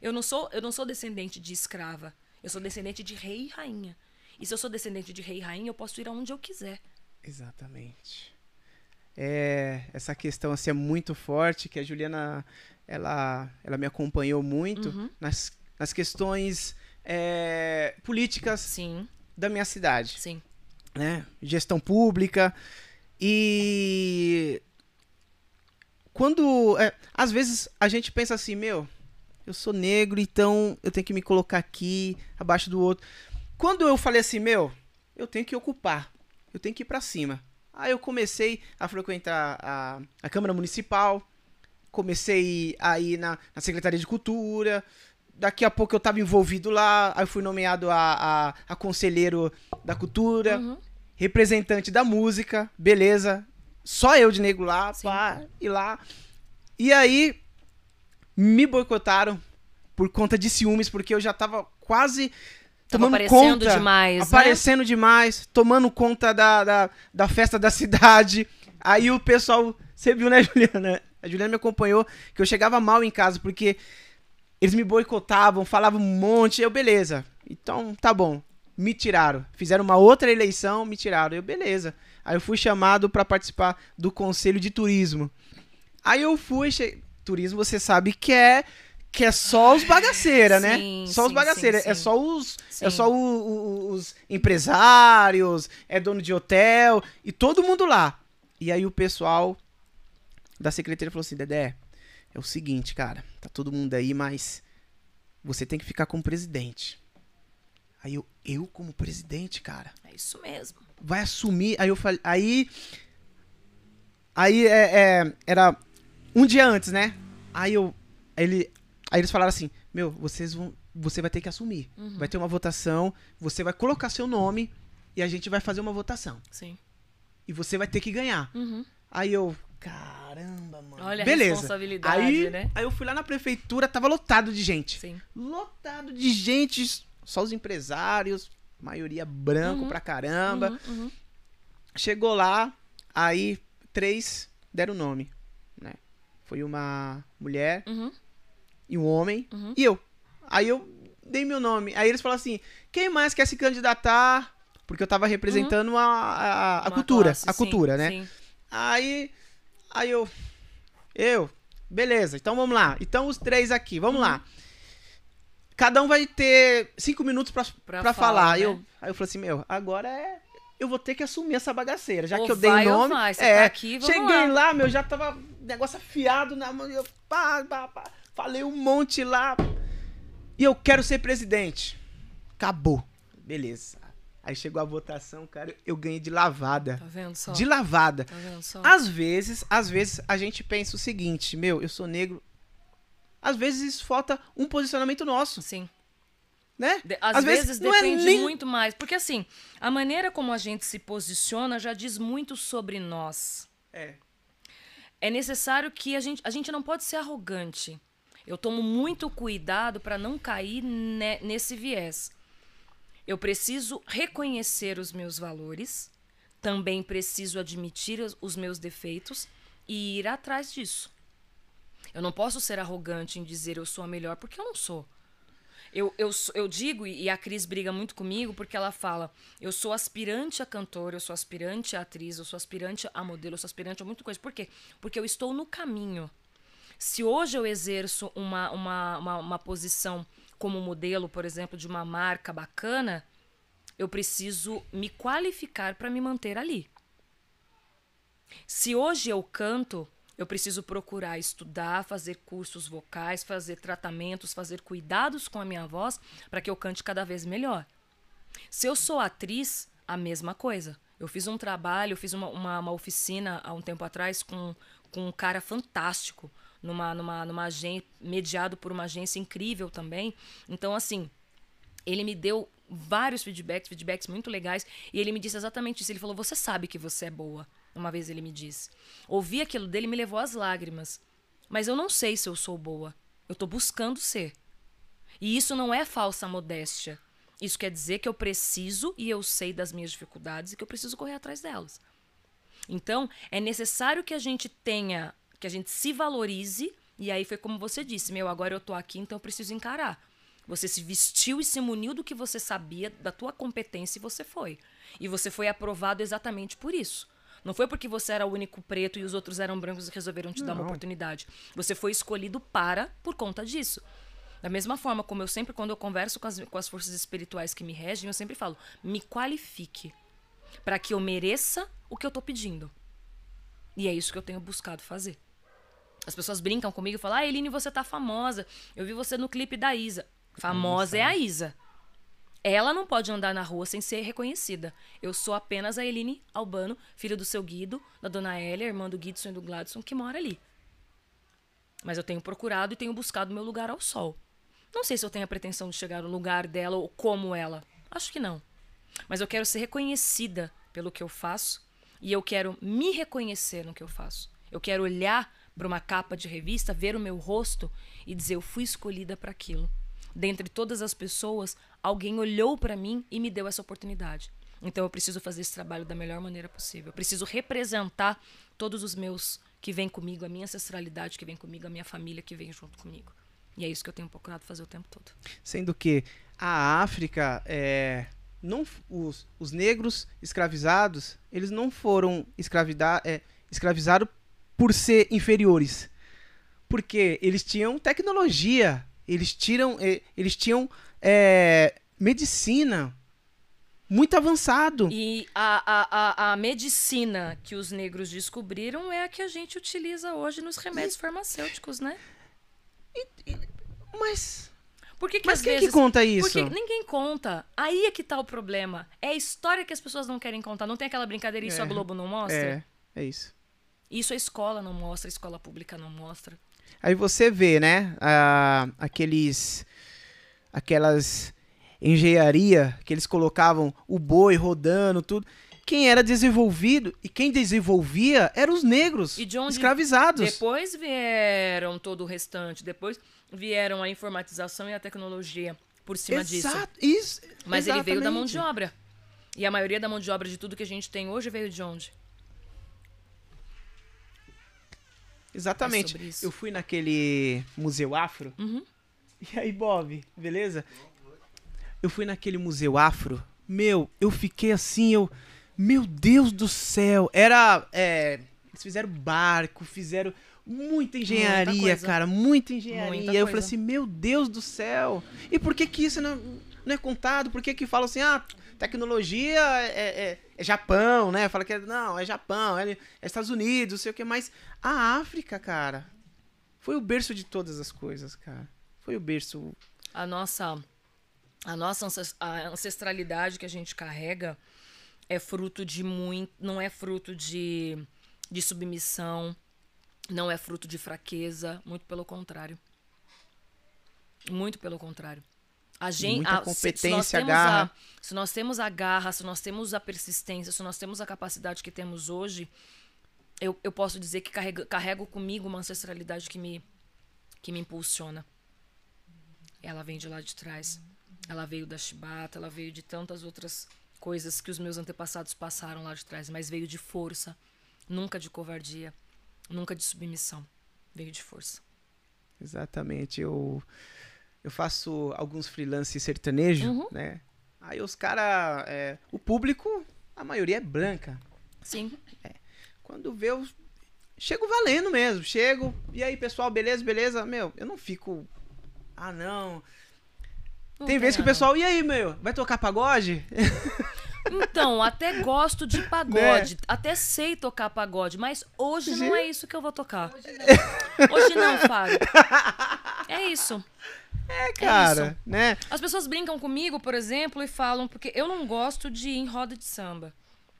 Eu não sou, eu não sou descendente de escrava. Eu sou descendente de rei e rainha. E se eu sou descendente de rei e rainha, eu posso ir aonde eu quiser. Exatamente. É, essa questão assim, é muito forte, que a Juliana ela, ela me acompanhou muito Uhum. nas, nas questões é, políticas Sim, da minha cidade. sim. né? Gestão pública. E quando. é, às vezes a gente pensa assim, meu, eu sou negro, então eu tenho que me colocar aqui, abaixo do outro. Quando eu falei assim, meu, eu tenho que ocupar, eu tenho que ir pra cima. Aí eu comecei a frequentar a, a Câmara Municipal, comecei a ir na, na Secretaria de Cultura. Daqui a pouco eu tava envolvido lá, aí fui nomeado a, a, a conselheiro da cultura Uhum. representante da música, beleza. Só eu de negro lá, Sim. pá, e lá. E aí me boicotaram por conta de ciúmes, porque eu já tava quase tomando aparecendo conta, demais, né? aparecendo demais, tomando conta da, da, da festa da cidade. Aí o pessoal, você viu, né, Juliana? A Juliana me acompanhou, que eu chegava mal em casa, porque eles me boicotavam, falavam um monte, eu, beleza. Então, tá bom. Me tiraram. Fizeram uma outra eleição, me tiraram. Eu, beleza. Aí eu fui chamado pra participar do Conselho de Turismo. Aí eu fui. che- Turismo, você sabe que é. Que é só os bagaceira, né? Sim, Só os sim, bagaceira. sim, É só os. É só o- o- os empresários, é dono de hotel e todo mundo lá. E aí o pessoal da secretaria falou assim: Dedé, é o seguinte, cara, tá todo mundo aí, mas você tem que ficar como presidente. Aí eu, eu como presidente, cara, É isso mesmo. vai assumir. Aí eu falei, aí. Aí é, é, era um dia antes, né? Aí eu. Ele, aí eles falaram assim: Meu, vocês vão. Você vai ter que assumir. Uhum. Vai ter uma votação, você vai colocar seu nome e a gente vai fazer uma votação. Sim. E você vai ter que ganhar. Uhum. Aí eu. Caramba, mano. Olha a Beleza. responsabilidade, aí, né? Aí eu fui lá na prefeitura, tava lotado de gente. Sim. Lotado de gente, só os empresários, maioria branco Uhum. pra caramba. Uhum, uhum. Chegou lá, aí três deram nome, né? Foi uma mulher Uhum. E um homem Uhum. e eu. Aí eu dei meu nome. Aí eles falaram assim: quem mais quer se candidatar? Porque eu tava representando a, a, a Uhum. Uma cultura, classe, a sim, cultura, né? sim. Aí, aí eu, eu, beleza, então vamos lá. Então os três aqui, vamos Uhum. lá. Cada um vai ter cinco minutos pra, Pra pra, falar, falar. né? Eu, aí eu falei assim, meu, agora é... Eu vou ter que assumir essa bagaceira, já Ou que eu dei nome. vai, é, tá aqui, cheguei lá. lá. meu, já tava negócio afiado na mão. Eu, pá, pá, pá, falei um monte lá. E eu quero ser presidente. Acabou. Beleza. Aí chegou a votação, cara, eu ganhei de lavada. Tá vendo só? De lavada. Tá vendo só? Às vezes, às vezes a gente pensa o seguinte, meu, eu sou negro. Às vezes falta um posicionamento nosso, Sim. né? De- às, Às vezes, vezes é depende nem- muito mais. Porque assim, a maneira como a gente se posiciona já diz muito sobre nós. É. É necessário que a gente. A gente não pode ser arrogante. Eu tomo muito cuidado para não cair ne- nesse viés. Eu preciso reconhecer os meus valores, também preciso admitir os- meus defeitos e ir atrás disso. Eu não posso ser arrogante em dizer eu sou a melhor, porque eu não sou. Eu, eu, eu digo, e a Cris briga muito comigo, porque ela fala: eu sou aspirante a cantora, eu sou aspirante a atriz, eu sou aspirante a modelo, eu sou aspirante a muita coisa. Por quê? Porque eu estou no caminho. Se hoje eu exerço uma, uma, uma, uma posição como modelo, por exemplo, de uma marca bacana, eu preciso me qualificar para me manter ali. Se hoje eu canto, eu preciso procurar estudar, fazer cursos vocais, fazer tratamentos, fazer cuidados com a minha voz para que eu cante cada vez melhor. Se eu sou atriz, a mesma coisa. Eu fiz um trabalho, eu fiz uma, uma, uma oficina há um tempo atrás com, com um cara fantástico, numa, numa, numa agência, mediado por uma agência incrível também. Então, assim, ele me deu vários feedbacks, feedbacks muito legais, e ele me disse exatamente isso. Ele falou: Você sabe que você é boa. Uma vez ele me disse. Ouvir aquilo dele me levou às lágrimas. Mas eu não sei se eu sou boa. Eu tô buscando ser. E isso não é falsa modéstia. Isso quer dizer que eu preciso e eu sei das minhas dificuldades e que eu preciso correr atrás delas. Então, é necessário que a gente tenha, que a gente se valorize, e aí foi como você disse, meu, agora eu tô aqui, então eu preciso encarar. Você se vestiu e se muniu do que você sabia, da tua competência e você foi. E você foi aprovado exatamente por isso. Não foi porque você era o único preto e os outros eram brancos e resolveram te dar uma Não. oportunidade. Você foi escolhido para por conta disso. Da mesma forma como eu sempre, quando eu converso com as, com as forças espirituais que me regem, eu sempre falo: me qualifique para que eu mereça o que eu tô pedindo. E é isso que eu tenho buscado fazer. As pessoas brincam comigo e falam: Ah, Eline, você tá famosa. Eu vi você no clipe da Isa. Famosa é a Isa. Ela não pode andar na rua sem ser reconhecida. Eu sou apenas a Eline Albano, filha do seu Guido, da dona Elia, irmã do Guidson e do Gladson, que mora ali. Mas eu tenho procurado e tenho buscado meu lugar ao sol. Não sei se eu tenho a pretensão de chegar no lugar dela ou como ela. Acho que não. Mas eu quero ser reconhecida pelo que eu faço e eu quero me reconhecer no que eu faço. Eu quero olhar para uma capa de revista, ver o meu rosto e dizer eu fui escolhida para aquilo. Dentre todas as pessoas, alguém olhou para mim e me deu essa oportunidade. Então eu preciso fazer esse trabalho da melhor maneira possível. Eu preciso representar todos os meus que vêm comigo, a minha ancestralidade que vem comigo, a minha família que vem junto comigo. E é isso que eu tenho procurado fazer o tempo todo. Sendo que a África, é, não, os, os negros escravizados, eles não foram escravida, é, escravizados por ser inferiores. Porque eles tinham tecnologia, eles, tiram, é, eles tinham é, medicina muito avançado. E a, a, a, a medicina que os negros descobriram é a que a gente utiliza hoje nos remédios farmacêuticos, né? Mas, Por que, que mas quem vezes... que conta isso? Porque ninguém conta. Aí é que tá o problema. É a história que as pessoas não querem contar. Não tem aquela brincadeira, isso É. a Globo não mostra? É, é isso. Isso a escola não mostra, a escola pública não mostra. Aí você vê, né, a- aqueles aquelas engenharia que eles colocavam o boi rodando, tudo. Quem era desenvolvido e quem desenvolvia eram os negros, E de onde- escravizados. Depois vieram todo o restante. Depois vieram a informatização e a tecnologia por cima disso. Exato, isso. Mas ele veio da mão de exatamente. obra. E a maioria da mão de obra de tudo que a gente tem hoje veio de onde? Exatamente. É. Eu fui naquele museu afro. Uhum. E aí, Bob, beleza? Eu fui naquele museu afro. Meu, eu fiquei assim, eu. Meu Deus do céu! Era. é, eles fizeram barco, fizeram muita engenharia, coisa. cara, muita engenharia. Muita eu falei assim, meu Deus do céu! E por que que isso não, não é contado? Por que que falam assim, ah, tecnologia é, é- é Japão, né? Fala que é, não, é Japão, é, é Estados Unidos, sei o que, mas a África, cara, foi o berço de todas as coisas, cara. Foi o berço. A nossa A nossa a ancestralidade que a gente carrega é fruto de muito. Não é fruto de, de submissão, não é fruto de fraqueza, muito pelo contrário. Muito pelo contrário. A gente, muita a- se- se competência, temos garra. A, se nós temos a garra, se nós temos a persistência, se nós temos a capacidade que temos hoje, eu, eu posso dizer que carrego, carrego comigo uma ancestralidade que me, que me impulsiona. Ela vem de lá de trás. Ela veio da chibata, ela veio de tantas outras coisas que os meus antepassados passaram lá de trás, mas veio de força, nunca de covardia, nunca de submissão. Veio de força. Exatamente. Eu, eu faço alguns freelance sertanejo, Uhum. né? Aí os caras. o público, a maioria é branca. Sim. Quando vê, eu chego valendo mesmo. Chego. E aí, pessoal, beleza, beleza? Meu, eu não fico. Ah, não. Não tem vezes que o não. pessoal, e aí, meu, vai tocar pagode? Então, até gosto de pagode, até sei tocar pagode, mas hoje não é isso que eu vou tocar. Hoje não, Fábio. É isso. É, cara, isso. né? As pessoas brincam comigo, por exemplo, e falam, porque eu não gosto de ir em roda de samba.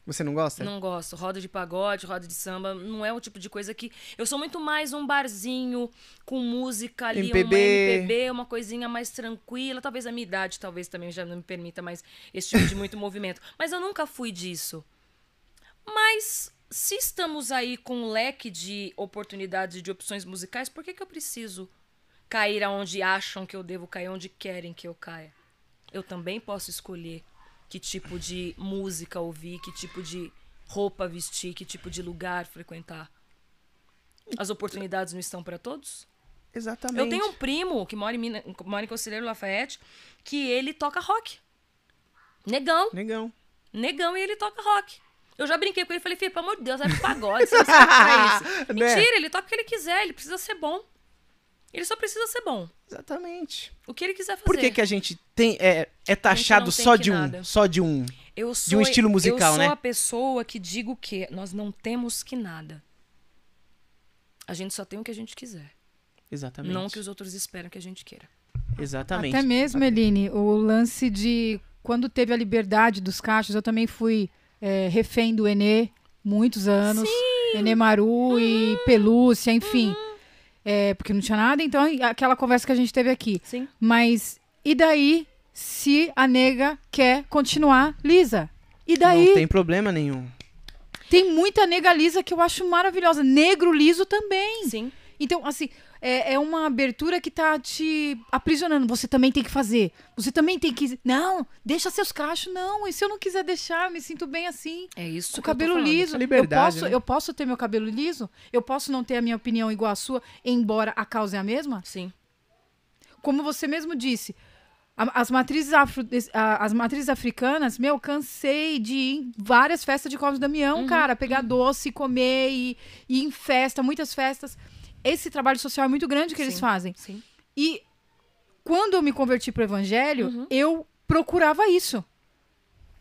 Você não gosta? Não gosto. Roda de pagode, roda de samba, não é o tipo de coisa que. Eu sou muito mais um barzinho com música ali, uma MPB. MPB, uma coisinha mais tranquila. Talvez a minha idade, talvez também já não me permita mais esse tipo de muito movimento. Mas eu nunca fui disso. Mas se estamos aí com um leque de oportunidades e de opções musicais, por que, que eu preciso cair aonde acham que eu devo cair, onde querem que eu caia? Eu também posso escolher que tipo de música ouvir, que tipo de roupa vestir, que tipo de lugar frequentar. As oportunidades não estão para todos? Exatamente. Eu tenho um primo que mora em, Mina, mora em Conselheiro Lafayette, que ele toca rock. Negão. Negão. Negão e ele toca rock. Eu já brinquei com ele e falei, filho, pelo amor de Deus, vai pro pagode, você não serve pra isso. Né? Mentira, ele toca o que ele quiser, ele precisa ser bom. Ele só precisa ser bom. Exatamente. O que ele quiser fazer. Por que, que a gente tem é, é taxado só de um, nada. só de um? Eu sou, um estilo musical, eu né? sou a pessoa que digo que nós não temos que nada. A gente só tem o que a gente quiser. Exatamente. Não o que os outros esperam que a gente queira. Exatamente. Até mesmo, Eline, o lance de quando teve a liberdade dos cachos, eu também fui é, refém do Enê muitos anos. Enê Maru e Pelúcia, enfim. É, porque não tinha nada, então aquela conversa que a gente teve aqui. Sim. Mas e daí se a nega quer continuar lisa? E daí Não tem problema nenhum. tem muita nega lisa que eu acho maravilhosa. Negro liso também. Sim. Então, assim, é, é uma abertura que tá te aprisionando. Você também tem que fazer. Você também tem que. Não, deixa seus cachos. Não, e se eu não quiser deixar, me sinto bem assim. É isso. Com o cabelo liso. Essa liberdade, eu, posso, né? eu posso ter meu cabelo liso? Eu posso não ter a minha opinião igual à sua, embora a causa é a mesma? Sim. Como você mesmo disse. As matrizes, afro, as matrizes africanas, meu, cansei de ir em várias festas de Cosme Damião, Uhum. cara. Pegar doce, comer e, e ir em festa, muitas festas. Esse trabalho social é muito grande que eles Sim. fazem. Sim. E quando eu me converti pro evangelho, Uhum. eu procurava isso.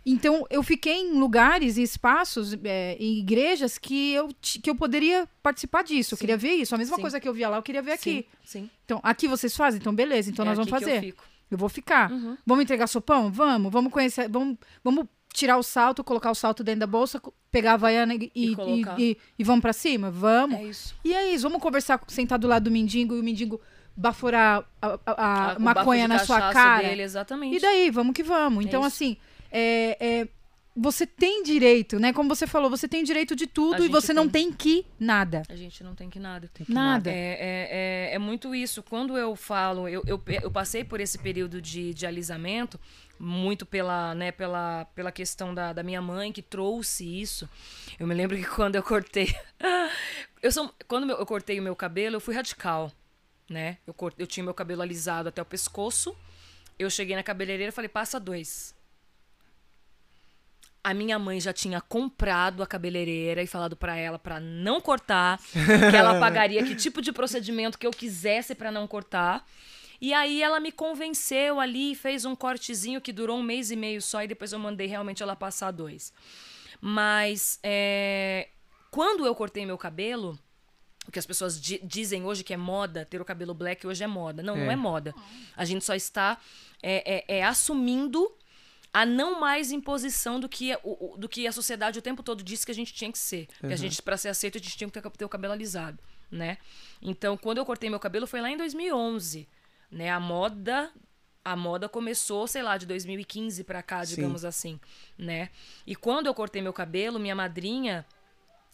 Então, eu fiquei em lugares e espaços, é, em igrejas, que eu, que eu poderia participar disso. Eu Sim. queria ver isso. A mesma Sim. coisa que eu via lá, eu queria ver aqui. Sim. Então, aqui vocês fazem? Então, beleza. Então, É nós vamos eu fazer. fico. Eu vou ficar. Uhum. Vamos entregar sopão? Vamos. Vamos conhecer. Vamos, vamos tirar o salto, colocar o salto dentro da bolsa, pegar a Havaiana e, E e, e- e vamos pra cima? Vamos. É isso. E é isso. Vamos conversar, sentar do lado do mendigo e o mendigo baforar a, a- a maconha na sua cara. Dele, exatamente. E daí? Vamos que vamos. É Então, isso. assim, é, é, você tem direito, né? Como você falou, você tem direito de tudo e você não tem. tem que nada. A gente não tem que nada. Nada. É, é, é, é muito isso. Quando eu falo, eu, eu, eu passei por esse período de, de alisamento, muito pela, né, pela, pela questão da, da minha mãe que trouxe isso. Eu me lembro que quando eu cortei. eu sou, quando eu cortei o meu cabelo, eu fui radical. Né? Eu, cort, eu tinha meu cabelo alisado até o pescoço. Eu cheguei na cabeleireira e falei, passa dois. A minha mãe já tinha comprado a cabeleireira e falado pra ela pra não cortar, que ela pagaria que tipo de procedimento que eu quisesse pra não cortar. E aí ela me convenceu ali, fez um cortezinho que durou um mês e meio só e depois eu mandei realmente ela passar dois. Mas é, quando eu cortei meu cabelo, o que as pessoas di- dizem hoje que é moda, ter o cabelo black hoje é moda. Não, não É. é moda. A gente só está é, é- é assumindo a não mais imposição do que, o, do que a sociedade o tempo todo disse que a gente tinha que ser. Que a gente, pra ser aceito, a gente tinha que ter, ter o cabelo alisado, né? Então, quando eu cortei meu cabelo foi lá em 2011, né? A moda a moda começou, sei lá, de 2015 pra cá, Sim. digamos assim, né? E quando eu cortei meu cabelo, minha madrinha,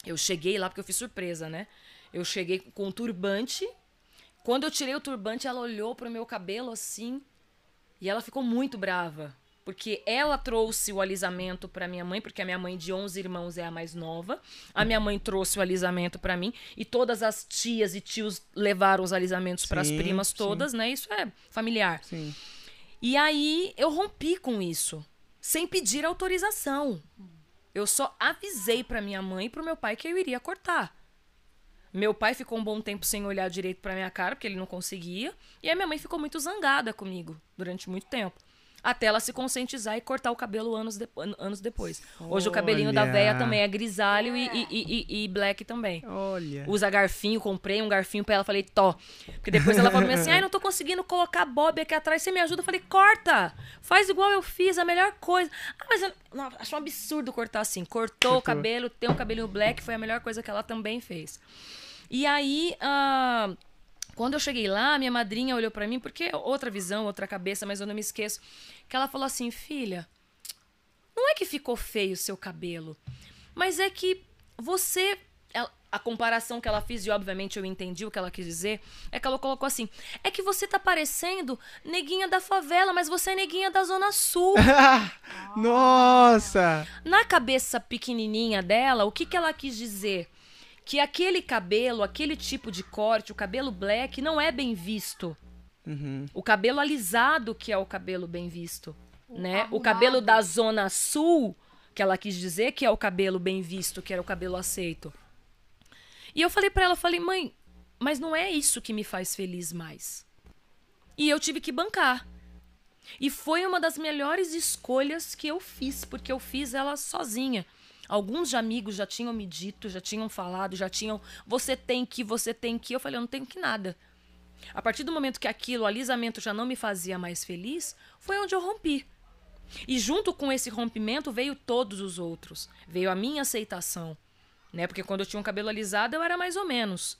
eu cheguei lá porque eu fiz surpresa, né? Eu cheguei com um turbante. Quando eu tirei o turbante, ela olhou pro meu cabelo assim e ela ficou muito brava. Porque ela trouxe o alisamento pra minha mãe, porque a minha mãe de 11 irmãos é a mais nova. A minha mãe trouxe o alisamento pra mim e todas as tias e tios levaram os alisamentos para as Sim, primas sim. todas, né? Isso é familiar. Sim. E aí eu rompi com isso, sem pedir autorização. Eu só avisei pra minha mãe e pro meu pai que eu iria cortar. Meu pai ficou um bom tempo sem olhar direito pra minha cara, porque ele não conseguia. E a minha mãe ficou muito zangada comigo durante muito tempo. Até ela se conscientizar e cortar o cabelo anos, de- an- anos depois. Hoje o cabelinho da véia também é grisalho e, e, e- e- e black também. Olha. Usa garfinho, comprei um garfinho pra ela, falei, tó. Porque depois ela falou assim, ai, não tô conseguindo colocar bob aqui atrás, você me ajuda? Eu falei, corta! Faz igual eu fiz, a melhor coisa. Ah, mas eu não, acho um absurdo cortar assim. Cortou, o cabelo, tem um cabelinho black, foi a melhor coisa que ela também fez. E aí, ah, quando eu cheguei lá, minha madrinha olhou pra mim, porque é outra visão, outra cabeça, mas eu não me esqueço, que ela falou assim, filha, não é que ficou feio o seu cabelo, mas é que você. A comparação que ela fez, e obviamente eu entendi o que ela quis dizer, é que ela colocou assim: é que você tá parecendo neguinha da favela, mas você é neguinha da Zona Sul. Nossa! Na cabeça pequenininha dela, o que, que ela quis dizer? Que aquele cabelo, aquele tipo de corte, o cabelo black, não é bem visto. Uhum. O cabelo alisado que é o cabelo bem visto, né? O cabelo da zona sul, que ela quis dizer que é o cabelo bem visto, que era o cabelo aceito. E eu falei pra ela, falei: "Mãe, mas não é isso que me faz feliz mais". E eu tive que bancar. E foi uma das melhores escolhas que eu fiz, porque eu fiz ela sozinha. Alguns amigos já tinham me dito, já tinham falado, já tinham, você tem que, você tem que. Eu falei, eu não tenho que nada. A partir do momento que aquilo, o alisamento já não me fazia mais feliz, foi onde eu rompi. E junto com esse rompimento veio todos os outros. Veio a minha aceitação, né? Porque quando eu tinha um cabelo alisado, eu era mais ou menos.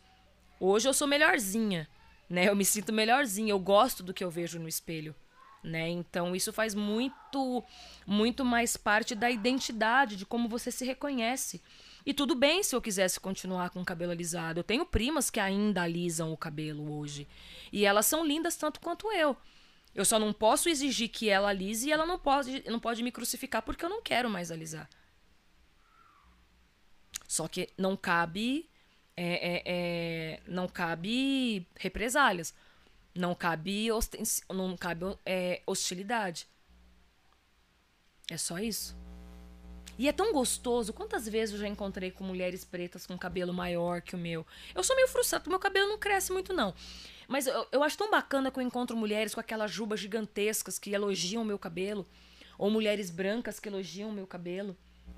Hoje eu sou melhorzinha, né? Eu me sinto melhorzinha, eu gosto do que eu vejo no espelho, né? Então isso faz muito muito mais parte da identidade, de como você se reconhece. E tudo bem se eu quisesse continuar com o cabelo alisado. Eu tenho primas que ainda alisam o cabelo hoje. E elas são lindas tanto quanto eu. Eu só não posso exigir que ela alise e ela não pode, não pode me crucificar porque eu não quero mais alisar. Só que não cabe. é, é, é, não cabe represálias. Não cabe, não cabe é, hostilidade. É só isso. E é tão gostoso. Quantas vezes eu já encontrei com mulheres pretas com cabelo maior que o meu? Eu sou meio frustrada, meu cabelo não cresce muito, não. Mas eu, eu acho tão bacana que eu encontro mulheres com aquelas jubas gigantescas que elogiam o meu cabelo. Ou mulheres brancas que elogiam o meu cabelo.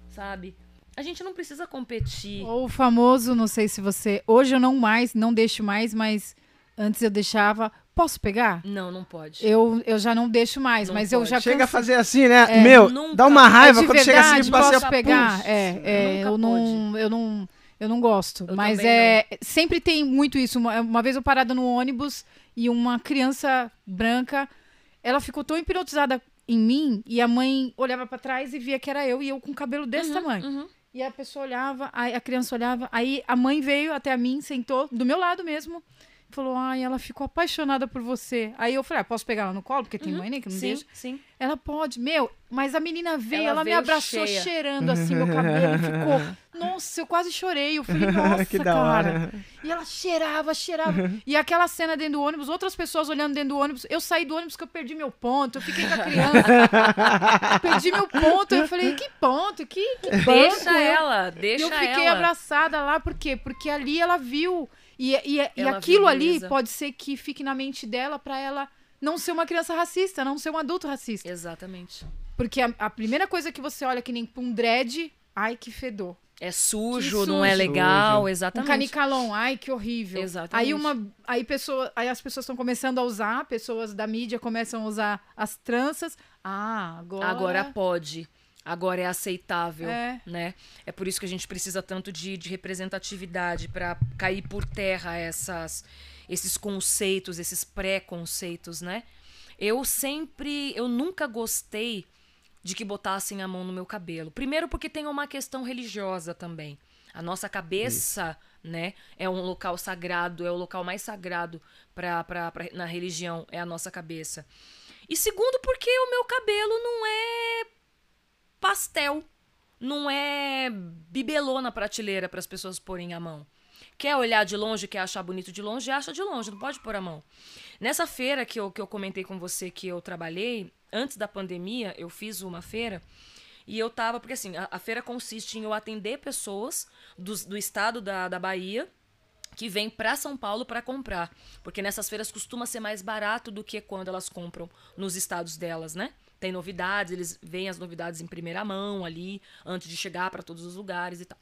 Sabe? A gente não precisa competir. Ou o famoso, não sei se você. Hoje eu não mais, não deixo mais, mas antes eu deixava. Posso pegar? Não, não pode. Eu, eu já não deixo mais, Não mas eu pode. já Chega a fazer assim, né? Meu, nunca. dá uma raiva É quando chega verdade, assim, você posso pegar? Puxa, É, é, eu não, eu não, eu não gosto. Eu mas é, sempre tem muito isso. Uma, uma vez eu parada no ônibus e uma criança branca, ela ficou tão hipnotizada em mim e a mãe olhava pra trás e via que era eu e eu com cabelo desse tamanho. Uhum. E a pessoa olhava, a criança olhava, aí a mãe veio até a mim, sentou do meu lado mesmo. Falou, ai, ela ficou apaixonada por você. Aí eu falei, ah, posso pegar ela no colo? Porque tem mãe, né, que não Sim, deixa. sim. Ela pode, meu, mas a menina veio, Ela ela, me veio abraçou cheia. cheirando assim meu cabelo e ficou. Nossa, eu quase chorei. Eu falei, nossa, Que da cara. hora. E ela cheirava, cheirava. E aquela cena dentro do ônibus, outras pessoas olhando dentro do ônibus. Eu saí do ônibus que eu perdi meu ponto. Eu fiquei com a criança. perdi meu ponto. Eu falei, que ponto? Que, que banco? Deixa Eu- ela, E deixa eu fiquei ela. abraçada lá, por quê? Porque ali ela viu. E, e, e aquilo ali pode ser que fique na mente dela pra ela não ser uma criança racista, não ser um adulto racista. Exatamente. Porque a, a primeira coisa que você olha que nem pra um dread, ai que fedor. É sujo, Que não é sujo. legal, Um exatamente. canicalon, ai que horrível. Exatamente. Aí uma, aí pessoa, aí as pessoas estão começando a usar, pessoas da mídia começam a usar as tranças. Ah, agora. Agora pode. Agora é aceitável, É. né? É por isso que a gente precisa tanto de, de representatividade para cair por terra essas, esses conceitos, esses preconceitos, né? Eu sempre, eu nunca gostei de que botassem a mão no meu cabelo. Primeiro porque tem uma questão religiosa também. A nossa cabeça, né, é um local sagrado, é o local mais sagrado pra, pra, pra- na religião, é a nossa cabeça. E segundo porque o meu cabelo não é pastel, não é bibelô na prateleira para as pessoas porem a mão. Quer olhar de longe, quer achar bonito de longe, acha de longe, não pode pôr a mão. Nessa feira que eu, que eu comentei com você que eu trabalhei, antes da pandemia, eu fiz uma feira e eu tava, porque assim, a, a feira consiste em eu atender pessoas dos- do, estado da, da Bahia que vêm para São Paulo para comprar. Porque nessas feiras costuma ser mais barato do que quando elas compram nos estados delas, né? Tem novidades, eles veem as novidades em primeira mão ali, antes de chegar para todos os lugares e tal.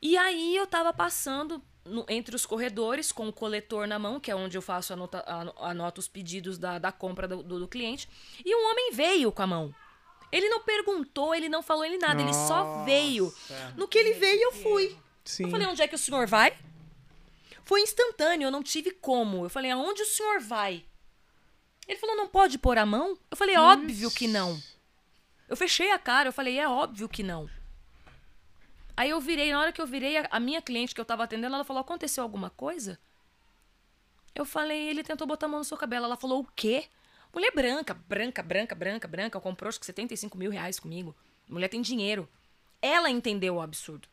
E aí eu tava passando no- entre os corredores com o coletor na mão, que é onde eu faço anota, ano- anoto os pedidos da, da compra do, do- do cliente. E um homem veio com a mão. Ele não perguntou, ele não falou ele nada, ele só veio. No que ele veio, eu fui. Sim. Eu falei, onde é que o senhor vai? Foi instantâneo, eu não tive como. Eu falei, aonde o senhor vai? Ele falou, não pode pôr a mão? Eu falei, óbvio que não. Eu fechei a cara, eu falei, é óbvio que não. Aí eu virei, na hora que eu virei, a, minha cliente que eu tava atendendo, ela falou, aconteceu alguma coisa? Eu falei, ele tentou botar a mão no seu cabelo. Ela falou, o quê? Mulher branca, branca, branca, branca, branca, comprou acho que 75 mil reais comigo. Mulher tem dinheiro. Ela entendeu o absurdo.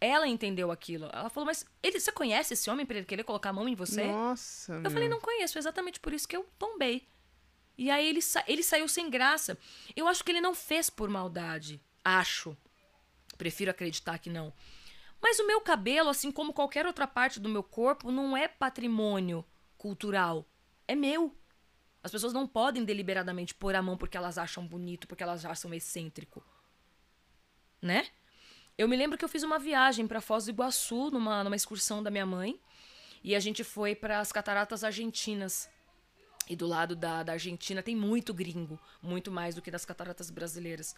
Ela entendeu aquilo. Ela falou, mas ele, você conhece esse homem pra ele querer colocar a mão em você? Nossa, Eu falei, não conheço, exatamente por isso que eu tombei. E aí ele, sa- ele saiu sem graça. Eu acho que ele não fez por maldade. Acho. Prefiro acreditar que não. Mas o meu cabelo, assim como qualquer outra parte do meu corpo, não é patrimônio cultural. É meu. As pessoas não podem deliberadamente pôr a mão porque elas acham bonito, porque elas acham excêntrico. Né? Eu me lembro que eu fiz uma viagem para Foz do Iguaçu, numa, numa excursão da minha mãe. E a gente foi para as cataratas argentinas. E do lado da, da Argentina tem muito gringo, muito mais do que das cataratas brasileiras.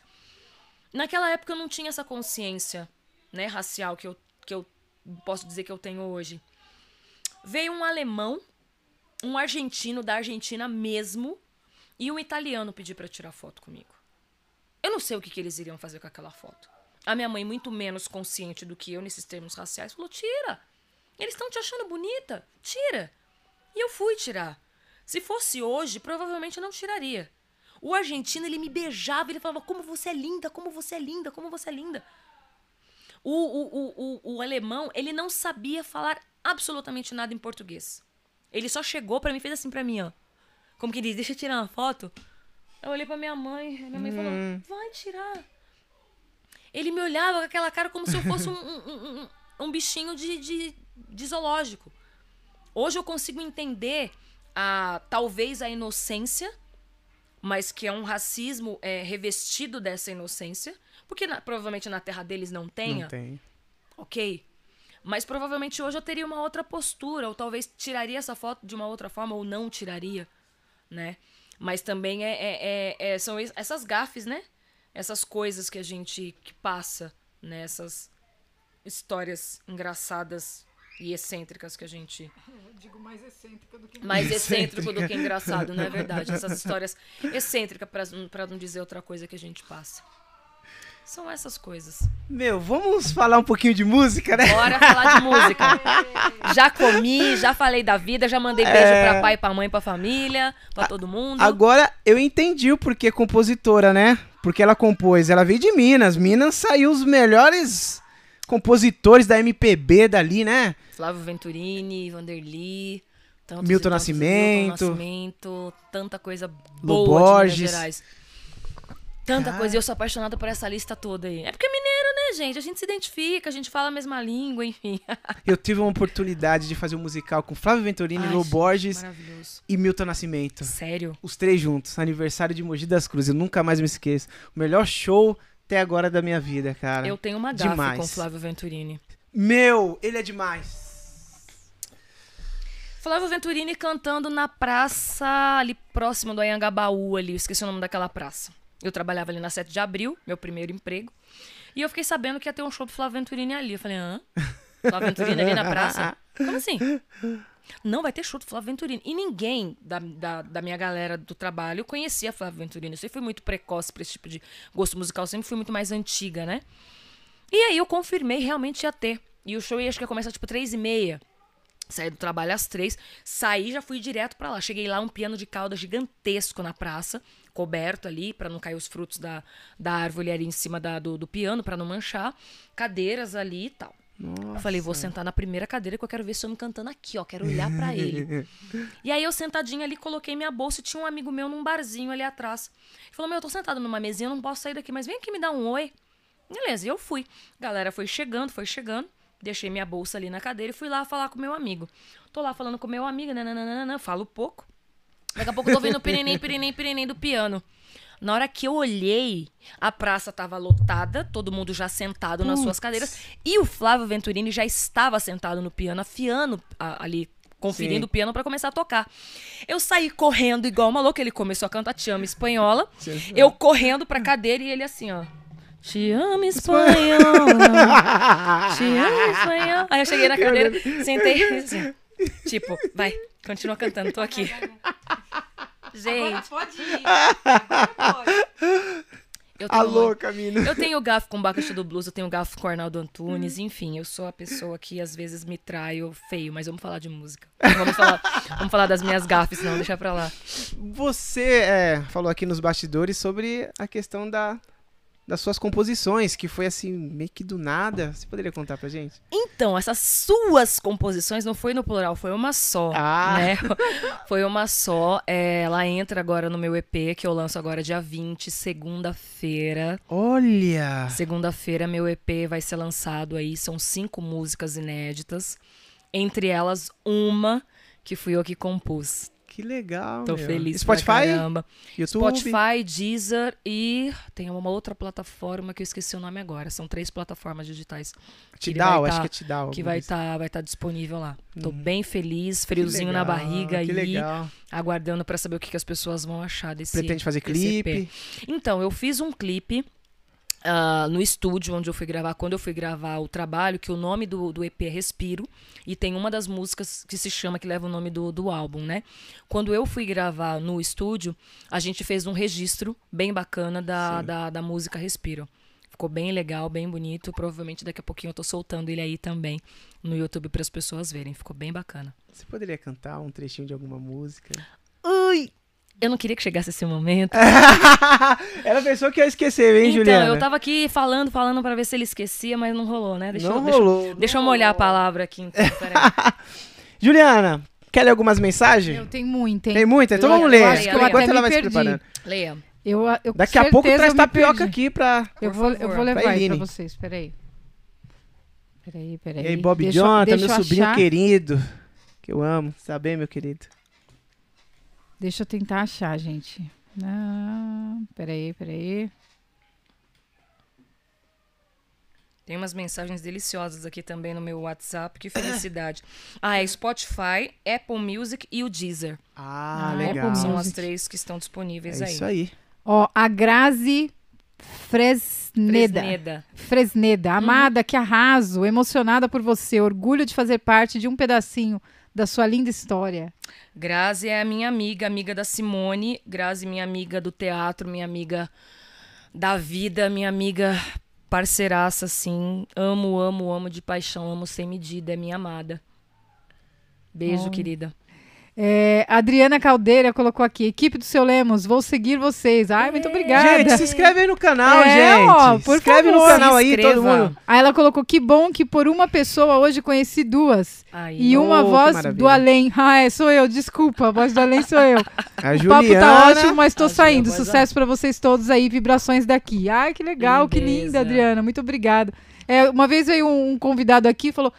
Naquela época eu não tinha essa consciência né, racial que eu, que eu posso dizer que eu tenho hoje. Veio um alemão, um argentino da Argentina mesmo, e um italiano pedir para tirar foto comigo. Eu não sei o que, que eles iriam fazer com aquela foto. A minha mãe, muito menos consciente do que eu nesses termos raciais, falou: tira. Eles estão te achando bonita? Tira. E eu fui tirar. Se fosse hoje, provavelmente eu não tiraria. O argentino, ele me beijava, ele falava: Como você é linda, como você é linda, como você é linda. O, o, o, o, o alemão, ele não sabia falar absolutamente nada em português. Ele só chegou pra mim e fez assim pra mim, ó. Como que diz, deixa eu tirar uma foto. Eu olhei pra minha mãe, minha mãe falou: Vai tirar. Ele me olhava com aquela cara como se eu fosse um, um, um, um bichinho de, de, de zoológico. Hoje eu consigo entender a talvez a inocência, mas que é um racismo é, revestido dessa inocência, porque na- provavelmente na terra deles não tenha, Não tem. ok. Mas provavelmente hoje eu teria uma outra postura, ou talvez tiraria essa foto de uma outra forma, ou não tiraria, né? Mas também é, é- é- é- são es- essas gafes, né? Essas coisas que a gente que passa, né? Essas histórias engraçadas e excêntricas que a gente Eu digo mais excêntrica do que mais excêntrico do que engraçado, não é verdade? Essas histórias excêntricas, pra não dizer outra coisa que a gente passa. São essas coisas. Meu, vamos falar um pouquinho de música, né? Bora falar de música. Já comi, já falei da vida, já mandei beijo pra pai, pra mãe, pra família, pra todo mundo. Agora eu entendi o porquê compositora, né? Porque ela compôs, ela veio de Minas. Minas saiu os melhores compositores da MPB dali, né? Flávio Venturini, Vanderly, Milton Nascimento. Milton Nascimento, tanta coisa boa de Borges. Minas Gerais. Tanta Cara. coisa, e eu sou apaixonada por essa lista toda aí. É porque é mineiro, né, gente? A gente se identifica, a gente fala a mesma língua, enfim. Eu tive uma oportunidade de fazer um musical com Flávio Venturini, Ai, Lu gente, Borges e Milton Nascimento. Sério? Os três juntos, aniversário de Mogi das Cruzes, eu nunca mais me esqueço. O melhor show até agora da minha vida, cara. Eu tenho uma gafe com Flávio Venturini. Meu, ele é demais. Flávio Venturini cantando na praça ali próximo do Anhangabaú ali, eu esqueci o nome daquela praça. Eu trabalhava ali na 7 de abril, meu primeiro emprego. E eu fiquei sabendo que ia ter um show do Flávio Venturini ali. Eu falei, hã? Flávio Venturini ali na praça? Como assim? Não, vai ter show do Flávio Venturini. E ninguém da, da, da minha galera do trabalho conhecia Flávio Venturini. Eu sempre fui muito precoce pra esse tipo de gosto musical, sempre fui muito mais antiga, né? E aí eu confirmei, realmente ia ter. E o show ia, acho que ia começar tipo três e meia. Saí do trabalho às três, saí já fui direto pra lá. Cheguei lá, um piano de cauda gigantesco na praça, coberto ali, pra não cair os frutos da, da árvore ali em cima da, do, do piano, pra não manchar. Cadeiras ali e tal. Eu falei, vou sentar na primeira cadeira que eu quero ver esse homem cantando aqui, ó. Quero olhar pra ele. e aí eu sentadinha ali, coloquei minha bolsa e tinha um amigo meu num barzinho ali atrás. Ele falou, meu, eu tô sentado numa mesinha, eu não posso sair daqui, mas vem aqui me dar um oi. Beleza, e eu fui. Galera foi chegando, foi chegando. Deixei minha bolsa ali na cadeira e fui lá falar com meu amigo. Tô lá falando com meu amigo, nananana, falo pouco. Daqui a pouco eu tô vendo o pirenem, pirenem, pirenem do piano. Na hora que eu olhei, a praça tava lotada, todo mundo já sentado nas suas cadeiras. E o Flávio Venturini já estava sentado no piano, afiando a- ali, conferindo Sim. o piano pra começar a tocar. Eu saí correndo igual uma louca, ele começou a cantar Te Amo Espanhola. Eu correndo pra cadeira e ele assim, ó. Te amo espanhola. Te amo espanhola. Aí eu cheguei na cadeira, sentei assim. Tipo, vai, continua cantando, tô aqui. Gente, pode ir. Agora pode. eu tenho, Alô, Camila. eu tenho gafo com Bacaxi do Blues, eu tenho gafo com Arnaldo Antunes, enfim, eu sou a pessoa que às vezes me traio feio, mas vamos falar de música. Vamos falar, vamos falar das minhas gafes, não, deixa pra lá. Você é, falou aqui nos bastidores sobre a questão da, das suas composições, que foi assim, meio que do nada. Você poderia contar pra gente? Então, essas suas composições não foi no plural, foi uma só. Ah. Né? Foi uma só. É, ela entra agora no meu EP, que eu lanço agora dia 20, segunda-feira. Olha! Segunda-feira, meu EP vai ser lançado aí. São cinco músicas inéditas. Entre elas, uma que fui eu que compus. Que legal. Tô meu. feliz pra Spotify, caramba. YouTube. Spotify, Deezer e tem uma outra plataforma que eu esqueci o nome agora. São três plataformas digitais. Tidal, acho tá- que é Tidal. que vai estar vai tá disponível lá. Tô Uhum. bem feliz, friozinho na legal, barriga Que aí, legal. aguardando pra saber o que, que as pessoas vão achar desse Pretende fazer EP. clipe? Então, eu fiz um clipe ah, no estúdio onde eu fui gravar, quando eu fui gravar o trabalho, que o nome do, do EP é Respiro, e tem uma das músicas que se chama, que leva o nome do, do álbum, né? Quando eu fui gravar no estúdio, a gente fez um registro bem bacana da, da, da música Respiro. Ficou bem legal, bem bonito. Provavelmente daqui a pouquinho eu tô soltando ele aí também no YouTube para as pessoas verem. Ficou bem bacana. Você poderia cantar um trechinho de alguma música? Ui! Eu não queria que chegasse esse momento. Ela pensou que ia esquecer, hein, então, Juliana? eu tava aqui falando, falando pra ver se ele esquecia, mas não rolou, né? Deixa, não eu, deixa, rolou. deixa eu não molhar a rolou. palavra aqui, então. Peraí. Juliana, quer ler algumas mensagens? Eu tenho muito, hein? Tem muita? Então Leia, vamos ler. eu acho que eu Enquanto até ela me vai se preparando. Leia. Eu, eu, Daqui a pouco traz eu tapioca perdi. aqui pra. Eu vou, eu vou levar Pra aí pra vocês, peraí. Peraí, peraí. E aí, Bob Deixa eu- Jonathan, deixa meu eu sobrinho achar. querido. Que eu amo. Tá bem, meu querido? Deixa eu tentar achar, gente. Ah, peraí, peraí. Tem umas mensagens deliciosas aqui também no meu WhatsApp. Que felicidade. ah, é Spotify, Apple Music e o Deezer. Ah, Ah, legal. Apple São as três que estão disponíveis É aí. isso aí. Ó, a Grazi Fresneda. Fresneda. Fresneda. Amada, que arraso. Emocionada por você. Orgulho de fazer parte de um pedacinho da sua linda história. Grazi é a minha amiga, amiga da Simone. Grazi, minha amiga do teatro, minha amiga da vida, minha amiga parceiraça, assim. Amo, amo, amo de paixão, amo sem medida, é minha amada. Beijo, Oh. querida. É, Adriana Caldeira colocou aqui. Equipe do seu Lemos, vou seguir vocês. Ai, muito obrigada. Gente, se inscreve aí no canal, É, gente. ó, se por inscreve no favor. canal Se aí, todo mundo. Aí ela colocou que bom que por uma pessoa hoje conheci duas. Aí. E uma Oh, voz do além. Ah, é, sou eu, desculpa, a voz do além sou eu. A O Juliana. papo tá ótimo, mas tô A saindo. Julia, voz Sucesso pra vocês todos aí, vibrações daqui. Ai, que legal, que linda, Adriana. Muito obrigada. É, uma vez veio um, um convidado aqui e falou.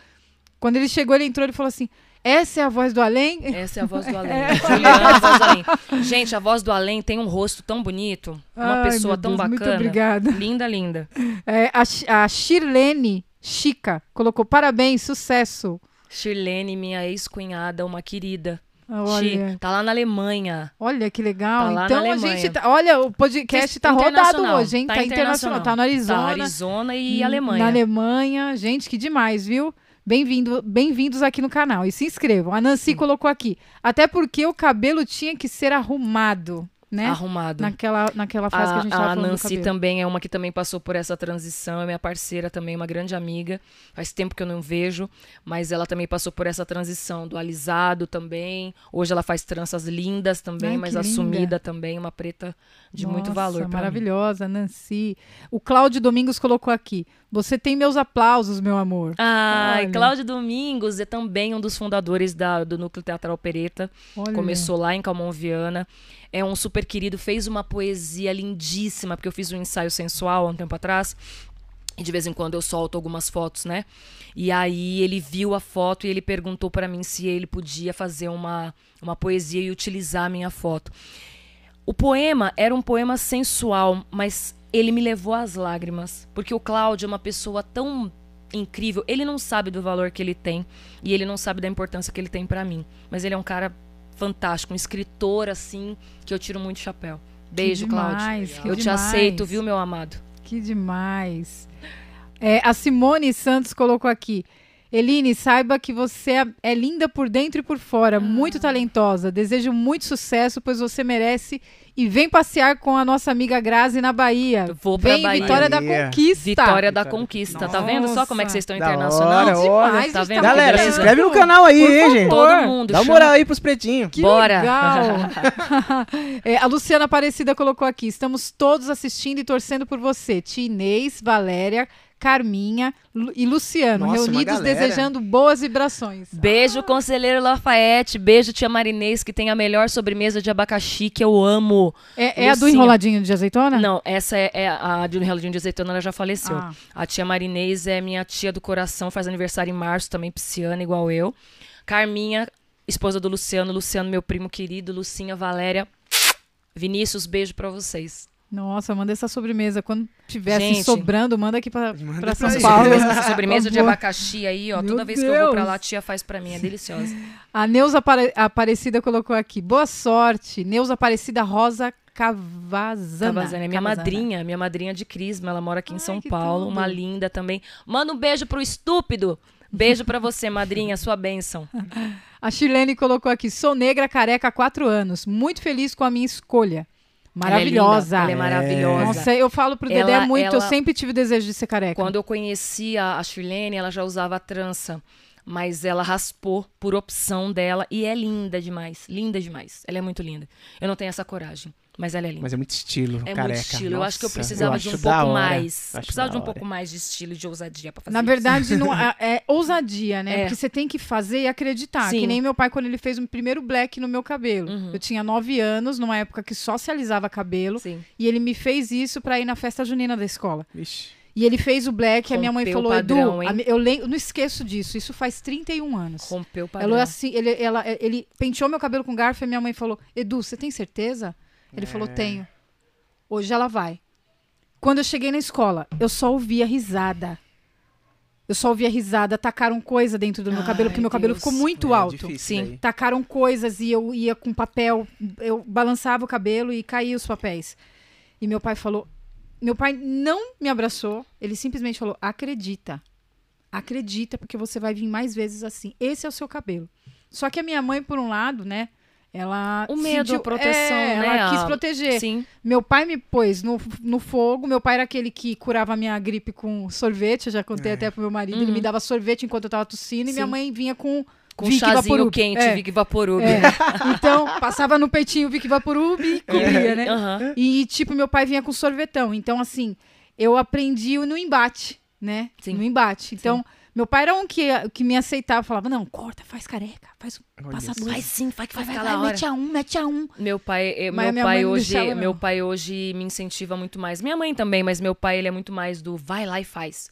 Quando ele chegou, ele entrou e falou assim: Essa é a voz do além? Essa é a voz do além. Juliana, a voz do além. Gente, a voz do além tem um rosto tão bonito, uma Ai, pessoa tão Deus, bacana. Muito obrigada. Linda, linda. É, a, a Shirlene Chica colocou parabéns, sucesso. Shirlene, minha ex-cunhada, uma querida. Olha, tá lá na Alemanha. olha que legal. Tá lá na então a gente tá, olha, o podcast tá rodado Internacional. hoje, hein? Tá, internacional, tá no Tá Arizona. Arizona e Hum, Alemanha. Na Alemanha. Gente, que demais, viu? Bem-vindo, bem-vindos aqui no canal. E se inscrevam. A Nancy colocou aqui. Até porque o cabelo tinha que ser arrumado, né? Arrumado. Naquela, naquela fase que a A, gente tava a Nancy também é uma que também passou por essa transição, é minha parceira também, uma grande amiga. Faz tempo que eu não vejo, mas ela também passou por essa transição do alisado também. Hoje ela faz tranças lindas também, Ai, mas que linda. assumida também, uma preta de muito Nossa, valor. pra mim. maravilhosa, Nancy. O Cláudio Domingos colocou aqui. Você tem meus aplausos, meu amor. Ai, Olha. Cláudio Domingos é também um dos fundadores da- do Núcleo Teatral Pereta. Olha. Começou lá em Calmon Viana. É um super querido, fez uma poesia lindíssima, porque eu fiz um ensaio sensual há um tempo atrás. E de vez em quando eu solto algumas fotos, né? E aí ele viu a foto e ele perguntou pra mim se ele podia fazer uma, uma poesia e utilizar a minha foto. O poema era um poema sensual, mas ele me levou às lágrimas. Porque o Cláudio é uma pessoa tão incrível. Ele não sabe do valor que ele tem e ele não sabe da importância que ele tem pra mim. Mas ele é um cara fantástico, um escritor assim, que eu tiro muito chapéu. Beijo, Cláudio. demais, que Eu te demais. aceito, viu, meu amado? Que demais. É, a Simone Santos colocou aqui. Eline, saiba que você é- é linda por dentro e por fora, Ah. muito talentosa. Desejo muito sucesso, pois você merece. E vem passear com a nossa amiga Grazi na Bahia. Vou pra vem Bahia. Vitória da. Conquista. Vitória da. Conquista. Tá vendo só como é que vocês estão internacional? hora, olha. Demais, Tá a gente vendo? Galera, se inscreve no canal aí, hein, gente? Todo mundo. Dá uma moral aí pros pretinhos. Que Bora. legal! É, a Luciana Aparecida colocou aqui. Estamos todos assistindo e torcendo por você. Tia Inês, Valéria, Carminha e Luciano, Nossa, reunidos desejando boas vibrações. Beijo, conselheiro Lafayette. Beijo, tia Marinês, que tem a melhor sobremesa de abacaxi que eu amo. É, é a do enroladinho de azeitona? Não, essa é, é a de Reladinho de Azeitona, ela já faleceu. Ah. A tia Marinês é minha tia do coração, faz aniversário em março, também pisciana, igual eu. Carminha, esposa do Luciano. Luciano, meu primo querido. Lucinha, Valéria. Vinícius, beijo pra vocês. Nossa, manda essa sobremesa. Quando tiver assim, Gente. sobrando, manda aqui pra, Manda pra pra São gente. Paulo. Essa sobremesa de abacaxi aí, ó. Meu toda vez que eu vou pra Deus. lá, a tia faz pra mim. É deliciosa. A Neuza Apare- Aparecida colocou aqui. Boa sorte. Neuza Aparecida Rosa Cavazana. Cavazana é minha Cavazana. madrinha, minha madrinha de Crisma. Ela mora aqui em Ai, São Paulo. tudo. Uma linda também. Manda um beijo pro estúpido. Beijo pra você, madrinha, sua bênção. A Chilene colocou aqui: sou negra careca há quatro anos. Muito feliz com a minha escolha. Maravilhosa. Ela é, linda, ela é maravilhosa. Nossa, eu falo pro Dedé Ela- muito, eu ela- sempre tive desejo de ser careca. Quando eu conheci a, a Shirlene, ela já usava trança. Mas ela raspou por opção dela e é linda demais. Linda demais. Ela é muito linda. Eu não tenho essa coragem, mas ela é linda. Mas é muito estilo, é careca. muito estilo. eu acho que eu Nossa, precisava eu de um pouco hora. mais. Eu Precisava de um hora. pouco mais de estilo, de ousadia pra fazer Na isso. verdade, não, é, é ousadia, né? É. Porque você tem que fazer e acreditar. Sim. Que nem meu pai, quando ele fez o primeiro black no meu cabelo. Uhum. Eu tinha nove anos, numa época que só se alisava cabelo. Sim. E ele me fez isso pra ir na festa junina da escola. Vixe. E ele fez o black e a minha mãe Rompeu falou: padrão, Edu, hein? a eu, não esqueço disso. Isso faz 31 anos. Rompeu o padrão. Ela, assim, ele, ela, ele penteou meu cabelo com garfo e minha mãe falou: Edu, você tem certeza? Ele falou: É. Tenho. Hoje ela vai. Quando eu cheguei na escola, eu só ouvia risada. Eu só ouvia risada. Tacaram coisa dentro do meu Ai, cabelo, porque meu cabelo Deus. ficou muito É alto. Sim. daí. Tacaram coisas e eu ia com papel. Eu balançava o cabelo e caía os papéis. E meu pai falou. Meu pai não me abraçou. Ele simplesmente falou: acredita. Acredita, porque você vai vir mais vezes assim. Esse é o seu cabelo. Só que a minha mãe, por um lado, né? Ela. O medo, sentiu- a proteção, é, né? Ela quis proteger. Sim. Meu pai me pôs no, no fogo. Meu pai era aquele que curava a minha gripe com sorvete. Eu já contei É. até pro meu marido. Ele me dava sorvete enquanto eu tava tossindo. E minha Uhum. Sim. mãe vinha com. Com Vic chazinho Vaporub. quente, É. Vic Vaporub. É. Então, passava no peitinho o Vic Vaporub e cobria, né? Aham. E, tipo, meu pai vinha com sorvetão. Então, assim, eu aprendi no embate, né? Sim. No embate. Então, meu pai era um que, que me aceitava. Falava, não, corta, faz careca, faz passa dois. Vai sim, vai que vai, Vai, vai, vai, mete a um, mete a um. Meu pai, eh, meu pai hoje, não. meu pai hoje me incentiva muito mais. Minha mãe também, mas meu pai ele é muito mais do vai lá e faz.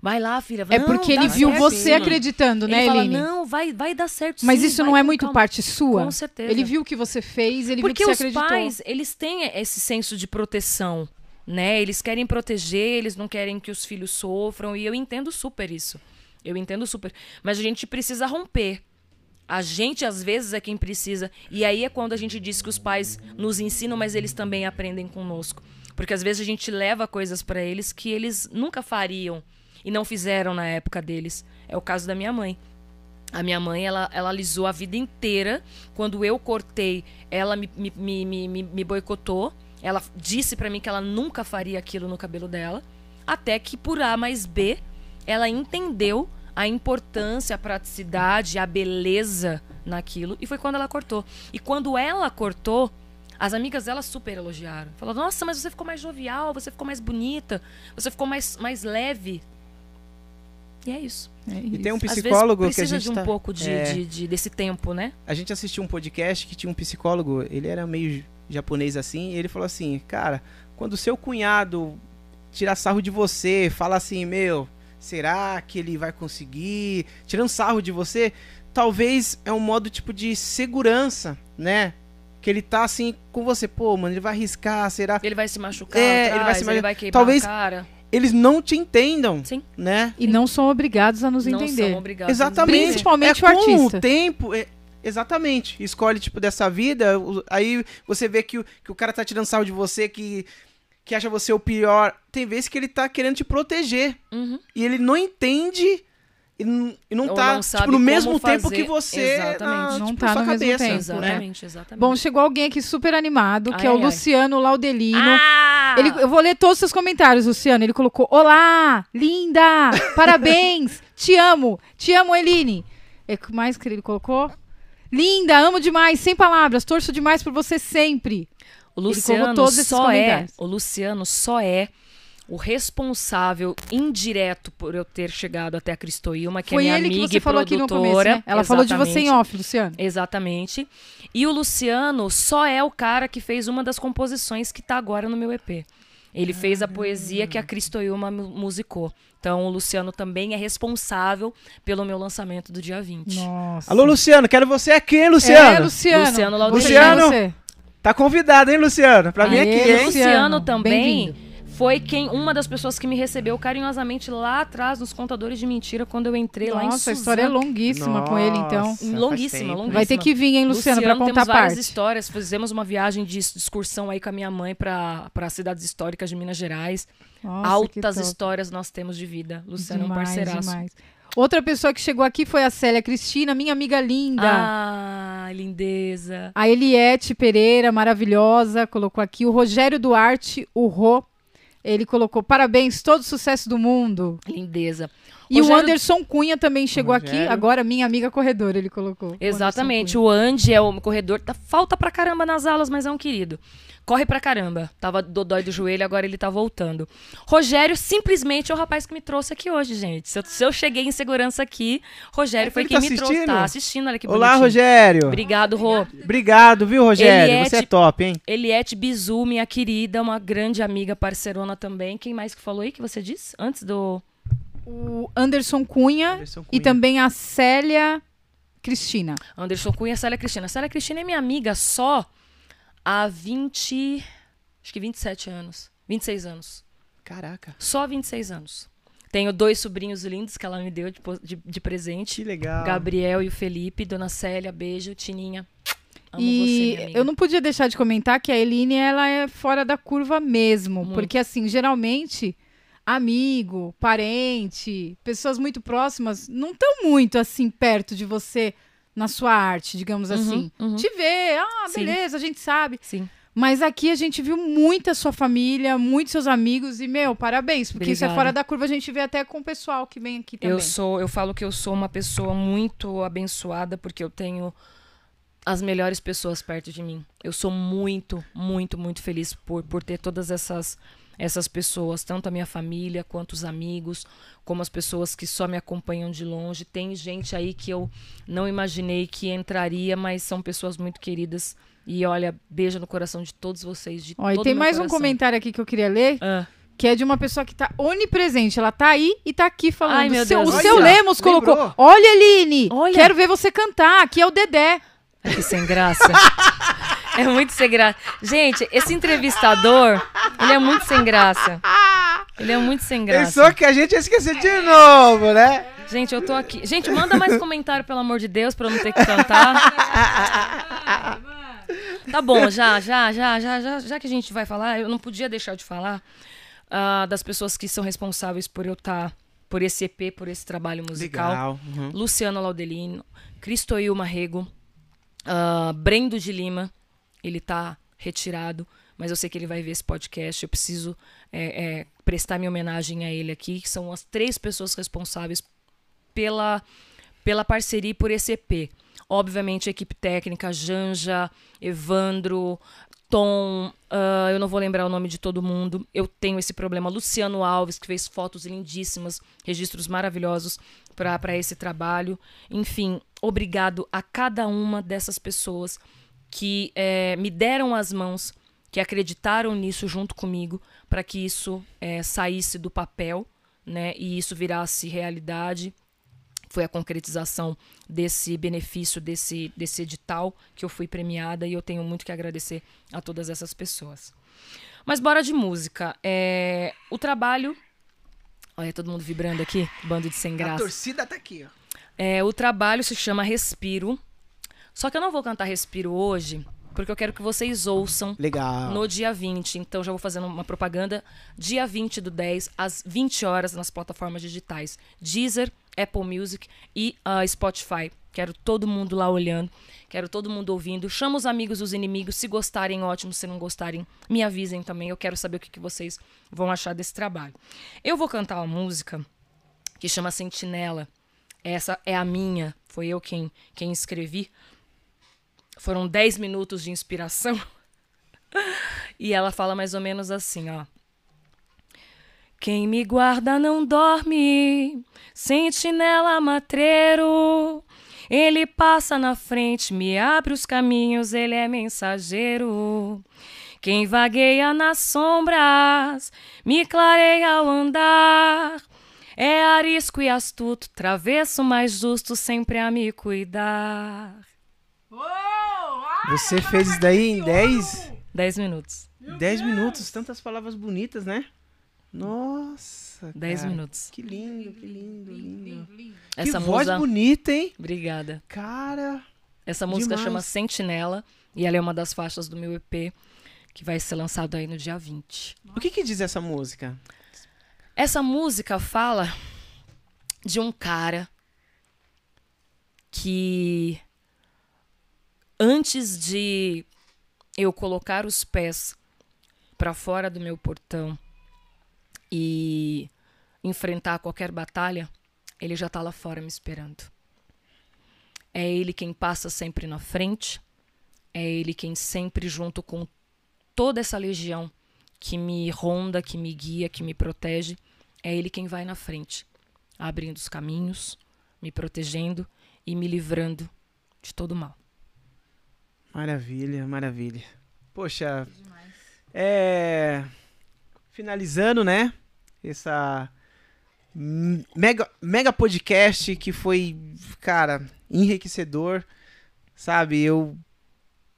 Vai lá, filha. Vai, É porque não, ele dá viu certo, você acreditando, Ele né, fala, Eline? não, vai, vai dar certo Mas sim, isso não é muito calma." parte sua? Com certeza. Ele viu o que você fez, ele Porque viu os que você acreditou. pais, eles têm esse senso de proteção, né? Eles querem proteger, eles não querem que os filhos sofram, e eu entendo super isso. Eu entendo super. Mas a gente precisa romper. A gente, às vezes, é quem precisa. E aí é quando a gente diz que os pais nos ensinam, mas eles também aprendem conosco. Porque às vezes a gente leva coisas pra eles que eles nunca fariam e não fizeram na época deles. É o caso da minha mãe. A minha mãe, ela, ela alisou a vida inteira. Quando eu cortei, ela me, me, me, me- me boicotou. Ela disse pra mim que ela nunca faria aquilo no cabelo dela. Até que, por A mais B, ela entendeu a importância, a praticidade, a beleza naquilo. E foi quando ela cortou. E quando ela cortou, as amigas dela super elogiaram. Falaram, nossa, mas você ficou mais jovial, você ficou mais bonita, você ficou mais, mais leve. E é isso. É E isso. tem um psicólogo que a precisa gente de um tá- pouco de, é. de- de- desse tempo, né? A gente assistiu um podcast que tinha um psicólogo, ele era meio japonês assim, e ele falou assim, cara, quando seu cunhado tirar sarro de você, fala assim, meu, será que ele vai conseguir? Tirando sarro de você, talvez é um modo tipo de segurança, né? Que ele tá assim com você, pô, mano, ele vai arriscar, será? Ele vai se machucar, É, atrás, ele vai se ele machu- vai queimar Talvez- a cara. Eles não te entendam, Sim. né? E não são obrigados a nos Não entender. são obrigados. Exatamente. Principalmente é o com artista. o tempo, é- exatamente. Escolhe, tipo, dessa vida, aí você vê que o, que o cara tá tirando sarro de você, que, que acha você o pior. Tem vezes que ele tá querendo te proteger. Uhum. E ele não entende e não, e não Ou tá, não tipo, no mesmo tempo fazer. que você. Exatamente. na, Não tipo, tá sua no mesmo cabeça, tempo, né? Exatamente, exatamente. Bom, chegou alguém aqui super animado, que Ai, é o ai, ai. Luciano Laudelino. Ah! Ele, eu vou ler todos os seus comentários, Luciano. Ele colocou: Olá, linda! Parabéns! te amo! Te amo, Eline! É, O que mais que ele colocou? Linda, amo demais, sem palavras, torço demais por você sempre. O Luciano só é, o Luciano só é o responsável indireto por eu ter chegado até a Cristoilma, que Foi é minha ele que amiga você e falou aqui no produtora. começo, né? Ela falou de você em Exatamente. off, Luciano. Exatamente. E o Luciano só é o cara que fez uma das composições que tá agora no meu EP. Ele fez a poesia que a Cristoilma mu- musicou. Então, o Luciano também é responsável pelo meu lançamento do dia 20. Nossa. Alô, Luciano, quero você aqui, hein, Luciano? É, Luciano. Luciano. Luciano, Você. Tá convidado, hein, Luciano? Pra vir Aê, aqui, E o hein? Luciano, Luciano também bem-vindo. Foi quem uma das pessoas que me recebeu carinhosamente lá atrás nos contadores de mentira quando eu entrei lá em Nossa, a história é longuíssima com ele, então. Nossa, Longuíssima, tempo. longuíssima. Vai ter que vir, hein, Luciano, pra contar temos várias parte. histórias. Fizemos uma viagem de excursão aí com a minha mãe para cidades históricas de Minas Gerais. Nossa, Altas histórias nós temos de vida. Luciano é um parceiraço. demais. Outra pessoa que chegou aqui foi a Célia Cristina, minha amiga linda. Ah, lindeza. A Eliette Pereira, maravilhosa, colocou aqui. O Rogério Duarte, o Rô, ele colocou parabéns, todo sucesso do mundo. Lindeza. E o Anderson Cunha também chegou aqui, Rogério. agora minha amiga corredora, ele colocou. Exatamente. O Andy é o corredor. Tá, falta pra caramba nas aulas, mas é um querido. Corre pra caramba. Tava dodói do joelho, agora ele tá voltando. Rogério simplesmente é o rapaz que me trouxe aqui hoje, gente. Se eu, se eu cheguei em segurança aqui, Rogério É, foi quem tá me trouxe. assistindo? Tá assistindo, olha que Olá, bonitinho. Rogério. Obrigado, Rô. Obrigado, viu, Rogério? Eliette- Você é top, hein? Eliette Bizu, minha querida, uma grande amiga, parceirona também. Quem mais que falou aí que você disse? Antes do. O Anderson Cunha, Anderson e Cunha. também a Célia Cristina. Anderson Cunha e Célia Cristina. Célia Cristina é minha amiga só há 20. Acho que 27 anos. 26 anos. Caraca, Só 26 anos. Tenho dois sobrinhos lindos que ela me deu de, de- de presente. que legal. Gabriel e o Felipe. Dona Célia, beijo. Tininha. Amo e você, eu não podia deixar de comentar que a Eline ela é fora da curva mesmo, Muito. porque assim, geralmente amigo, parente, pessoas muito próximas não estão muito assim perto de você na sua arte, digamos assim. uhum. Te vê, ah, Sim. beleza, a gente sabe. Sim. Mas aqui a gente viu muita sua família, muitos seus amigos e meu, parabéns, porque isso é Obrigada. fora da curva, a gente vê até com o pessoal que vem aqui também. Eu sou, eu falo que eu sou uma pessoa muito abençoada porque eu tenho as melhores pessoas perto de mim. Eu sou muito, muito, muito feliz por, por ter todas essas essas pessoas, tanto a minha família quanto os amigos, como as pessoas que só me acompanham de longe. Tem gente aí que eu não imaginei que entraria, mas são pessoas muito queridas. E olha, beijo no coração de todos vocês, de Ó, e tem meu mais um coração. comentário aqui que eu queria ler, Ah, que é de uma pessoa que tá onipresente. Ela tá aí e tá aqui falando. Ai, meu seu, Deus o seu céu. Lemos colocou. Lembrou? Olha, Aline, Olha. quero ver você cantar. Aqui é o Dedé. Ai, que sem graça. É muito sem graça. Gente, esse entrevistador, ele é muito sem graça. Ele é muito sem Pensou graça. que a gente ia esquecer de novo, né? Gente, eu tô aqui. Gente, manda mais comentário, pelo amor de Deus, pra eu não ter que cantar. Tá bom, já, já, já, já, já, já que a gente vai falar, eu não podia deixar de falar ah, das pessoas que são responsáveis por eu estar, por esse EP, por esse trabalho musical. Legal. uhum. Luciano Laudelino, Cristoil Marrego, ah, Brendo de Lima, ele tá retirado, mas eu sei que ele vai ver esse podcast. Eu preciso é, é, prestar minha homenagem a ele aqui, que são as três pessoas responsáveis pela, pela parceria e por esse EP. Obviamente, a equipe técnica, Janja, Evandro, Tom, ah, eu não vou lembrar o nome de todo mundo. Eu tenho esse problema. Luciano Alves, que fez fotos lindíssimas, registros maravilhosos para esse trabalho. Enfim, obrigado a cada uma dessas pessoas que eh, me deram as mãos, que acreditaram nisso junto comigo, para que isso eh, saísse do papel né, e isso virasse realidade foi a concretização desse benefício, desse, desse edital que eu fui premiada e eu tenho muito que agradecer a todas essas pessoas. Mas bora de música. É, o trabalho. Olha, todo mundo vibrando aqui, bando de sem A graça. torcida tá aqui, ó. É, o trabalho se chama Respiro. Só que eu não vou cantar Respiro hoje, porque eu quero que vocês ouçam Legal. no dia 20. Então já vou fazendo uma propaganda. Dia 20 do 10, às 20 horas, nas plataformas digitais. Deezer, Apple Music e ah, Spotify. Quero todo mundo lá olhando. Quero todo mundo ouvindo. Chama os amigos, os inimigos. Se gostarem, ótimo. Se não gostarem, me avisem também. Eu quero saber o que, que vocês vão achar desse trabalho. Eu vou cantar uma música que chama Sentinela. Essa é a minha. Foi eu quem, quem escrevi. Foram 10 minutos de inspiração. E ela fala mais ou menos assim, ó. Quem me guarda não dorme, sentinela matreiro. Ele passa na frente, me abre os caminhos, ele é mensageiro. Quem vagueia nas sombras, me clareia ao andar. É arisco e astuto, travesso mais justo, sempre a me cuidar. Você fez isso daí em 10, 10 minutos. 10 minutos, tantas palavras bonitas, né? Nossa. 10 cara. minutos. Que lindo, que lindo, lindo. Essa que voz musa. bonita, hein? Obrigada. Cara. Essa música Demais. chama Sentinela e ela é uma das faixas do meu EP que vai ser lançado aí no dia 20. O que que diz essa música? Essa música fala de um cara que antes de eu colocar os pés para fora do meu portão e enfrentar qualquer batalha, ele já tá lá fora me esperando. É ele quem passa sempre na frente, é ele quem sempre junto com toda essa legião que me ronda, que me guia, que me protege, é ele quem vai na frente, abrindo os caminhos, me protegendo e me livrando de todo mal. Maravilha, maravilha. Poxa, é. Finalizando, né? Essa mega, mega podcast que foi, cara, enriquecedor, sabe? Eu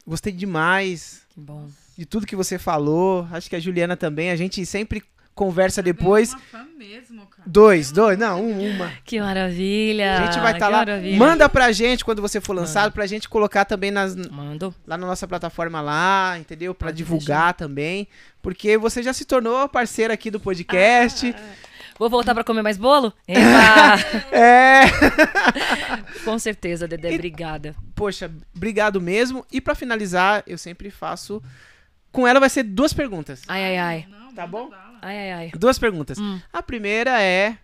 gostei demais Que bom. de tudo que você falou. Acho que a Juliana também. A gente sempre conversa depois. Uma fã mesmo, cara. Dois, dois, não, um, uma. Que maravilha! A gente vai estar que lá. maravilha. Manda pra gente quando você for lançado, pra gente colocar também nas, Mando. lá na nossa plataforma lá, entendeu? Pra Pode divulgar também. Porque você já se tornou parceira aqui do podcast. Vou voltar pra comer mais bolo? É. Com certeza, Dedé. E- Obrigada. Poxa, obrigado mesmo. E pra finalizar, eu sempre faço. Com ela vai ser duas perguntas. Ai, ai, ai. Tá bom? Ai, ai, ai. Duas perguntas. Hum. A primeira é.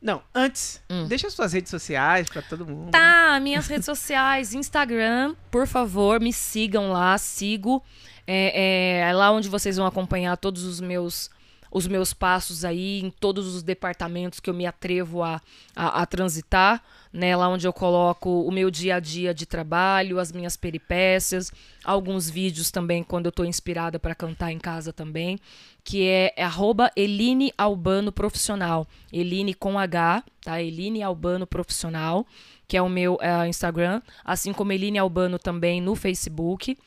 Não, antes, Hum. deixa as suas redes sociais pra todo mundo. Tá, minhas redes sociais, Instagram, por favor, me sigam lá, sigo. É, é, é lá onde vocês vão acompanhar todos os meus os meus passos aí em todos os departamentos que eu me atrevo a, a, a transitar, né? Lá onde eu coloco o meu dia a dia de trabalho, as minhas peripécias, alguns vídeos também quando eu estou inspirada para cantar em casa também, que é, é arroba Eline Albano Profissional. Eline com H, tá? Eline Albano Profissional, que é o meu é, Instagram, assim como Eline Albano também no Facebook.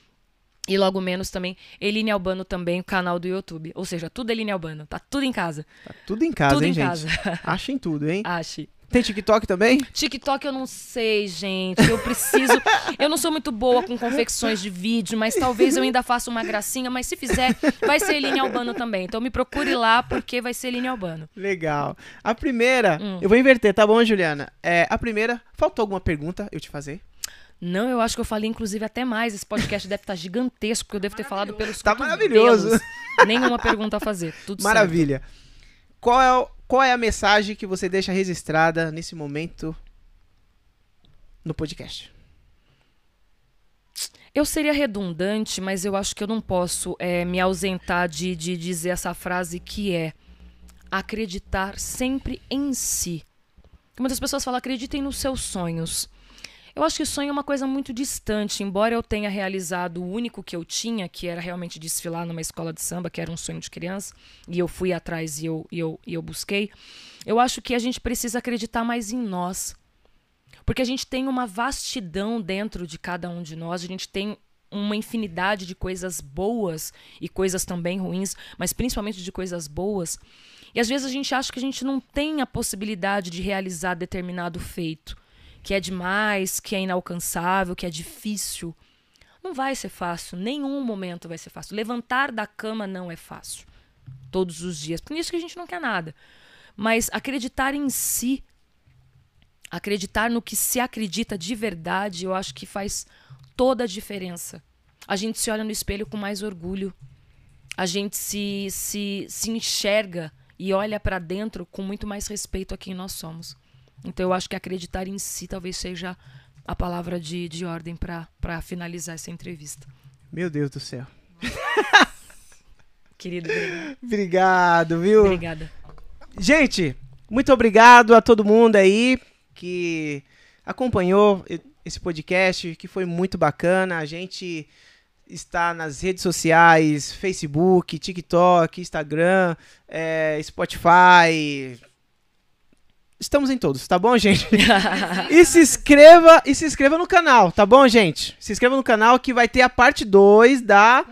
E logo menos também, Eline Albano também, o canal do YouTube. Ou seja, tudo Eline Albano. Tá tudo em casa. Tá tudo em casa, tudo hein, em gente? casa. Achem tudo, hein? Ache. Tem TikTok também? TikTok eu não sei, gente. Eu preciso. eu não sou muito boa com confecções de vídeo, mas talvez eu ainda faça uma gracinha. Mas se fizer, vai ser Eline Albano também. Então me procure lá, porque vai ser Eline Albano. Legal. A primeira, Hum. eu vou inverter, tá bom, Juliana? É, a primeira, faltou alguma pergunta eu te fazer? Não, eu acho que eu falei, inclusive, até mais. Esse podcast deve estar gigantesco, porque eu devo ter falado pelos Tá maravilhoso. Nenhuma pergunta a fazer. Tudo certo. Maravilha. Qual é, o- qual é a mensagem que você deixa registrada nesse momento no podcast? Eu seria redundante, mas eu acho que eu não posso é, me ausentar de, de dizer essa frase que é acreditar sempre em si. Muitas pessoas falam, acreditem nos seus sonhos. Eu acho que sonho é uma coisa muito distante, embora eu tenha realizado o único que eu tinha, que era realmente desfilar numa escola de samba, que era um sonho de criança, e eu fui atrás e eu, e eu, e eu busquei. Eu acho que a gente precisa acreditar mais em nós. Porque a gente tem uma vastidão dentro de cada um de nós, a gente tem uma infinidade de coisas boas e coisas também ruins, mas principalmente de coisas boas. E às vezes a gente acha que a gente não tem a possibilidade de realizar determinado feito, que é demais, que é inalcançável, que é difícil. Não vai ser fácil, nenhum momento vai ser fácil. Levantar da cama não é fácil. Todos os dias. Por isso que a gente não quer nada. Mas acreditar em si acreditar no que se acredita de verdade, eu acho que faz toda a diferença. A gente se olha no espelho com mais orgulho. A gente se, se, se enxerga e olha para dentro com muito mais respeito a quem nós somos. Então eu acho que acreditar em si talvez seja a palavra de, de ordem para finalizar essa entrevista. Meu Deus do céu. Querido. Obrigado, viu? obrigada. Gente, muito obrigado a todo mundo aí que acompanhou esse podcast, que foi muito bacana. A gente está nas redes sociais, Facebook, TikTok, Instagram, eh, Spotify. Estamos em todos, tá bom, gente? e se inscreva e se inscreva no canal, tá bom, gente? Se inscreva no canal que vai ter a parte 2 da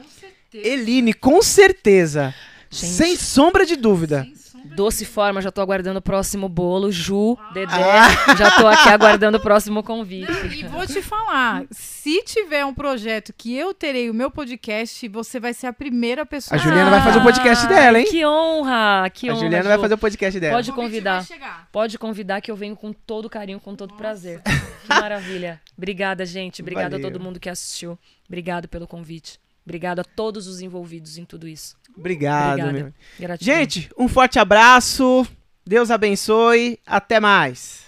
Eline, com certeza. Gente. Sem sombra de dúvida. Doce forma, já tô aguardando o próximo bolo. Ju, Dedé, Ah. já tô aqui aguardando o próximo convite. E vou te falar, se tiver um projeto que eu terei o meu podcast, você vai ser a primeira pessoa. A Juliana vai fazer o podcast dela, hein? Que honra, que a honra. Juliana vai Ju. fazer o podcast dela. Pode convidar. Vai chegar. Pode convidar que eu venho com todo carinho, com todo prazer. Que maravilha. Obrigada, gente. Obrigada Valeu. a todo mundo que assistiu. Obrigado pelo convite. Obrigado a todos os envolvidos em tudo isso. Obrigado, Obrigada. Gente, um forte abraço. Deus abençoe. Até mais.